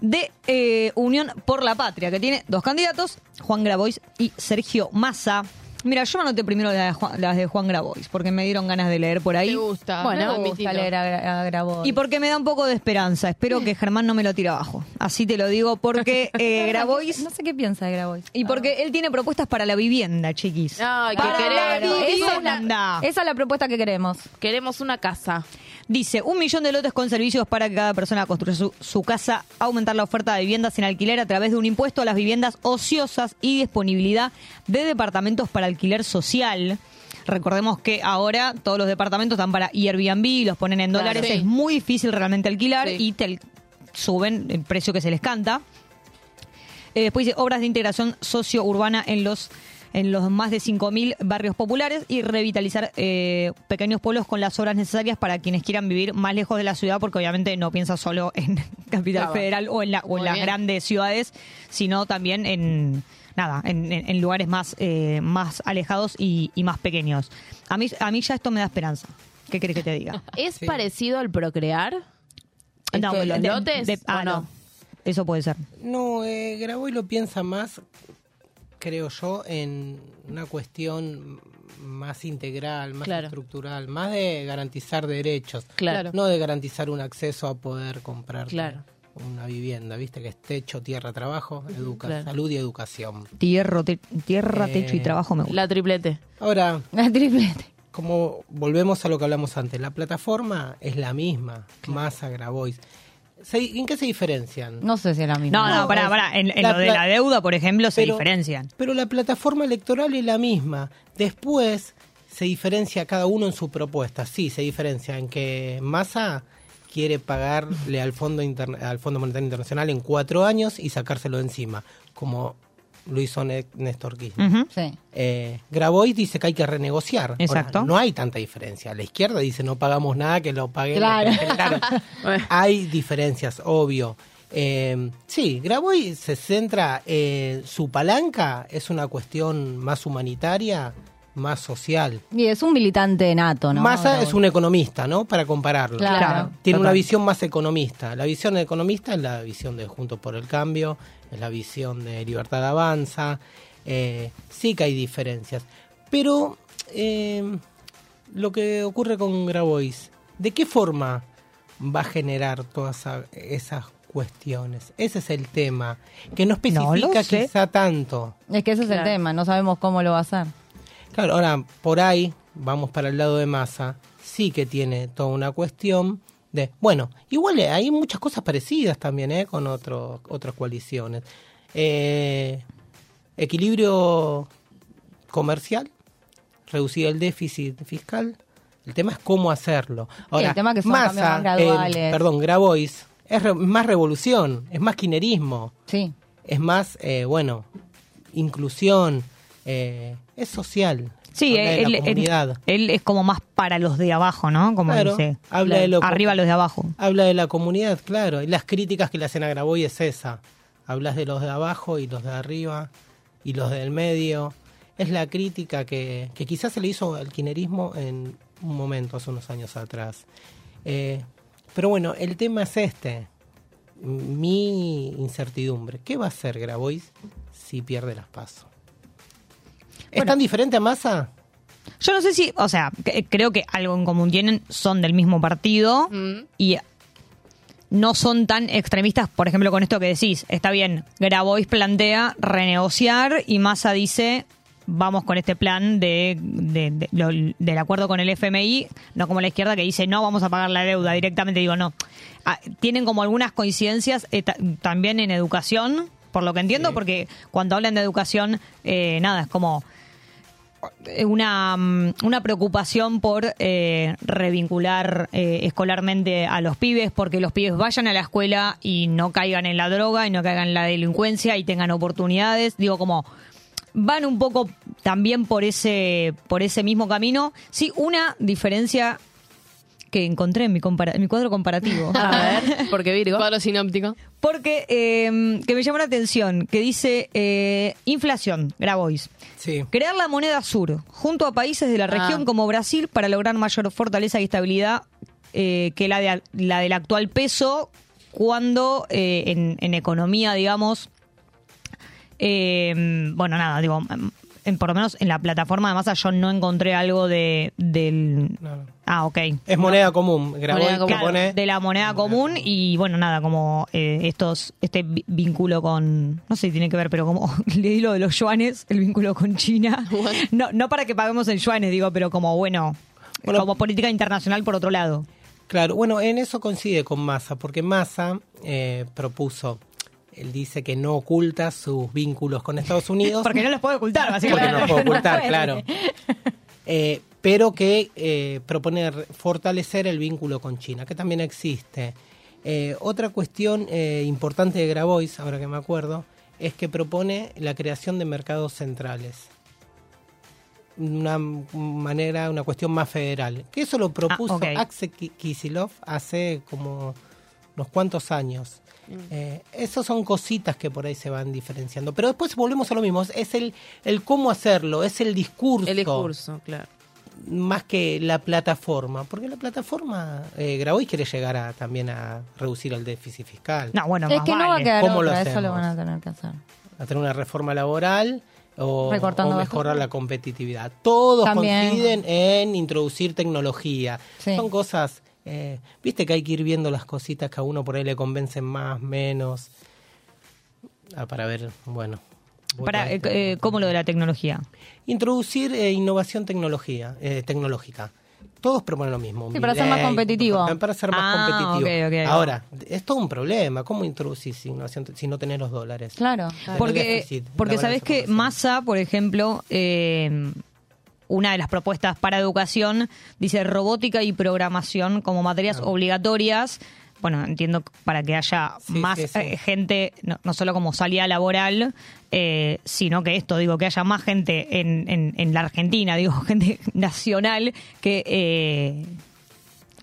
de eh, Unión por la Patria, que tiene dos candidatos, Juan Grabois y Sergio Massa. Mira, yo anoté primero las de Juan, las de Juan Grabois, porque me dieron ganas de leer por ahí. Me gusta. Bueno, me me gusta leer a, a Grabois. Y porque me da un poco de esperanza. Espero que Germán no me lo tire abajo. Así te lo digo, porque eh, Grabois... No sé qué piensa de Grabois. Y porque él tiene propuestas para la vivienda, chiquis. Ay, que Para la queremos. Esa es, vivienda. la, esa es la propuesta que queremos. Queremos una casa. Dice, un millón de lotes con servicios para que cada persona construya su, su casa, aumentar la oferta de viviendas en alquiler a través de un impuesto a las viviendas ociosas y disponibilidad de departamentos para alquiler social. Recordemos que ahora todos los departamentos están para Airbnb, los ponen en Claro. dólares, Sí. es muy difícil realmente alquilar Sí. y te suben el precio que se les canta. Eh, después dice obras de integración socio-urbana en los en los más de 5.000 barrios populares y revitalizar eh, pequeños pueblos con las obras necesarias para quienes quieran vivir más lejos de la ciudad, porque obviamente no piensa solo en Capital Claro. Federal o en, la, o en Muy las bien. grandes ciudades, sino también en nada en, en- en lugares más, eh, más alejados y, y más pequeños. A mí, a mí ya esto me da esperanza. ¿Qué querés que te diga? ¿Es parecido al procrear? No, ¿Esto de los de- lotes? de- ah, ¿O no? no. Eso puede ser. No, eh, Grabois lo piensa más, creo yo, en una cuestión más integral, más Claro. estructural, más de garantizar derechos, Claro. no de garantizar un acceso a poder comprar Claro. una vivienda, viste que es techo, tierra, trabajo, educa Claro. salud y educación. Tierra, te- tierra Eh, techo y trabajo me gusta. La triplete. Ahora, La triplete. como volvemos a lo que hablamos antes, la plataforma es la misma, Massa, Grabois. ¿En qué se diferencian? No sé si es la misma. No, no, pará, pará. En, lo de la deuda, por ejemplo, se Pero- diferencian. Pero la plataforma electoral es la misma. Después se diferencia cada uno en su propuesta. Sí, se diferencia en que Massa quiere pagarle al Fondo, Interna- al Fondo Monetario Internacional en cuatro años y sacárselo de encima, como lo hizo Né- Néstor Kirchner. Sí. Eh, Grabois dice que hay que renegociar. Ahora, Exacto. no hay tanta diferencia. La izquierda dice no pagamos nada, que lo paguen. Claro. hay diferencias, obvio. Eh, sí, Grabois se centra, eh, su palanca es una cuestión más humanitaria, más social. Y es un militante nato, ¿no? Massa es un economista, ¿no? Para compararlo. Claro. Tiene una visión más economista. La visión economista es la visión de Juntos por el Cambio, es la visión de Libertad Avanza. Eh, sí que hay diferencias. Pero eh, lo que ocurre con Grabois, ¿de qué forma va a generar todas esa- esas cuestiones? Ese es el tema, que no especifica quizá tanto. Es que ese es el tema, no sabemos cómo lo va a hacer. Claro, ahora por ahí, vamos para el lado de masa, sí que tiene toda una cuestión de, bueno, igual eh, hay muchas cosas parecidas también eh, con otro, otras coaliciones. Eh, equilibrio comercial, reducir el déficit fiscal, el tema es cómo hacerlo. Ahora, el tema que son cambios más eh, perdón, Grabois, es re- más revolución, es más kinerismo Sí. es más, eh, bueno, inclusión, eh, es social. Sí, él, la él- comunidad. él es como más para los de abajo, ¿no? Como Claro, dice. habla de lo- Arriba los de abajo. Habla de la comunidad, claro, y las críticas que le hacen a Graboy es esa. Hablas de los de abajo y los de arriba y los del medio. Es la crítica que, que quizás se le hizo al kinerismo en un momento, hace unos años atrás. Eh, pero bueno, el tema es este. Mi incertidumbre. ¿Qué va a hacer Grabois si pierde las pasos? ¿Es tan diferente a Massa? Yo no sé si, o sea, que- creo que algo en común tienen, son del mismo partido y no son tan extremistas, por ejemplo, con esto que decís. Está bien, Grabois plantea renegociar y Massa dice vamos con este plan de, de- de- lo- del acuerdo con el FMI, no como la izquierda que dice no, vamos a pagar la deuda directamente. Digo, no. Ah, tienen como algunas coincidencias eh, ta- también en educación, por lo que entiendo, porque cuando hablan de educación, eh, nada, es como eh, una, mm, una preocupación por eh, revincular eh, escolarmente a los pibes, porque los pibes vayan a la escuela y no caigan en la droga y no caigan en la delincuencia y tengan oportunidades. Digo, como van un poco también por ese, por ese mismo camino. Sí, una diferencia que encontré en mi, compara- en mi cuadro comparativo. A ver, porque Virgo. Cuadro sinóptico. Porque eh, que me llamó la atención, que dice eh, inflación, Grabois. Sí. Crear la moneda sur junto a países de la región Ah. como Brasil para lograr mayor fortaleza y estabilidad eh, que la, de, la del actual peso cuando eh, en, en economía, digamos, eh, bueno, nada, digo, en, por lo menos en la plataforma de masa yo no encontré algo de del... Ah, ok. Es moneda común. Grabois Claro, propone- de la moneda común y bueno nada como eh, estos este vínculo con no sé si tiene que ver pero como leí lo de los yuanes el vínculo con China no no para que paguemos en yuanes digo pero como bueno, como política internacional por otro lado Claro, bueno, en eso coincide con Massa, porque Massa eh, propuso, él dice que no oculta sus vínculos con Estados Unidos. porque no los puede ocultar Porque básicamente no los puede ocultar, puede. claro. Eh, pero que eh, propone fortalecer el vínculo con China, que también existe. Eh, otra cuestión eh, importante de Grabois, ahora que me acuerdo, es que propone la creación de mercados centrales. Una manera, una cuestión más federal. Que eso lo propuso Ah, ok. Axel Ki- Kicillof hace como unos cuantos años. Eh, esas son cositas que por ahí se van diferenciando. Pero después volvemos a lo mismo. Es el, el cómo hacerlo, es el discurso. El discurso, claro. Más que la plataforma. Porque la plataforma, eh, Grabois quiere llegar a, también a reducir el déficit fiscal. no bueno es que no va a quedar ¿Cómo lo eso lo van a tener que hacer. A tener una reforma laboral o, o mejorar la competitividad. Todos También. coinciden en introducir tecnología. Sí. Son cosas, eh, viste que hay que ir viendo las cositas que a uno por ahí le convencen más, menos. Ah, para ver, bueno. Para eh, cómo lo de la tecnología Introducir eh, innovación tecnología, eh, tecnológica. todos proponen lo mismo. Sí, para ser más competitivo. Para ser más Ah, competitivo. Ahora, es todo un problema. ¿Cómo introducís innovación si no tenés los dólares? Claro. Porque, déficit, porque sabés que Massa, por ejemplo, eh, una de las propuestas para educación dice robótica y programación como materias obligatorias. Bueno, entiendo para que haya Sí, más sí, sí. eh, gente, no, no solo como salida laboral, eh, sino que esto, digo, que haya más gente en, en, en la Argentina, digo, gente nacional que... eh,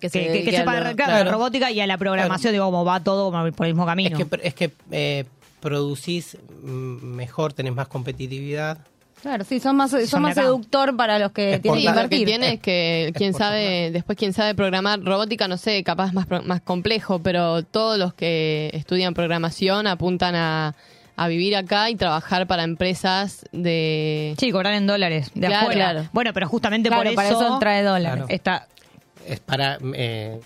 Que que, se que- que dedique a sepa lo- claro, Claro. la robótica y a la programación, digo, como va todo por el mismo camino. Es que, es que eh, producís mm, mejor, tenés más competitividad. Claro, sí, son más, son más acá. seductor para los que tienen que lo invertir. tiene es que quien sabe, después quien sabe programar robótica, no sé, capaz más, pro- más complejo, pero todos los que estudian programación apuntan a, a vivir acá y trabajar para empresas de... Sí, cobrar en dólares de Claro, afuera. claro. Bueno, pero justamente Claro, por para eso, eso trae dólares. Claro. está Es para eh,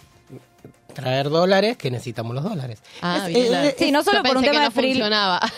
traer dólares que necesitamos los dólares. Ah, Es- bien, claro. Sí, no solo Yo por un tema que de no free- funcionaba.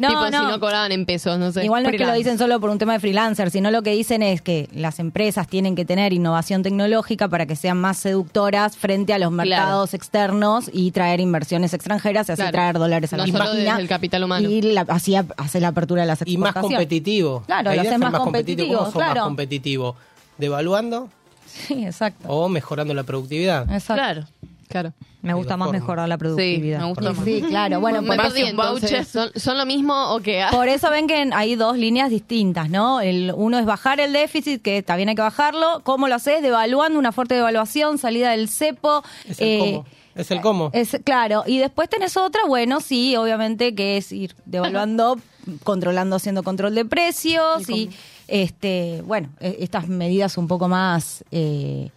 No, tipo, no. si no cobraban en pesos, no sé. Igual no es que lo dicen solo por un tema de freelancer, sino lo que dicen es que las empresas tienen que tener innovación tecnológica para que sean más seductoras frente a los mercados externos y traer inversiones extranjeras y así Claro. traer dólares a No la solo máquina. desde el capital humano. Y la- así hace la apertura de las y más exportaciones. competitivo. Claro, La lo ser más competitivo, ¿Cómo claro. más competitivo? ¿Devaluando Sí, exacto. o mejorando la productividad? exacto. Claro. Claro. me gusta más formas. mejorar la Sí, productividad. me gusta más. sí, claro. Bueno, me perdí entonces. ¿Son, son lo mismo o qué? por eso ven que hay dos líneas distintas, ¿no? El, uno es bajar el déficit, que también hay que bajarlo. ¿Cómo lo haces? Devaluando, una fuerte devaluación, salida del cepo. Es el eh, cómo. Es el cómo. Es, claro, y después tenés otra, bueno, sí, obviamente, que es ir devaluando, controlando, haciendo control de precios y, este, bueno, e- estas medidas un poco más eh,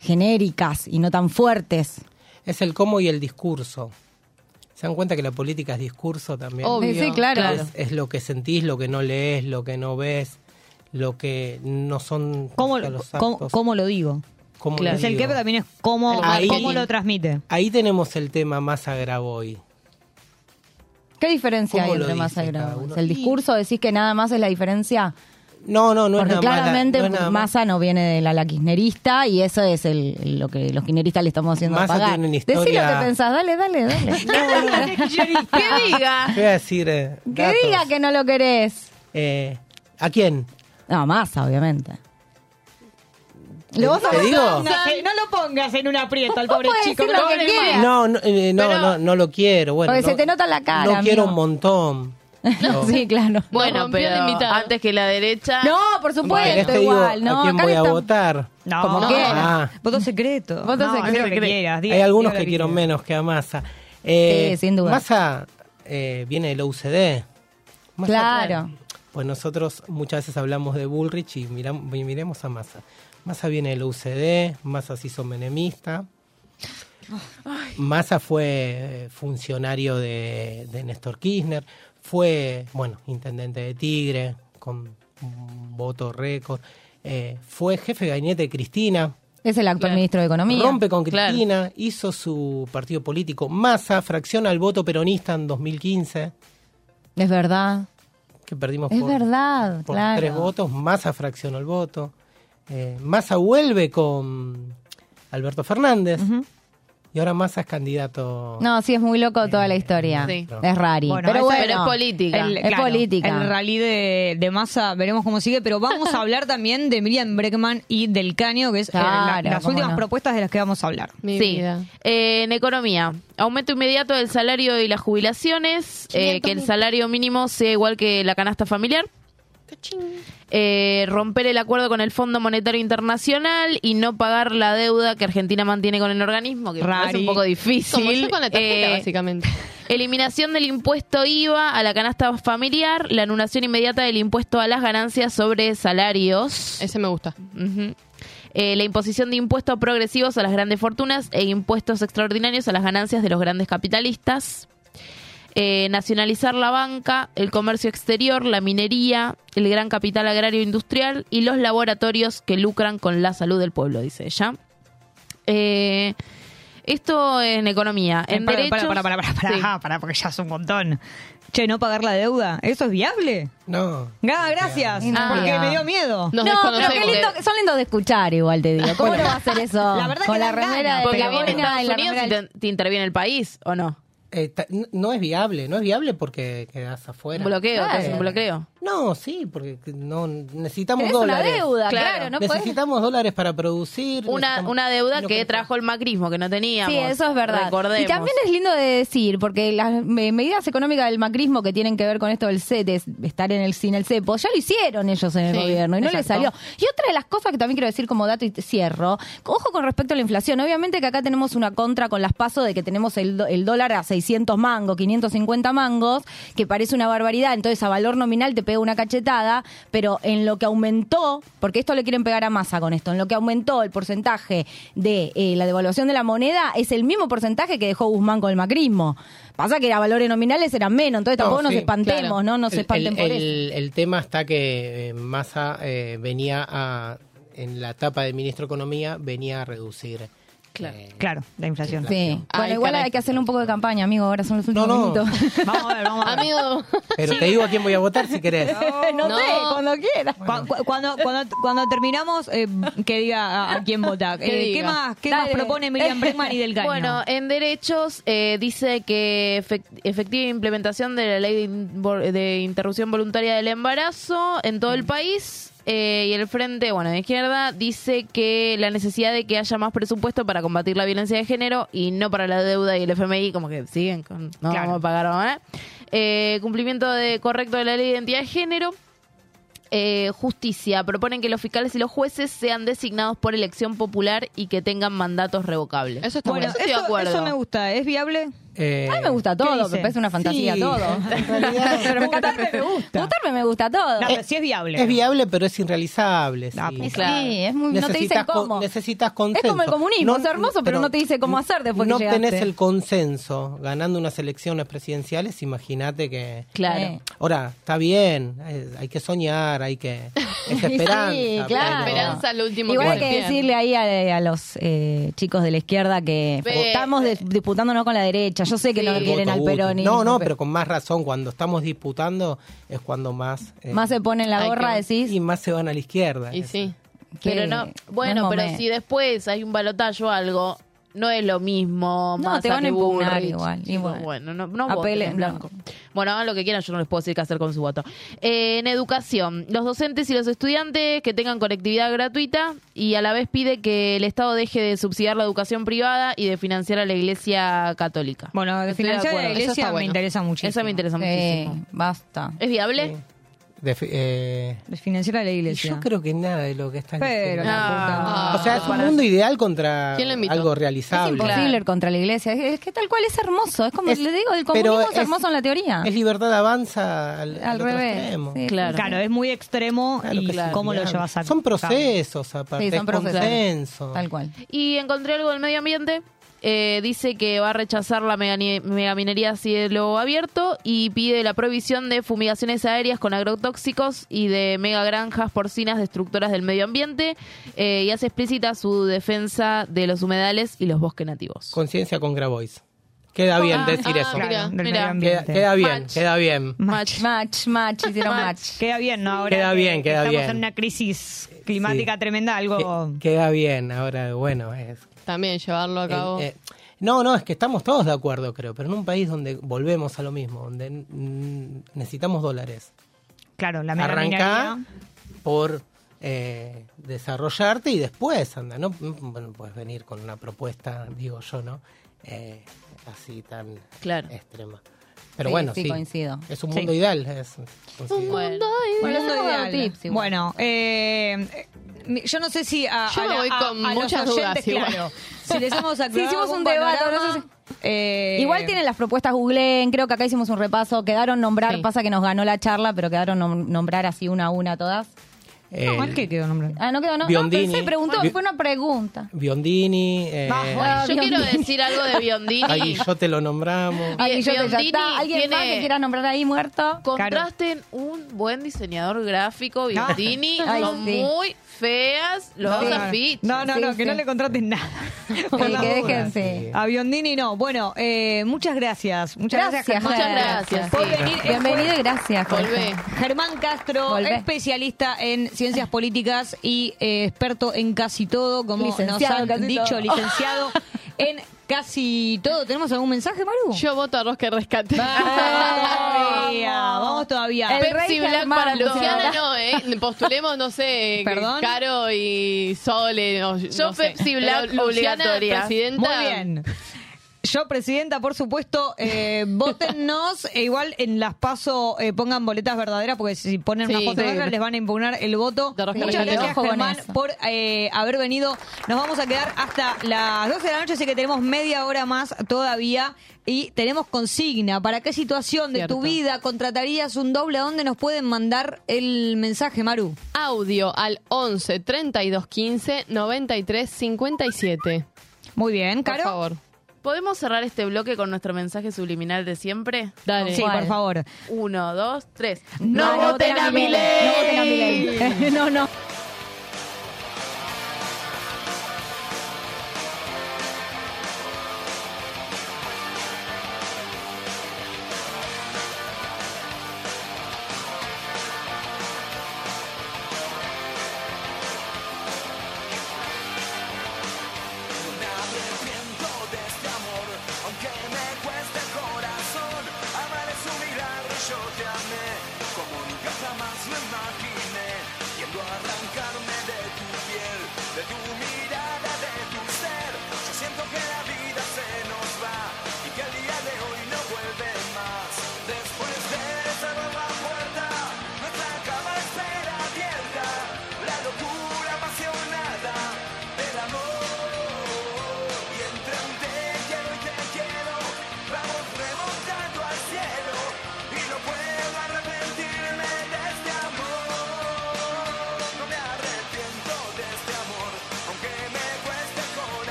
genéricas y no tan fuertes. Es el cómo y el discurso. ¿Se dan cuenta que la política es discurso también? Obvio. Sí, claro. Es, es lo que sentís, lo que no lees, lo que no ves, lo que no son ¿Cómo, los cómo, cómo lo digo? cómo Claro. lo el digo. que también es cómo, Ahí- cómo lo transmite. Ahí tenemos el tema más hoy. ¿Qué diferencia hay ¿Cómo lo entre más uno? ¿El discurso decís que nada más es la diferencia? No, no, no Porque es nada mala, claramente no es nada ma- Massa no viene de la, la kirchnerista y eso es el, lo que los kirchneristas le estamos haciendo Massa pagar. tiene una Decí lo historia- que pensás, dale, dale, dale. Que diga. Voy a decir eh, que datos. diga que no lo querés. Eh, ¿A quién? No, Massa, obviamente. ¿Lo vas a ¿Te digo? No lo pongas en un aprieto al pobre chico. lo no que. No, no, eh, no, no, no lo quiero. Bueno, Porque no- se te nota la cara. No quiero amigo. un montón. No. sí, claro. Bueno, rompió pero invitado. antes que la derecha. No, por ¿Querés supuesto, te digo igual. No, ¿A quién acá voy a está- votar? No, Como quieras. Ah, Voto secreto. Voto No, secreto. haz lo que quieras. hay algunos lo que quiero quieras. menos que a Massa. Eh, Sí, sin duda. Massa eh, viene del UCD. Massa, Claro. Pues nosotros muchas veces hablamos de Bullrich y miram- y miremos a Massa. Massa viene del UCD, Massa se hizo menemista. Massa fue eh, funcionario de, de Néstor Kirchner, fue, bueno, intendente de Tigre, con un voto récord, eh, fue jefe de gabinete de Cristina, Es el actual ministro de Economía. rompe con Claro. Cristina, hizo su partido político, Massa fracciona el voto peronista en 2015, Es verdad. que perdimos Es por, verdad, por claro. tres votos, Massa fraccionó el voto. Eh, Massa vuelve con Alberto Fernández y ahora Massa es candidato. No, sí, es muy loco toda la historia. Sí. Es rari. Bueno, pero bueno. pero es política. El, Es claro, política. El rally de, de masa, veremos cómo sigue, pero vamos a hablar también de Miriam Breckman y del Caño, que es eh, la- las últimas no. propuestas de las que vamos a hablar. Mi Sí. vida. Eh, en economía, aumento inmediato del salario y las jubilaciones, eh, que el salario mínimo sea igual que la canasta familiar. Eh, romper el acuerdo con el Fondo Monetario Internacional y no pagar la deuda que Argentina mantiene con el organismo, que Rari. un poco difícil. Como yo con la tarjeta, Eh, básicamente. Eliminación del impuesto IVA a la canasta familiar, la anulación inmediata del impuesto a las ganancias sobre salarios. Ese me gusta. Eh, la imposición de impuestos progresivos a las grandes fortunas e impuestos extraordinarios a las ganancias de los grandes capitalistas. Eh, nacionalizar la banca, el comercio exterior, la minería, el gran capital agrario industrial y los laboratorios que lucran con la salud del pueblo, dice ella. Eh, Esto en economía. En Eh, para, derechos... para, para, para, para, Sí. para, para, porque ya es un montón. Che, ¿no pagar la deuda? ¿Eso es viable? No. Ah, gracias. No. porque Ah. me dio miedo. no, pero qué lindo, son lindos de escuchar igual, te digo. ¿Cómo no va a hacer eso? La verdad Con que la remera de Porque la viene boina Estados Unidos y te, te interviene el país, ¿o no? Eh, no es viable, no es viable porque quedas afuera. Un bloqueo, un bloqueo. No, sí, porque no necesitamos Tenés una dólares. deuda, claro, no podés- necesitamos dólares para producir. Una, una deuda que trajo el macrismo, que no teníamos. Sí, eso es verdad. Recordemos. Y también es lindo de decir, porque las medidas económicas del macrismo que tienen que ver con esto del de estar en el, sin el cepo, ya lo hicieron ellos en el Sí, gobierno y no les salió. Y otra de las cosas que también quiero decir como dato y te cierro, ojo con respecto a la inflación. Obviamente que acá tenemos una contra con las pasos de que tenemos el, dólar a 600 mangos, 550 mangos, que parece una barbaridad. Entonces a valor nominal te pega una cachetada, pero en lo que aumentó, porque esto le quieren pegar a masa con esto, en lo que aumentó el porcentaje de eh, la devaluación de la moneda es el mismo porcentaje que dejó Guzmán con el macrismo. Pasa que a valores nominales eran menos, entonces tampoco No, nos espantemos, claro. ¿no? No se El- espanten el, por eso. el- el tema está que eh, Massa eh, venía a, en la etapa de ministro de Economía, venía a reducir. Claro. Claro, la inflación. Sí. Bueno, Ay, igual caray. hay que hacerle un poco de campaña, amigo. Ahora son los últimos no. minutos. Vamos a ver, vamos a ver. Amigo, Pero te digo a quién voy a votar si querés. no, No. sé, cuando quieras. Cu- cu- Cuando, cuando, cuando terminemos, eh, que diga a, a quién vota. Eh, ¿Qué más, qué más propone Miriam Bregman y del Caño? Bueno, en derechos eh, dice que efec- efectiva implementación de la ley de, in- de interrupción voluntaria del embarazo en todo el país. Eh, y el Frente, bueno, de izquierda, dice que la necesidad de que haya más presupuesto para combatir la violencia de género y no para la deuda y el FMI, como que siguen con no Claro. vamos a pagar ahora. Eh, cumplimiento de correcto de la ley de identidad de género. Eh, justicia. Proponen que los fiscales y los jueces sean designados por elección popular y que tengan mandatos revocables. eso está bueno, bueno. estoy de acuerdo. eso me gusta. ¿Es viable? Eh, A mí me gusta todo, me parece una fantasía sí, todo. En realidad, Pero me encanta. me gusta. Votarme me gusta todo. No, pero sí es viable. es viable, pero es irrealizable. Ah, sí. pues claro. Sí, es muy, no te dicen con- cómo. necesitas consenso. Es como el comunismo, es hermoso, pero no te dice cómo hacer después que No tenés el consenso ganando unas elecciones presidenciales, imagínate que... Claro. Eh. Ahora, está bien, hay que soñar, hay que... Es esperanza. Sí, claro. La esperanza es lo último Igual que hay que decirle ahí a, a los eh, chicos de la izquierda que Ve- estamos dis- disputándonos con la derecha. Yo sé que Sí. no quieren al Voto peronismo. No, no, pero con más razón, cuando estamos disputando es cuando más... eh, Más se ponen la gorra, que- decís. Y más se van a la izquierda. Y eso. sí. Pero que no, no bueno, pero si después hay un balotaje o algo, no es lo mismo. No, Massa te van a impugnar igual, igual. Bueno, no, no Apele voten en en blanco. blanco. Bueno, hagan lo que quieran, yo no les puedo decir qué hacer con su voto. Eh, en educación, los docentes y los estudiantes que tengan conectividad gratuita y a la vez pide que el Estado deje de subsidiar la educación privada y de financiar a la Iglesia Católica. Bueno, de Estoy de financiar a la iglesia me bueno. interesa muchísimo. Eso me interesa Sí, muchísimo. basta. ¿Es viable? De eh, De financiar a la y iglesia. yo creo que nada de lo que está Pero la puta O sea, es un mundo ideal contra algo Es realizable. imposible contra la iglesia. Es, es que tal cual es hermoso. Es como Es- le digo, el comunismo es, es- hermoso en la teoría. Es libertad avanza al, Al al otro revés, extremo. sí, Claro. Claro, es muy extremo Claro y cómo lo llevas a Son procesos, aparte, Sí, son es procesos. consenso. Tal cual. Y encontré algo del medio ambiente. Eh, dice que va a rechazar la megaminería a cielo abierto y pide la prohibición de fumigaciones aéreas con agrotóxicos y de megagranjas porcinas destructoras del medio ambiente eh, y hace explícita su defensa de los humedales y los bosques nativos. Conciencia con Grabois. Queda bien Ah, decir ah, eso. Claro, Mira, del mira. medio Queda, ambiente. queda bien, Match. queda bien. Match. Match, match, hicieron match. Queda bien, ¿no? Ahora Queda que bien, queda estamos bien. en una crisis climática Sí. tremenda, algo... Que- queda bien. Ahora, bueno, es. También llevarlo a cabo. eh, eh, no, no, es que estamos todos de acuerdo, creo, pero en un país donde volvemos a lo mismo, donde necesitamos dólares. Claro, la Arranca megaminería... por eh, desarrollarte y después anda, ¿no? Bueno, puedes venir con una propuesta, digo yo, ¿no? Así tan Claro. extrema. Pero Sí, bueno, sí, sí, coincido. Es un Sí. mundo ideal. Es. Bueno, Bueno, mundo ideal. Bueno, eh, yo no sé si a, Yo a me voy a- con a los muchas oyentes, dudas igual. claro, si les hemos aclarado hicimos un debate, panorama, no sé si- eh, Igual tienen las propuestas googleen, creo que acá hicimos un repaso, quedaron nombrar, Sí. pasa que nos ganó la charla, pero quedaron nom- nombrar así una a una todas. Eh, No, mal que quedó nombre. Ah, no quedó, no, no Biondini. pensé, preguntó, fue una pregunta. Biondini, eh, Ah, Yo quiero decir algo de Biondini. ahí yo te lo nombramos. Ay, yo te- Biondini está. ¿Alguien tiene- más que quiera nombrar ahí muerto? Contrasten un buen diseñador gráfico, Biondini, Ay, son sí. muy feas, los No, dos no. No, no, no, que no le contraten nada. Por que déjense. A Biondini no. Bueno, eh, muchas gracias. Muchas gracias, Gracias, Germán. Muchas gracias, Por sí. venir. Bienvenido y gracias, Jorge. Volvé. Germán Castro, Volvé. especialista en ciencias políticas y eh, experto en casi todo, como Licenciado nos han casi dicho, todo. licenciado en casi todo. ¿Tenemos algún mensaje, Maru? Yo voto a y Rescate. Vamos todavía, vamos todavía. El Pepsi rey Black para Luciana. No, ¿eh? Postulemos, no sé, ¿Perdón? Caro y Sole. no, Yo no sé. Pepsi Black Pero Luciana, obligatoria. presidenta. Muy bien. Yo, presidenta, por supuesto, eh, votennos. E igual en las paso eh, pongan boletas verdaderas, porque si ponen Sí. una foto Sí. verdaderas les van a impugnar el voto. Muchas gracias, Germán, por eh, haber venido. Nos vamos a quedar hasta las 12 de la noche, así que tenemos media hora más todavía. Y tenemos consigna. ¿Para qué situación de tu vida contratarías un doble? ¿A dónde nos pueden mandar el mensaje, Maru? Audio al 11 32 15 93 57. Muy bien, Por Caro. favor. ¿Podemos cerrar este bloque con nuestro mensaje subliminal de siempre? Dale. Sí, por favor. Uno, dos, tres. No voten a mi ley. No voten a mi ley. No, no.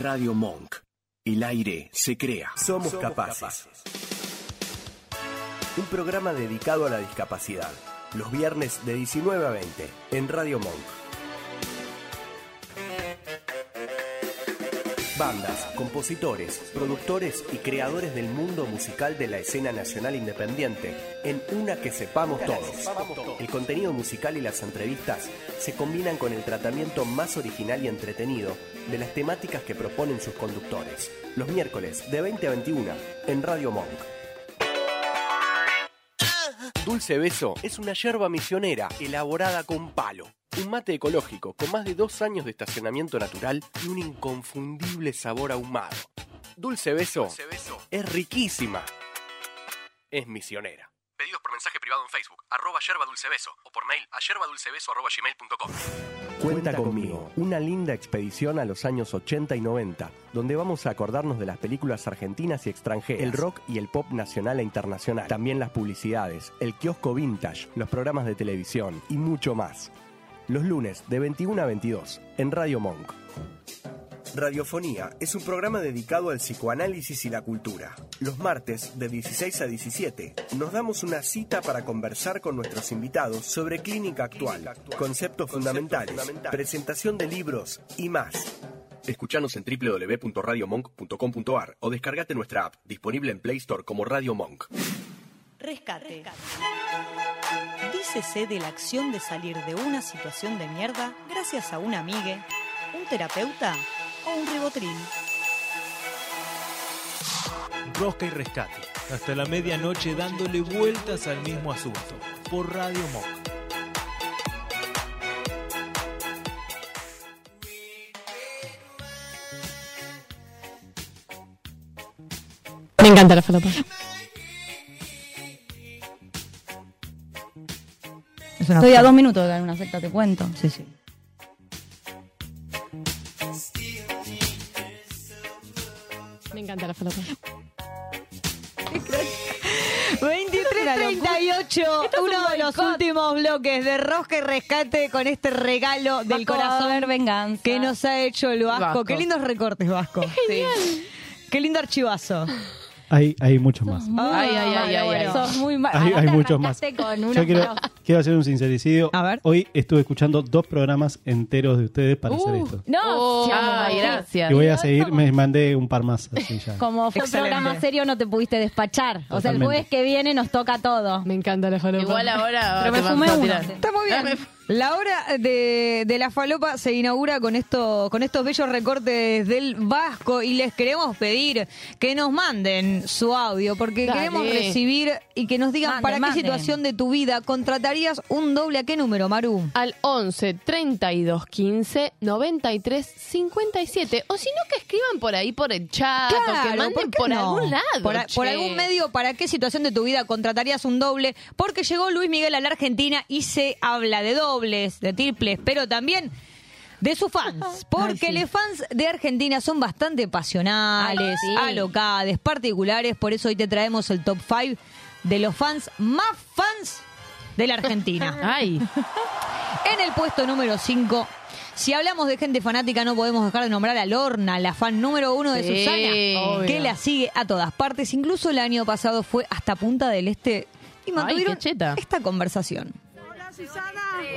Radio Monk. El aire se crea. Somos capaces. un programa dedicado a la discapacidad. Los viernes de 19 a 20 en Radio Monk. Bandas, compositores, productores y creadores del mundo musical de la escena nacional independiente, en una que sepamos todos. El contenido musical y las entrevistas se combinan con el tratamiento más original y entretenido de las temáticas que proponen sus conductores. Los miércoles de 20 a 21 en Radio Monk. Dulce Beso es una yerba misionera elaborada con palo. Un mate ecológico con más de dos años de estacionamiento natural y un inconfundible sabor ahumado. Dulce Beso, es riquísima. Es misionera. Pedidos por mensaje privado en Facebook, arroba yerba dulce beso, o por mail a yerbadulcebeso. Cuenta conmigo, una linda expedición a los años 80 y 90, donde vamos a acordarnos de las películas argentinas y extranjeras, el rock y el pop nacional e internacional, también las publicidades, el kiosco vintage, los programas de televisión y mucho más. Los lunes de 21 a 22 en Radio Monk. Radiofonía es un programa dedicado al psicoanálisis y la cultura. Los martes, de 16 a 17, nos damos una cita para conversar con nuestros invitados sobre clínica actual, conceptos fundamentales, presentación de libros y más. Escuchanos en www.radiomonk.com.ar o descargate nuestra app, disponible en Play Store como Radio Monk. Rescate. Dícese de la acción de salir de una situación de mierda gracias a un amigue, un terapeuta o un ribotril. Rosca y rescate. Hasta la medianoche dándole vueltas al mismo asunto. Por Radio Monk. Me encanta la falopa. Estoy a dos minutos de dar una secta, te cuento. Sí, sí. Me encanta la falopa. 2338, uno de los últimos bloques de Rosca y Rescate con este regalo del Vasco, corazón a venganza. que nos ha hecho el Vasco. Vasco. Qué lindos recortes, Vasco. Sí. Qué lindo archivazo. Hay, hay muchos más. Ay, ay, ay, ay, ay. Sos muy mal. Hay, muchos más. Yo quiero, quiero hacer un sincericidio. A ver. Hoy estuve escuchando dos programas enteros de ustedes para hacer Uh, esto. No, Oh, sí, ay, sí. gracias. Y voy a seguir, me mandé un par más así ya. Como fue un Excelente. programa serio, no te pudiste despachar. O sea, el Totalmente. jueves que viene nos toca todo. Me encanta la. Igual ahora Pero me fumé a uno. tirar. Está muy bien. La hora de, de la falopa se inaugura con esto, con estos bellos recortes del Vasco y les queremos pedir que nos manden su audio porque Dale. queremos recibir y que nos digan Manden, para manden. qué situación de tu vida contratarías un doble a qué número, Maru. Al 11 32 15 93 57. O si no, que escriban por ahí por el chat o que Claro, manden ¿por no? algún lado. Por, por algún medio, ¿para qué situación de tu vida contratarías un doble? Porque llegó Luis Miguel a la Argentina y se habla de dobles, de triples, pero también de sus fans. Porque los fans de Argentina son bastante pasionales, Ay, sí. alocadas, particulares. Por eso hoy te traemos el top 5 de los fans más fans de la Argentina. Ay, En el puesto número 5, si hablamos de gente fanática, no podemos dejar de nombrar a Lorna, la fan número uno de Sí, Susana, obvio. que la sigue a todas partes. Incluso el año pasado fue hasta Punta del Este y mantuvieron esta conversación.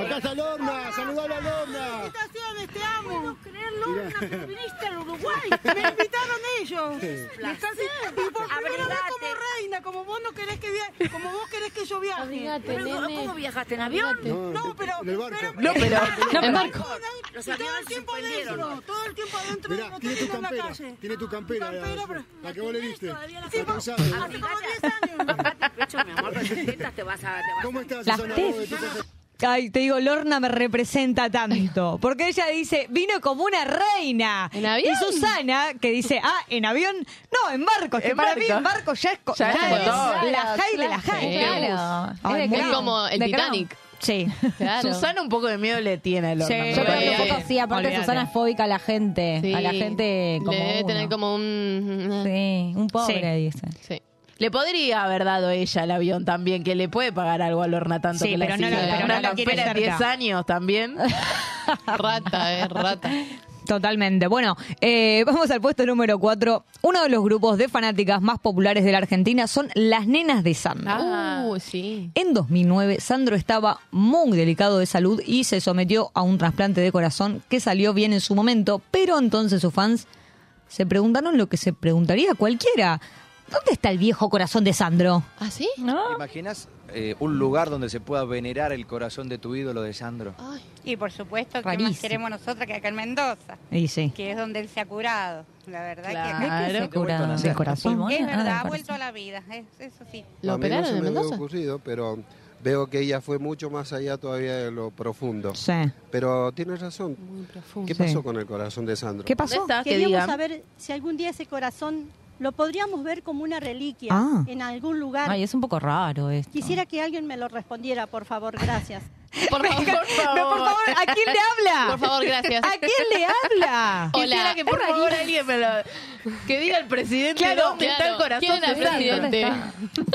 Acá está Lorna, saludalo a Lorna. Felicitaciones, te amo. No puedo creerlo, Lorna, pero viniste al Uruguay. Me invitaron ellos. Me estás- Y por primera vez como reina, como vos no querés que via- como vos querés que yo viaje. Abrigate, Pero, nene. ¿Cómo viajaste en avión? Abrigate. No, pero En el barco. pero- No, pero- pero- En barco. Los todo el tiempo adentro, todo el tiempo adentro Mirá, no tiene tu en la campera, calle. tiene tu campera, Campera, la- pero- la que vos le diste. Hace como 10 años. ¿Cómo estás, Las Susana? tes. vos de tu casa? Ay, te digo, Lorna me representa tanto. Porque ella dice, vino como una reina. ¿En avión? Y Susana, que dice, ah, ¿en avión? No, en barco. Es que En para mí barco. en barco ya es, co- Ya es montón. la high de la high. Claro. Ay, Es muy como el De Crown. Titanic. Sí. Claro. Susana un poco de miedo le tiene a Lorna. Sí. Yo creo que un poco sí, aparte Olvídate. Susana es fóbica a la gente. Sí. A la gente como Le debe uno. tener como un... Sí, un pobre, Sí. dice. Sí. Le podría haber dado ella el avión también, que le puede pagar algo a Lorna tanto Sí, que la pero no la- pero no la quiere campera en cerca. 10 años también. Rata, eh, rata. Totalmente. Bueno, eh, vamos al puesto número 4. Uno de los grupos de fanáticas más populares de la Argentina son las nenas de Sandro. Ah. Uh, sí. En 2009, Sandro estaba muy delicado de salud y se sometió a un trasplante de corazón que salió bien en su momento, pero entonces sus fans se preguntaron lo que se preguntaría cualquiera. ¿Dónde está el viejo corazón de Sandro? ¿Ah, sí? ¿Te imaginas eh, un lugar donde se pueda venerar el corazón de tu ídolo de Sandro? Y por supuesto, que Rarísimo. más queremos nosotras que acá en Mendoza? Y sí. Que es donde él se ha curado. La verdad Claro. que ¿De qué se ¿Qué vuelto a ¿Del corazón? Es Ah, verdad, ha vuelto a la vida. es- eso sí. ¿Lo a mí no operaron se en me había Mendoza? ocurrido, pero veo que ella fue mucho más allá todavía de lo profundo. Sí. Pero tienes razón. ¿Qué Sí. pasó con el corazón de Sandro? ¿Qué pasó? ¿Dónde está? Que Queríamos saber si algún día ese corazón lo podríamos ver como una reliquia Ah. en algún lugar. Ay, es un poco raro esto. Quisiera que alguien me lo respondiera, por favor, gracias. Por favor, por favor. No, por favor, ¿a quién le habla? Por favor, gracias. ¿A quién le habla? Quisiera Hola. que por favor alguien me lo... Que diga el presidente Claro, dónde está el corazón ¿Quién era presidente?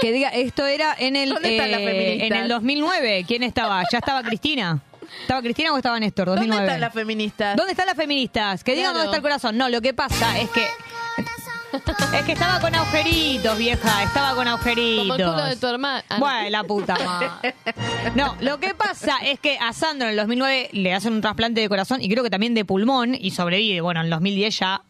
Que diga, esto era en el, ¿Dónde están las eh, feministas? en el 2009. ¿Quién estaba? ¿Ya estaba Cristina? ¿Estaba Cristina o estaba Néstor? ¿Dónde 2009. están las feministas? ¿Dónde están las feministas? Que digan Claro. dónde está el corazón. No, lo que pasa es que. Es que estaba con agujeritos, vieja. Estaba con agujeritos. Como el culo de tu hermana. No. Bueno, la puta madre. No, lo que pasa es que a Sandro en el 2009 le hacen un trasplante de corazón y creo que también de pulmón y sobrevive. Bueno, en el 2010 ya.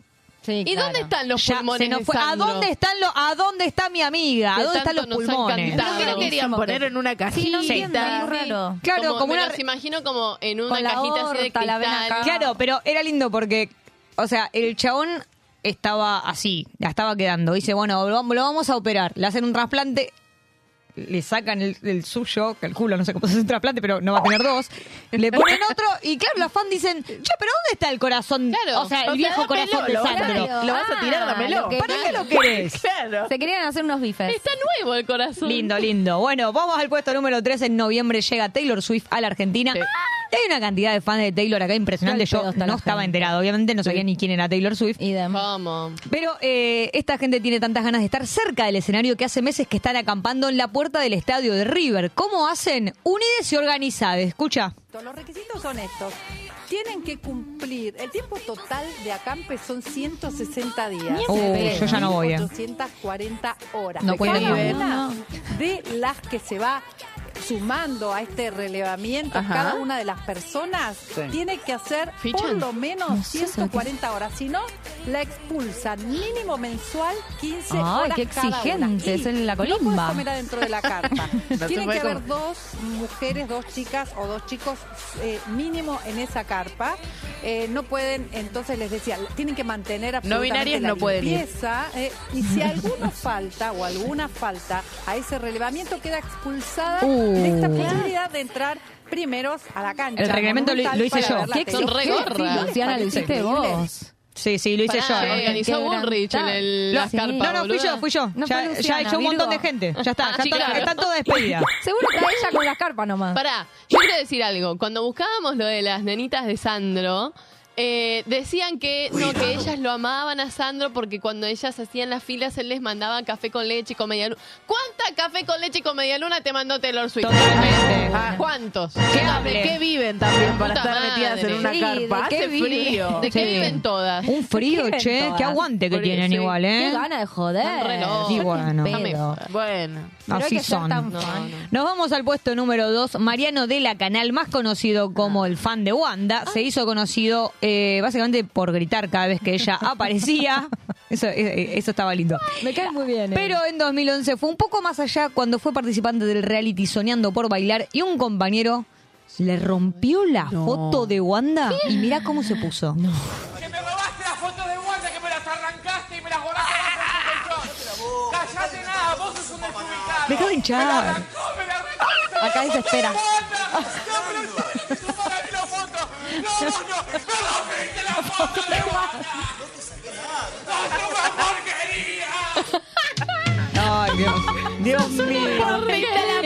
¿Y dónde están los ya pulmones se nos de fue. ¿A dónde están los, a dónde está mi amiga? ¿A dónde están los pulmones? ¿Por qué lo querían poner en una cajita? Sí, no entiendo, es raro. Claro, como, me una los imagino como en una cajita así de horta, cristal. Claro, pero era lindo porque, o sea, el chabón estaba así, la estaba quedando. Dice, bueno, lo, vamos- lo vamos a operar. Le hacen un trasplante, le sacan el, el suyo, que el culo, no sé cómo se hace un trasplante, pero no va a tener dos. Le ponen otro y claro, los fans dicen, che, pero ¿dónde está el corazón? Claro. o sea, el O sea, viejo dámelo, corazón de lo vas a- Sandro. Lo vas a tirar, Ah, dámelo. lo que- ¿Para qué lo querés? Claro. Se querían hacer unos bifes. Está nuevo el corazón. Lindo, lindo. Bueno, vamos al puesto número 3. En noviembre llega Taylor Swift a la Argentina. Sí. Y hay una cantidad de fans de Taylor acá impresionante. Yo no estaba gente. enterado, obviamente, no sabía ni quién era Taylor Swift. ¿Cómo? Pero eh, esta gente tiene tantas ganas de estar cerca del escenario que hace meses que están acampando en la puerta del estadio de River. ¿Cómo hacen? Unides y organizadas. Escucha. Los requisitos son estos. Tienen que cumplir. El tiempo total de acampe son 160 días. Yo ya no voy, eh. 840 horas. No De cada una de las que se va sumando a este relevamiento, Ajá. cada una de las personas Sí. tiene que hacer por lo menos No sé, 140 horas. Si no, la expulsan mínimo mensual 15 Ay, horas qué cada una. exigente, es en la No puedes colimba. comer adentro de la carpa. No se Tienen que haber dos mujeres, dos chicas o dos chicos eh, mínimo en esa carpa. Eh, no pueden, entonces les decía, tienen que mantener absolutamente la no pueden ir. limpieza. eh, y si alguno falta o alguna falta a ese relevamiento, queda expulsada Uh. De esta posibilidad de entrar primeros a la cancha. El reglamento lo- hice yo. Qué. Son re ¿Qué? gorras. Sí, ¿no les Luciana, lo hiciste vos. Sí, sí, lo hice Pará, yo. organizó Bullrich en el, las Sí. carpas, No, no, fui boluda. yo, fui yo. No ya, Luciana, echó un montón de gente. Ya está, Ah, ya sí, claro. están todas despedidas. Seguro que ella con las carpas nomás. Pará, yo quiero decir algo. Cuando buscábamos lo de las nenitas de Sandro, eh, decían que no, que ellas lo amaban a Sandro porque cuando ellas hacían las filas él les mandaba café con leche y con media luna. ¿Cuánta café con leche y con media luna te mandó Taylor Swift? Totalmente. Ah, ¿Cuántos? ¿Qué ¿De qué viven también para estar metidas en una Sí, carpa? ¿de qué Hace frío. ¿De qué Sí. viven todas? Un frío, ¿Qué che. todas? Qué aguante que Por- tienen sí. igual, Qué ¿eh? gana de joder. Y bueno. Pedo. Bueno. Pero Así son. No. Nos vamos al puesto número 2. Mariano de la Canal, más conocido como el fan de Wanda, se hizo conocido eh, básicamente por gritar cada vez que ella aparecía. Eso, eh, eso estaba lindo. Me cae muy bien. eh. Pero en 2011 fue un poco más allá cuando fue participante del reality Soñando por Bailar y un compañero le rompió la foto de Wanda y mira cómo se puso. Que me robaste las fotos de Wanda, que me las arrancaste y me las volaste abajo del colchón. Cállate nada, vos sos un desubicado. Deja de hinchar. Me la arrancó, me la arrancó. Acá desespera. No, no, no. La foto de. ¡No, no, una porquería! Ay, Dios. Dios mío.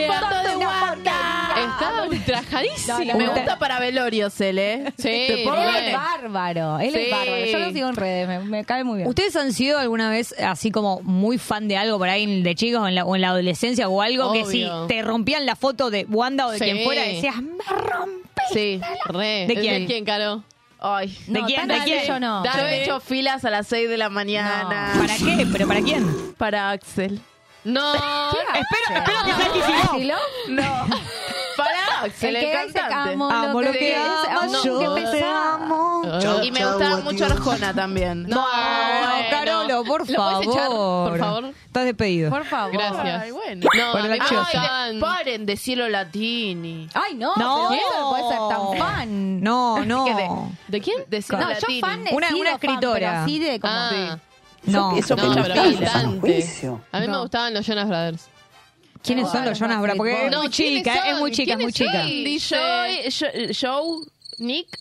Ultrajadísimo. Me gusta para velorios él, ¿eh? Sí, Te pongo- re. Él es bárbaro. Él Sí. es bárbaro. Yo lo sigo en redes. Me, me cae muy bien. ¿Ustedes han sido alguna vez así como muy fan de algo por ahí de chicos o en la, o en la adolescencia o algo que si te rompían la foto de Wanda o de Sí. quien fuera decías, me rompí? Sí, re. ¿De ¿El quién? ¿De quién, Caro? Ay, ¿De No, quién? ¿De quién? yo no. Yo he hecho filas a las 6 de la mañana. ¿Para qué? ¿Pero para quién? Para Axel. No, Espero, espero que sea Kicillof. No. El que dice amo Amo lo que amo, amo, yo yo te te amo. Y me gustaba mucho Arjona también. No, bueno. Carolo, por ¿Lo favor. por favor? Estás despedido. Por favor. Gracias. Ay, bueno. No, Por a la mí me chica. gustaban- Ay, paren de cielo latini. Ay, no, No. pero ¿cómo puede ser tan fan? No, no. ¿Qué de- ¿De quién? De cielo No, yo fan he Una- una fan, escritora. pero así de como... Ah, No. no, pero cantante. A mí me No. gustaban los Jonas Brothers. ¿Quiénes son los Jonas Brothers? Porque es No, muy ¿quiénes chica, es muy chica, es muy ¿Quiénes chica. Joy, Jo- Joe, Nick.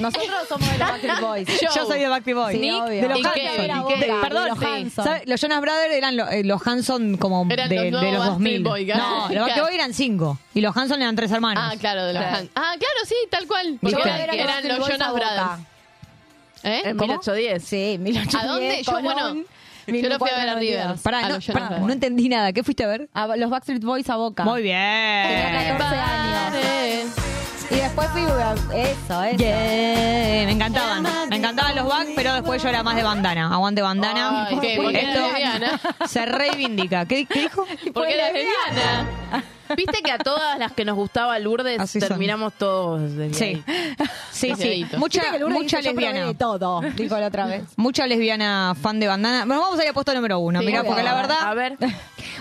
Nosotros somos de los Backstreet Boys. Yo soy de Backstreet Boys. Sí, Nick, de los ¿Y Hanson. Perdón, los. Hanson. Los Jonas Brothers eran lo- eh, los Hanson como Eran de, los de los 2000. Backstreet Boys, no, claro. los Backstreet Boys eran cinco y los Hanson eran tres hermanos. Ah, claro, de los Claro. Han- Ah, claro, sí, tal cual. Porque Yo eran, era eran los Jonas. Brothers. ¿Eh? En ¿Cómo? 1810. Sí, 1810. ¿A dónde? Yo, bueno, yo lo fui a ver a 1492. River. Pará, a no, pará, Brothers. no entendí nada. ¿Qué fuiste a ver? A los Backstreet Boys a Boca. Muy bien. Tenía 14 años. Y después fui a... Eso, eso. Yeah, me encantaban. Me encantaban los back, pero después yo era más de bandana. Aguante bandana. Ay, ¿qué? Esto lesbiana. se reivindica. ¿Qué, qué dijo? Porque eras lesbiana. Viste que a todas las que nos gustaba Lourdes Así son. terminamos todos Sí. Sí, sí. Desviadito. Mucha, Viste que Lourdes mucha dice, "Yo probé lesbiana. de todo, dijo la otra vez. Mucha lesbiana fan de bandana. Bueno, vamos a ir a puesto número uno. Sí, Mirá, por porque la verdad, A ver.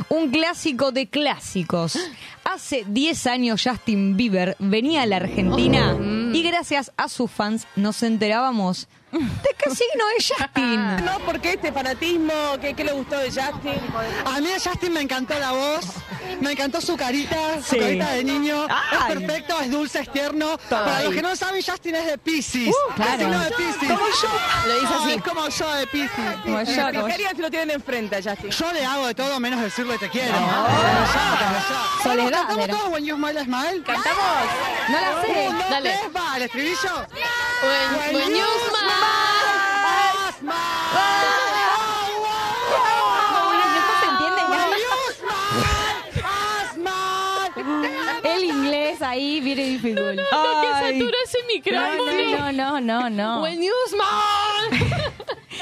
Un clásico de clásicos. Hace 10 años Justin Bieber venía a la Argentina Mm. y gracias a sus fans nos enterábamos de qué signo es Justin. No, porque este fanatismo, ¿qué, qué le gustó de Justin? A mí de Justin me encantó la voz, me encantó su carita, su Sí. carita de niño. Ay. Es perfecto, es dulce, es tierno. Para los que no saben, Justin es de Pisces. claro. Es signo de Pisces. Como yo. Lo dice así. Es como yo de Pisces. Como yo, como yo. Explicaría si lo tienen enfrente a Justin. Yo le hago de todo menos decirle te quiero. Yo. Soledad, ¿Cantamos todos When You Smile, Smile? ¿Cantamos? No la sé. Dale. tres, va, el estribillo. When, when you smile. El inglés ahí, very difficult. No, que Ay. satura ese micrófono. No, no, no, no, no. When you smile.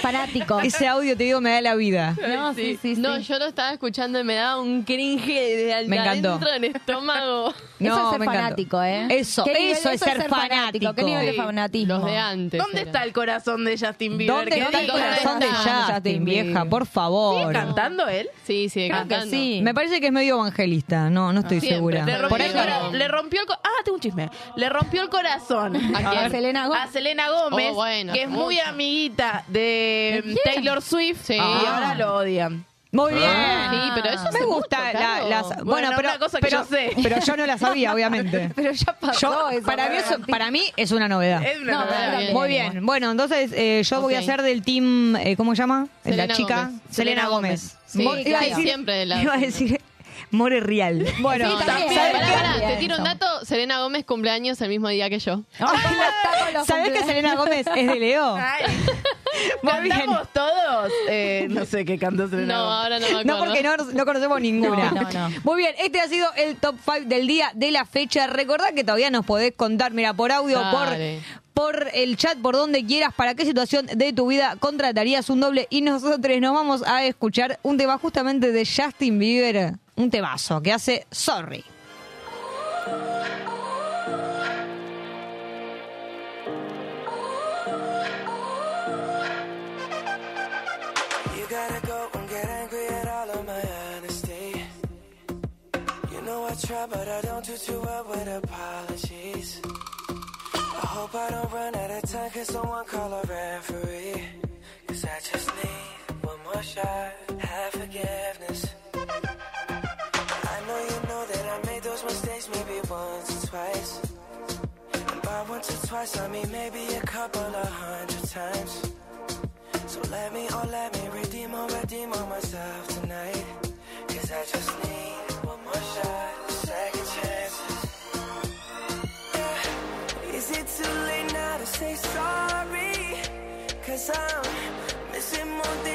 Fanático. Ese audio, te digo, me da la vida. No, sí, sí, sí. No, yo lo estaba escuchando y me daba un cringe de Me encantó. adentro del estómago. No, eso es ser me fanático, ¿eh? Eso, ¿Qué nivel eso es ser fanático. ¿Qué nivel de Sí, fanatismo? Los de antes. ¿Dónde era. está el corazón de Justin Bieber? ¿Dónde ¿Qué está el corazón de Justin, vieja? Por favor. ¿Sigue cantando él? Sí, que cantando. sí. Me parece que es medio evangelista. No, no estoy Siempre. segura. Le rompió, el cora- no. le rompió el co- Ah, tengo un chisme. Le rompió el corazón. ¿A Selena Gómez. A Selena Gómez, Oh, bueno, que es muy amiguita de quién? Taylor Swift Sí. y Ah. ahora lo odian. Muy bien. Sí, pero eso me gusta mucho, la- las bueno, Bueno, pero una cosa que pero, yo sé. pero yo no la sabía, obviamente. Pero ya pasó Yo, eso. para mí eso, para mí es una novedad. Es una No, novedad. para mí bien. Muy bien. Bueno, entonces eh, yo voy a Ok. ser del team, eh, ¿cómo se llama? Selena la chica Gómez. Selena Gómez. Sí, Mo- sí, iba a decir- siempre de la- Iba a decir More Real. Bueno, Sí, también. también. ¿sabes Pará, qué? pará, te tiro un dato. Selena Gómez cumpleaños el mismo día que yo. ¿Sabés que Selena Gómez es de Leo? Muy bien. ¿Cantamos todos? Eh, no sé qué cantó Selena No, Gómez. ahora no me acuerdo. No, porque no, no conocemos ninguna. No, no, no. Muy bien, este ha sido el top 5 del día de la fecha. Recordad que todavía nos podés contar, mira, por audio, por, por el chat, por donde quieras, para qué situación de tu vida contratarías un doble. Y nosotros nos vamos a escuchar un tema justamente de Justin Bieber, un temazo que hace Sorry. Try, but I don't do too well with apologies. I hope I don't run out of time, cause someone call a referee. Cause I just need one more shot, have forgiveness. Twice, I mean maybe a couple of hundred times. So let me, oh let me redeem or redeem on myself tonight. Cause I just need one more shot, second chances. Yeah. Is it too late now to say sorry? Cause I'm missing more than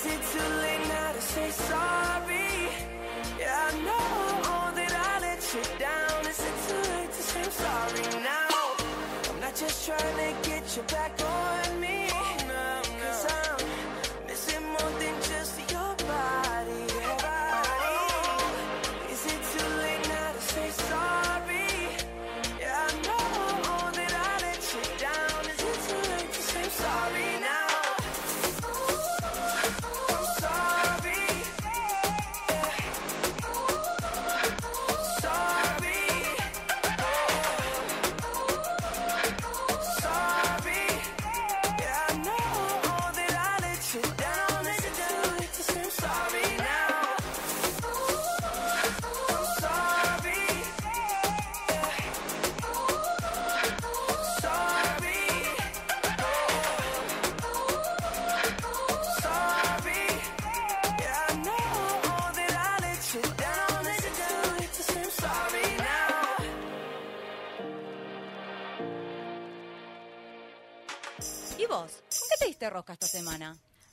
is it too late now to say sorry? Yeah, I know that I let you down. Is it too late to say sorry now? I'm not just trying to get you back on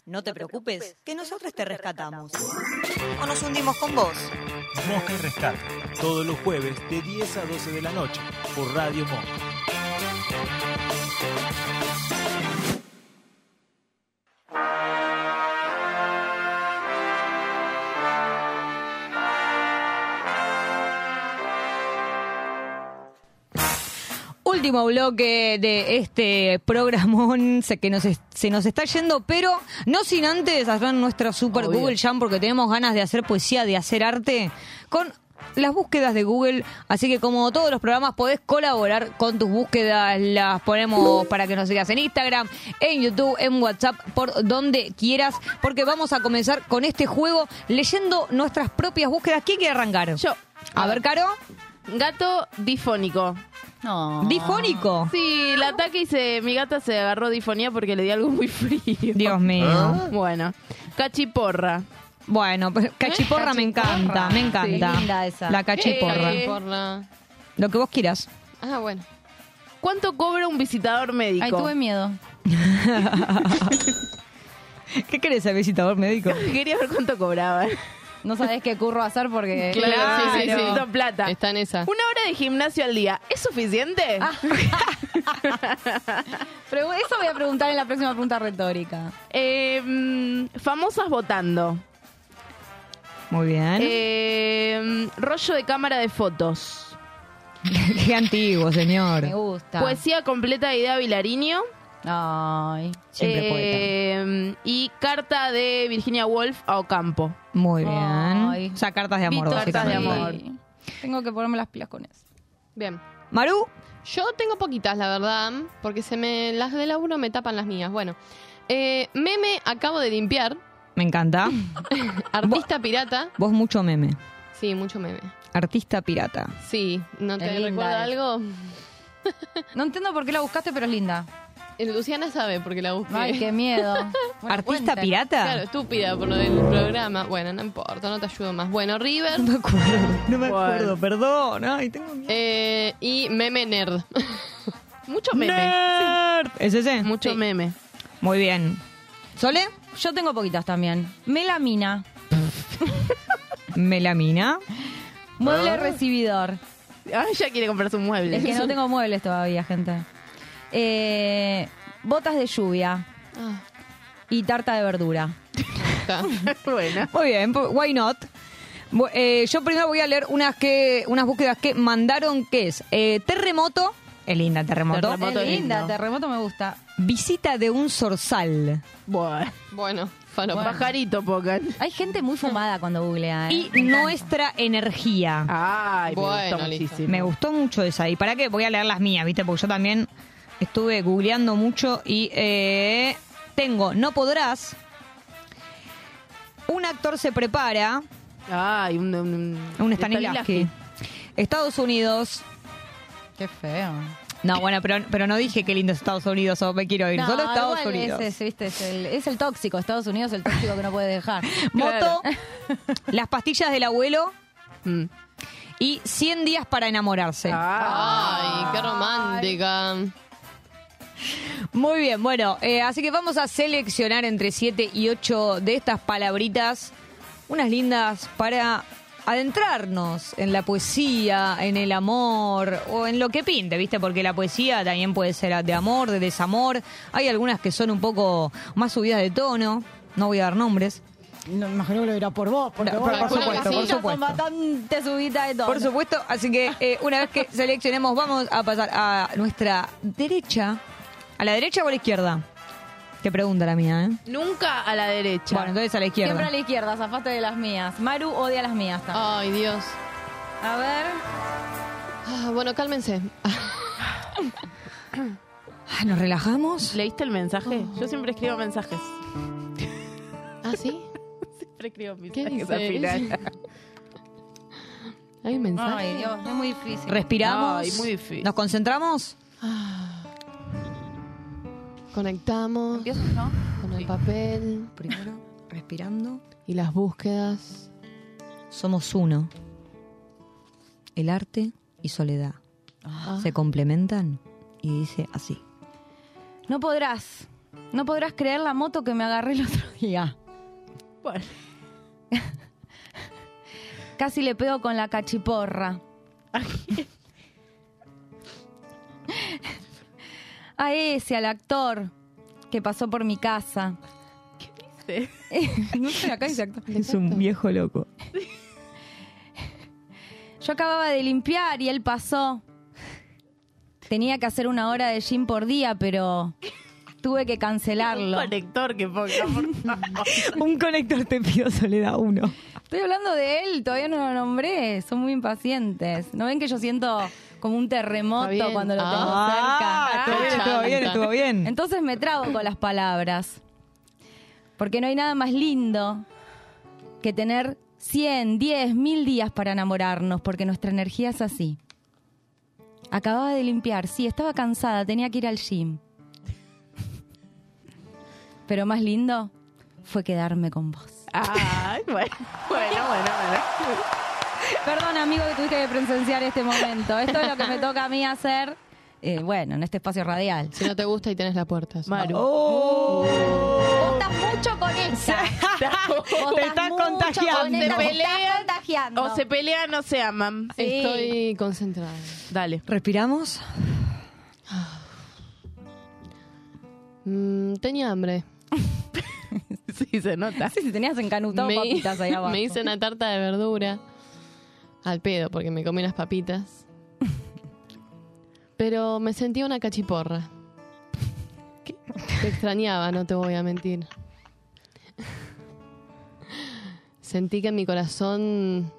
No te preocupes, que nosotros te rescatamos. O nos hundimos con vos. Mosca y Rescate, todos los jueves de 10 a 12 de la noche por Radio Mosca. Último bloque de este programón que nos es- se nos está yendo, pero no sin antes hacer nuestra super Obvio. Google Jam porque tenemos ganas de hacer poesía, de hacer arte con las búsquedas de Google. Así que como todos los programas podés colaborar con tus búsquedas, las ponemos para que nos sigas en Instagram, en YouTube, en WhatsApp, por donde quieras, porque vamos a comenzar con este juego leyendo nuestras propias búsquedas. ¿Quién quiere arrancar? Yo. A ver, Caro. Gato difónico. ¿Difónico? Sí, el ataque y se, mi gata se agarró difonía porque le di algo muy frío. Dios mío. Bueno, cachiporra. Bueno, pues cachiporra me encanta, me encanta. Sí, linda esa. La cachiporra. Eh, Lo que vos quieras. Ah, bueno. ¿Cuánto cobra un visitador médico? Ay, tuve miedo. ¿Qué querés ser visitador médico? Quería ver cuánto cobraba. No sabés qué curro hacer porque... Claro, sí, sí, sí. Necesito plata. Está en esa. Una hora de gimnasio al día, ¿es suficiente? Ah. Pero eso voy a preguntar en la próxima pregunta retórica. Eh, mm, famosas votando. Muy bien. Eh, rollo de cámara de fotos. Qué antiguo, señor. Me gusta. Poesía completa de Idea Vilariño. Ay, Siempre Eh, Y carta de Virginia Woolf a Ocampo. Muy bien. Ay. O sea, cartas de amor, Vito, cartas de amor. Tengo que ponerme las pilas con eso. Bien. Maru. Yo tengo poquitas, la verdad, porque se me las de laburo me tapan las mías. Bueno, eh, meme acabo de limpiar. Me encanta. Artista pirata. Vos mucho meme. Sí, mucho meme. Artista pirata. Sí, ¿no te recuerda algo? No entiendo por qué la buscaste, pero es linda. Eh, Luciana sabe porque la busqué. Ay, qué miedo. Bueno, ¿Artista cuenten. pirata? Claro, estúpida por lo del programa. Bueno, no importa, no te ayudo más. Bueno, River. No me acuerdo, no me acuerdo, perdón. Ay, tengo miedo. Eh, y meme nerd. Mucho meme. Nerd. ¿Es ese? Mucho Sí. meme. Muy bien. ¿Sole? Yo tengo poquitas también. Melamina. Melamina. Mueble Ah. recibidor. Ah, ella quiere comprarse un mueble. Es que no tengo muebles todavía, gente. Eh, botas de lluvia. Ah, Y tarta de verdura. está. Buena. Muy bien, pues, why not? Eh, yo primero voy a leer unas que unas búsquedas que mandaron, que es eh, terremoto, es linda terremoto, Terremoto. es linda, lindo. terremoto me gusta. visita de un zorzal Bueno. Bueno. Pajarito, pocan. Hay gente muy fumada cuando googlea, ¿eh? y nuestra energía. Ay, me Bueno, gustó listo. muchísimo. Me gustó mucho esa. ¿Y para qué? Voy a leer las mías, ¿viste? Porque yo también estuve googleando mucho y eh, tengo No Podrás, un actor se prepara. Ay, un, un, Un Stanislavski. Estados Unidos. Qué feo. No, bueno, pero, pero no dije qué lindo es Estados Unidos o me quiero ir. No, Solo Estados igual Unidos. Es, es, ¿viste? Es, el, es el tóxico. Estados Unidos es el tóxico que no puede dejar. Moto, las pastillas del abuelo y 100 días para enamorarse. Ay, qué romántica. Muy bien, bueno, eh, así que vamos a seleccionar entre 7 y 8 de estas palabritas, unas lindas para adentrarnos en la poesía, en el amor o en lo que pinte, ¿viste? Porque la poesía también puede ser de amor, de desamor. Hay algunas que son un poco más subidas de tono, no voy a dar nombres. No, imagino que lo dirá por vos, porque No, vos por- supuesto, por supuesto. bastante de. Por supuesto, así que eh, una vez que seleccionemos, vamos a pasar a nuestra derecha. ¿A la derecha o a la izquierda? Te pregunta la mía, ¿eh? Nunca a la derecha. Bueno, entonces a la izquierda. Siempre a la izquierda, zafaste de las mías. Maru odia las mías también. Ay, Dios. A ver. Ah, bueno, cálmense. Ah, ¿Nos relajamos? ¿Leíste el mensaje? Yo siempre escribo mensajes. ¿Ah, sí? Siempre escribo ¿Qué mensajes al final. Hay un mensaje. Ay, Dios, es muy difícil. Respiramos. Ay, muy difícil. ¿Nos concentramos? Conectamos ¿Empiezo yo? con el papel Primero, respirando. y las búsquedas. Somos uno. El arte y soledad. Ah. Se complementan y dice así. No podrás. No podrás creer la moto que me agarré el otro día. Bueno. Casi le pego con la cachiporra. A ese, al actor que pasó por mi casa. ¿Qué no sé, acá dice actor. Es un viejo loco. Yo acababa de limpiar y él pasó. Tenía que hacer una hora de gym por día, pero tuve que cancelarlo. Un conector que ponga, por favor. un conector te pido soledad uno. Estoy hablando de él, todavía no lo nombré. Son muy impacientes. ¿No ven que yo siento como un terremoto cuando lo tengo Ah, cerca? estuvo bien, estuvo bien, estuvo bien. Entonces me trabo con las palabras. Porque no hay nada más lindo que tener 100, 10, mil días para enamorarnos, porque nuestra energía es así. Acababa de limpiar, sí, estaba cansada, tenía que ir al gym. Pero más lindo fue quedarme con vos. Ay, bueno, bueno, bueno, bueno. Perdón, amigo, que tuviste que presenciar este momento. Esto es lo que me toca a mí hacer, eh, bueno, en este espacio radial. Si no te gusta y tenés la puerta. Maru. Oh. Estás mucho con Te estás contagiando. Se te pelean, estás contagiando. O se pelean o se aman. Sí. Estoy concentrada. Dale. ¿Respiramos? Mm, tenía hambre. Sí, se nota. Sí, si tenías encanutado me, papitas ahí abajo. me hice una tarta de verdura. Al pedo, porque me comí unas papitas. Pero me sentía una cachiporra. Te extrañaba, no te voy a mentir. Sentí que en mi corazón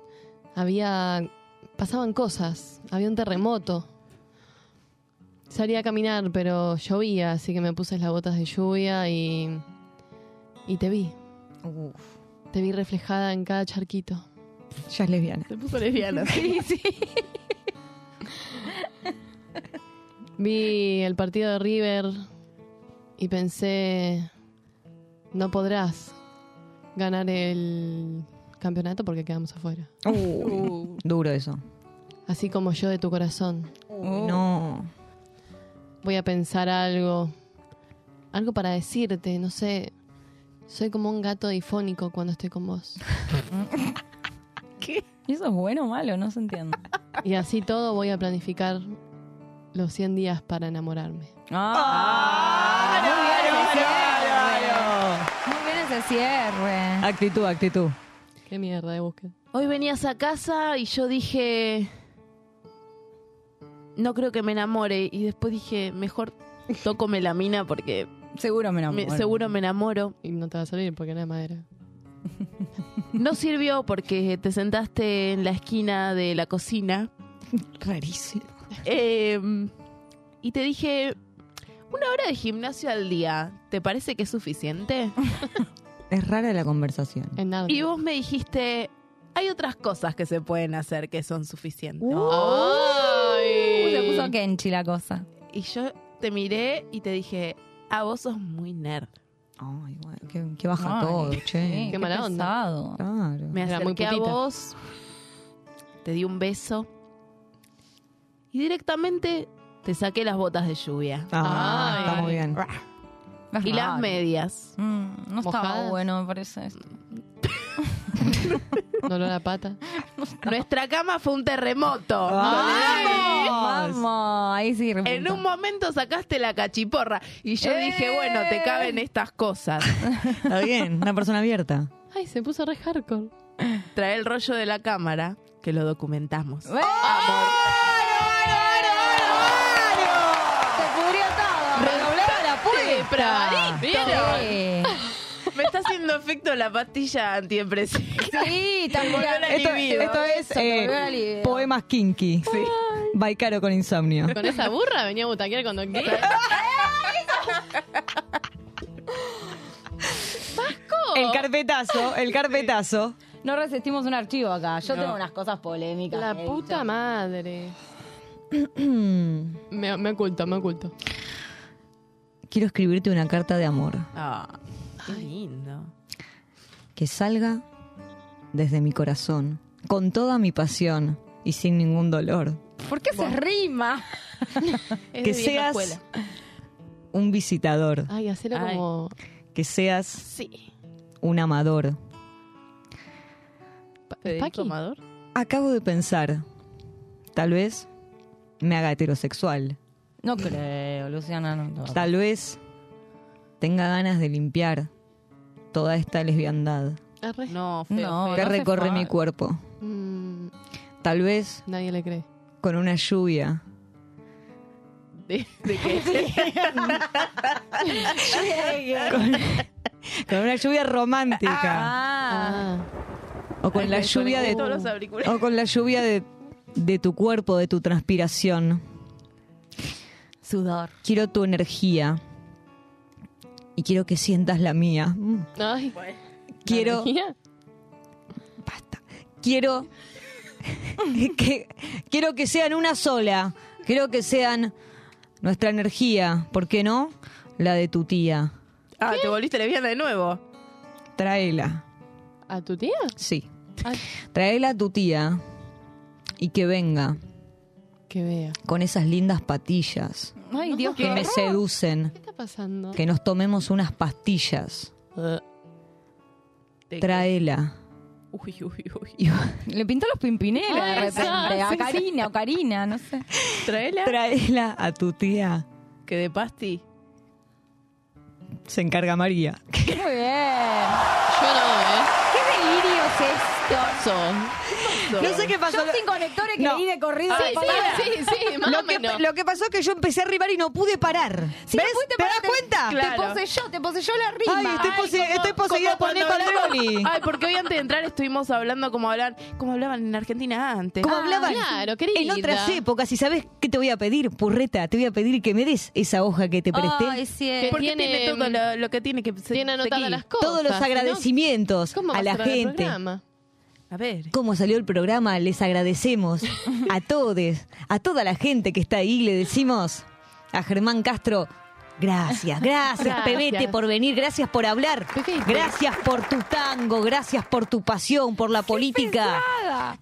había. pasaban cosas. Había un terremoto. Salí a caminar, pero llovía, así que me puse las botas de lluvia y. y te vi. Te vi reflejada en cada charquito. Ya es lesbiana. Se puso lesbiana. Sí, sí. Vi el partido de River y pensé, no podrás ganar el campeonato porque quedamos afuera. Uh, duro eso. Así como yo de tu corazón. No. Voy a pensar algo, algo para decirte, no sé. Soy como un gato difónico cuando estoy con vos. ¿Qué? ¿Y eso es bueno o malo? No se entiende. Y así todo voy a planificar los 100 días para enamorarme. Ah, muy bien ese cierre. Muy bien ese cierre. Actitud, actitud. Qué mierda de búsqueda. Hoy venías a casa y yo dije, no creo que me enamore. Y después dije, mejor toco melamina porque Seguro me enamoro. me- seguro me enamoro. Y no te va a salir porque no es madera. No sirvió porque te sentaste en la esquina de la cocina. Rarísimo. Eh, y te dije, una hora de gimnasio al día, ¿te parece que es suficiente? Es rara la conversación. En nada. Y vos me dijiste, hay otras cosas que se pueden hacer que son suficientes. Ay. Se puso Kenchi la cosa. Y yo te miré y te dije, a vos sos muy nerd. Ay, bueno, que, que baja Ay, todo, che. sí, Qué mala onda. Claro. Me Era muy acerqué a vos, te di un beso y directamente te saqué las botas de lluvia. Ah, Ay. está muy bien. Y las medias. Mm, no estaba Mojadas. bueno, me parece esto. Dolor a pata. Nuestra cama fue un terremoto. Vamos, ahí sí. repunta. En un momento sacaste la cachiporra y yo dije, bueno, te caben estas cosas. Está bien, una persona abierta. Ay, se puso re hardcore. Trae el rollo de la cámara que lo documentamos. ¡Eh! Se pudrió todo. Redoblaba la puerta. ¿Vieron? Sí. Me está haciendo efecto la pastilla antidepresiva. Sí, la Esto, esto es eh, poemas kinky. Sí. Baicaro con insomnio. Con esa burra venía a butaquear cuando quiera. El carpetazo, el carpetazo. No resistimos un archivo acá. Yo No. tengo unas cosas polémicas. La he puta madre. Me, me oculto, me oculto. Quiero escribirte una carta de amor Ah, qué lindo. que salga desde mi corazón, con toda mi pasión y sin ningún dolor. ¿Por qué se rima? Que seas escuela. un visitador, Ay, hacelo Ay. como. que seas Sí. un amador. ¿Federico Paqui. Amador? Acabo de pensar, tal vez me haga heterosexual, No creo, Luciana. No, no. tal vez tenga ganas de limpiar toda esta lesbiandad Arre. No, feo, No, feo. que recorre mi cuerpo. Mm, Tal vez nadie le cree. con una lluvia ¿De, de qué? con una lluvia romántica Ah. o con Ay, la lluvia de todos los o con la lluvia de, de tu cuerpo, de tu transpiración. Sudor. Quiero tu energía y quiero que sientas la mía. Ay, Quiero ¿energía? quiero que quiero que sean una sola. Quiero que sean nuestra energía, ¿por qué no? La de tu tía. Ah, te volviste lesbiana de nuevo. Tráela. ¿A tu tía? Sí. Ay, Tráela a tu tía y que venga que vea. con esas lindas patillas Ay, Dios, que me seducen. Que nos tomemos unas pastillas. ¿De qué? Tráela. Uy, uy, uy. Le pintó los pimpinelos de Ay, repente. sí, A sí, Karina o Karina, no sé. Traela. Tráela a tu tía. que de pasti. Se encarga María. Muy bien. Yo no, ¿eh? ¿Qué delirio es No sé qué pasó. Yo sin conectores que No. leí de corrido. Sí, la sí, sí, sí, más Lo que, menos. lo que pasó es que yo empecé a rimar y no pude parar. Si ¿Ves? fuiste ¿Te para- das cuenta? Claro. Te poseyó, te poseyó la rima. Ay, estoy, pose- estoy poseída por cuando Nico. Ay, porque hoy antes de entrar estuvimos hablando como hablan, como hablaban en Argentina antes. Como Ah, hablaban claro, querida. en otras épocas. ¿Y sabes qué te voy a pedir, purreta? Te voy a pedir que me des esa hoja que te presté. Ay, sí. Que Porque tiene, tiene, todo lo, lo que tiene que se- Tiene anotadas seguir. las cosas. Todos los ¿no? agradecimientos ¿Cómo va a la el gente. programa? A ver. ¿Cómo salió el programa? Les agradecemos a todos, a toda la gente que está ahí. Le decimos a Germán Castro, gracias, gracias, Gracias. Pebete, por venir, gracias por hablar, gracias por tu tango, gracias por tu pasión, por la política.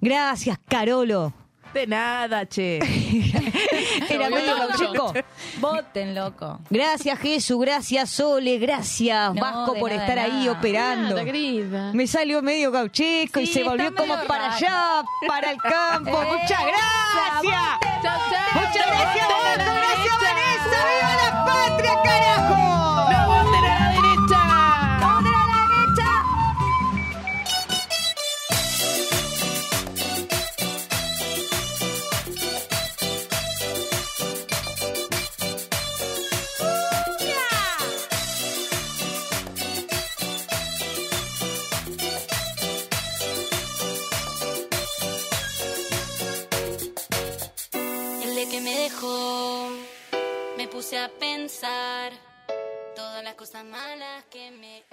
Gracias, Carolo. De nada, che. Era medio gaucheco. Voten, loco. Gracias, Jesús, gracias, Sole, gracias, No, Vasco, de por nada, estar de ahí nada. operando. Nada, querida. Me salió medio gaucheco y Sí, se volvió como medio para raro. allá, para el campo. Eh, Muchas gracias. Muchas gracias, Vasco. Gracias. Vanessa. ¡Viva la patria, carajo! Puse a pensar todas las cosas malas que me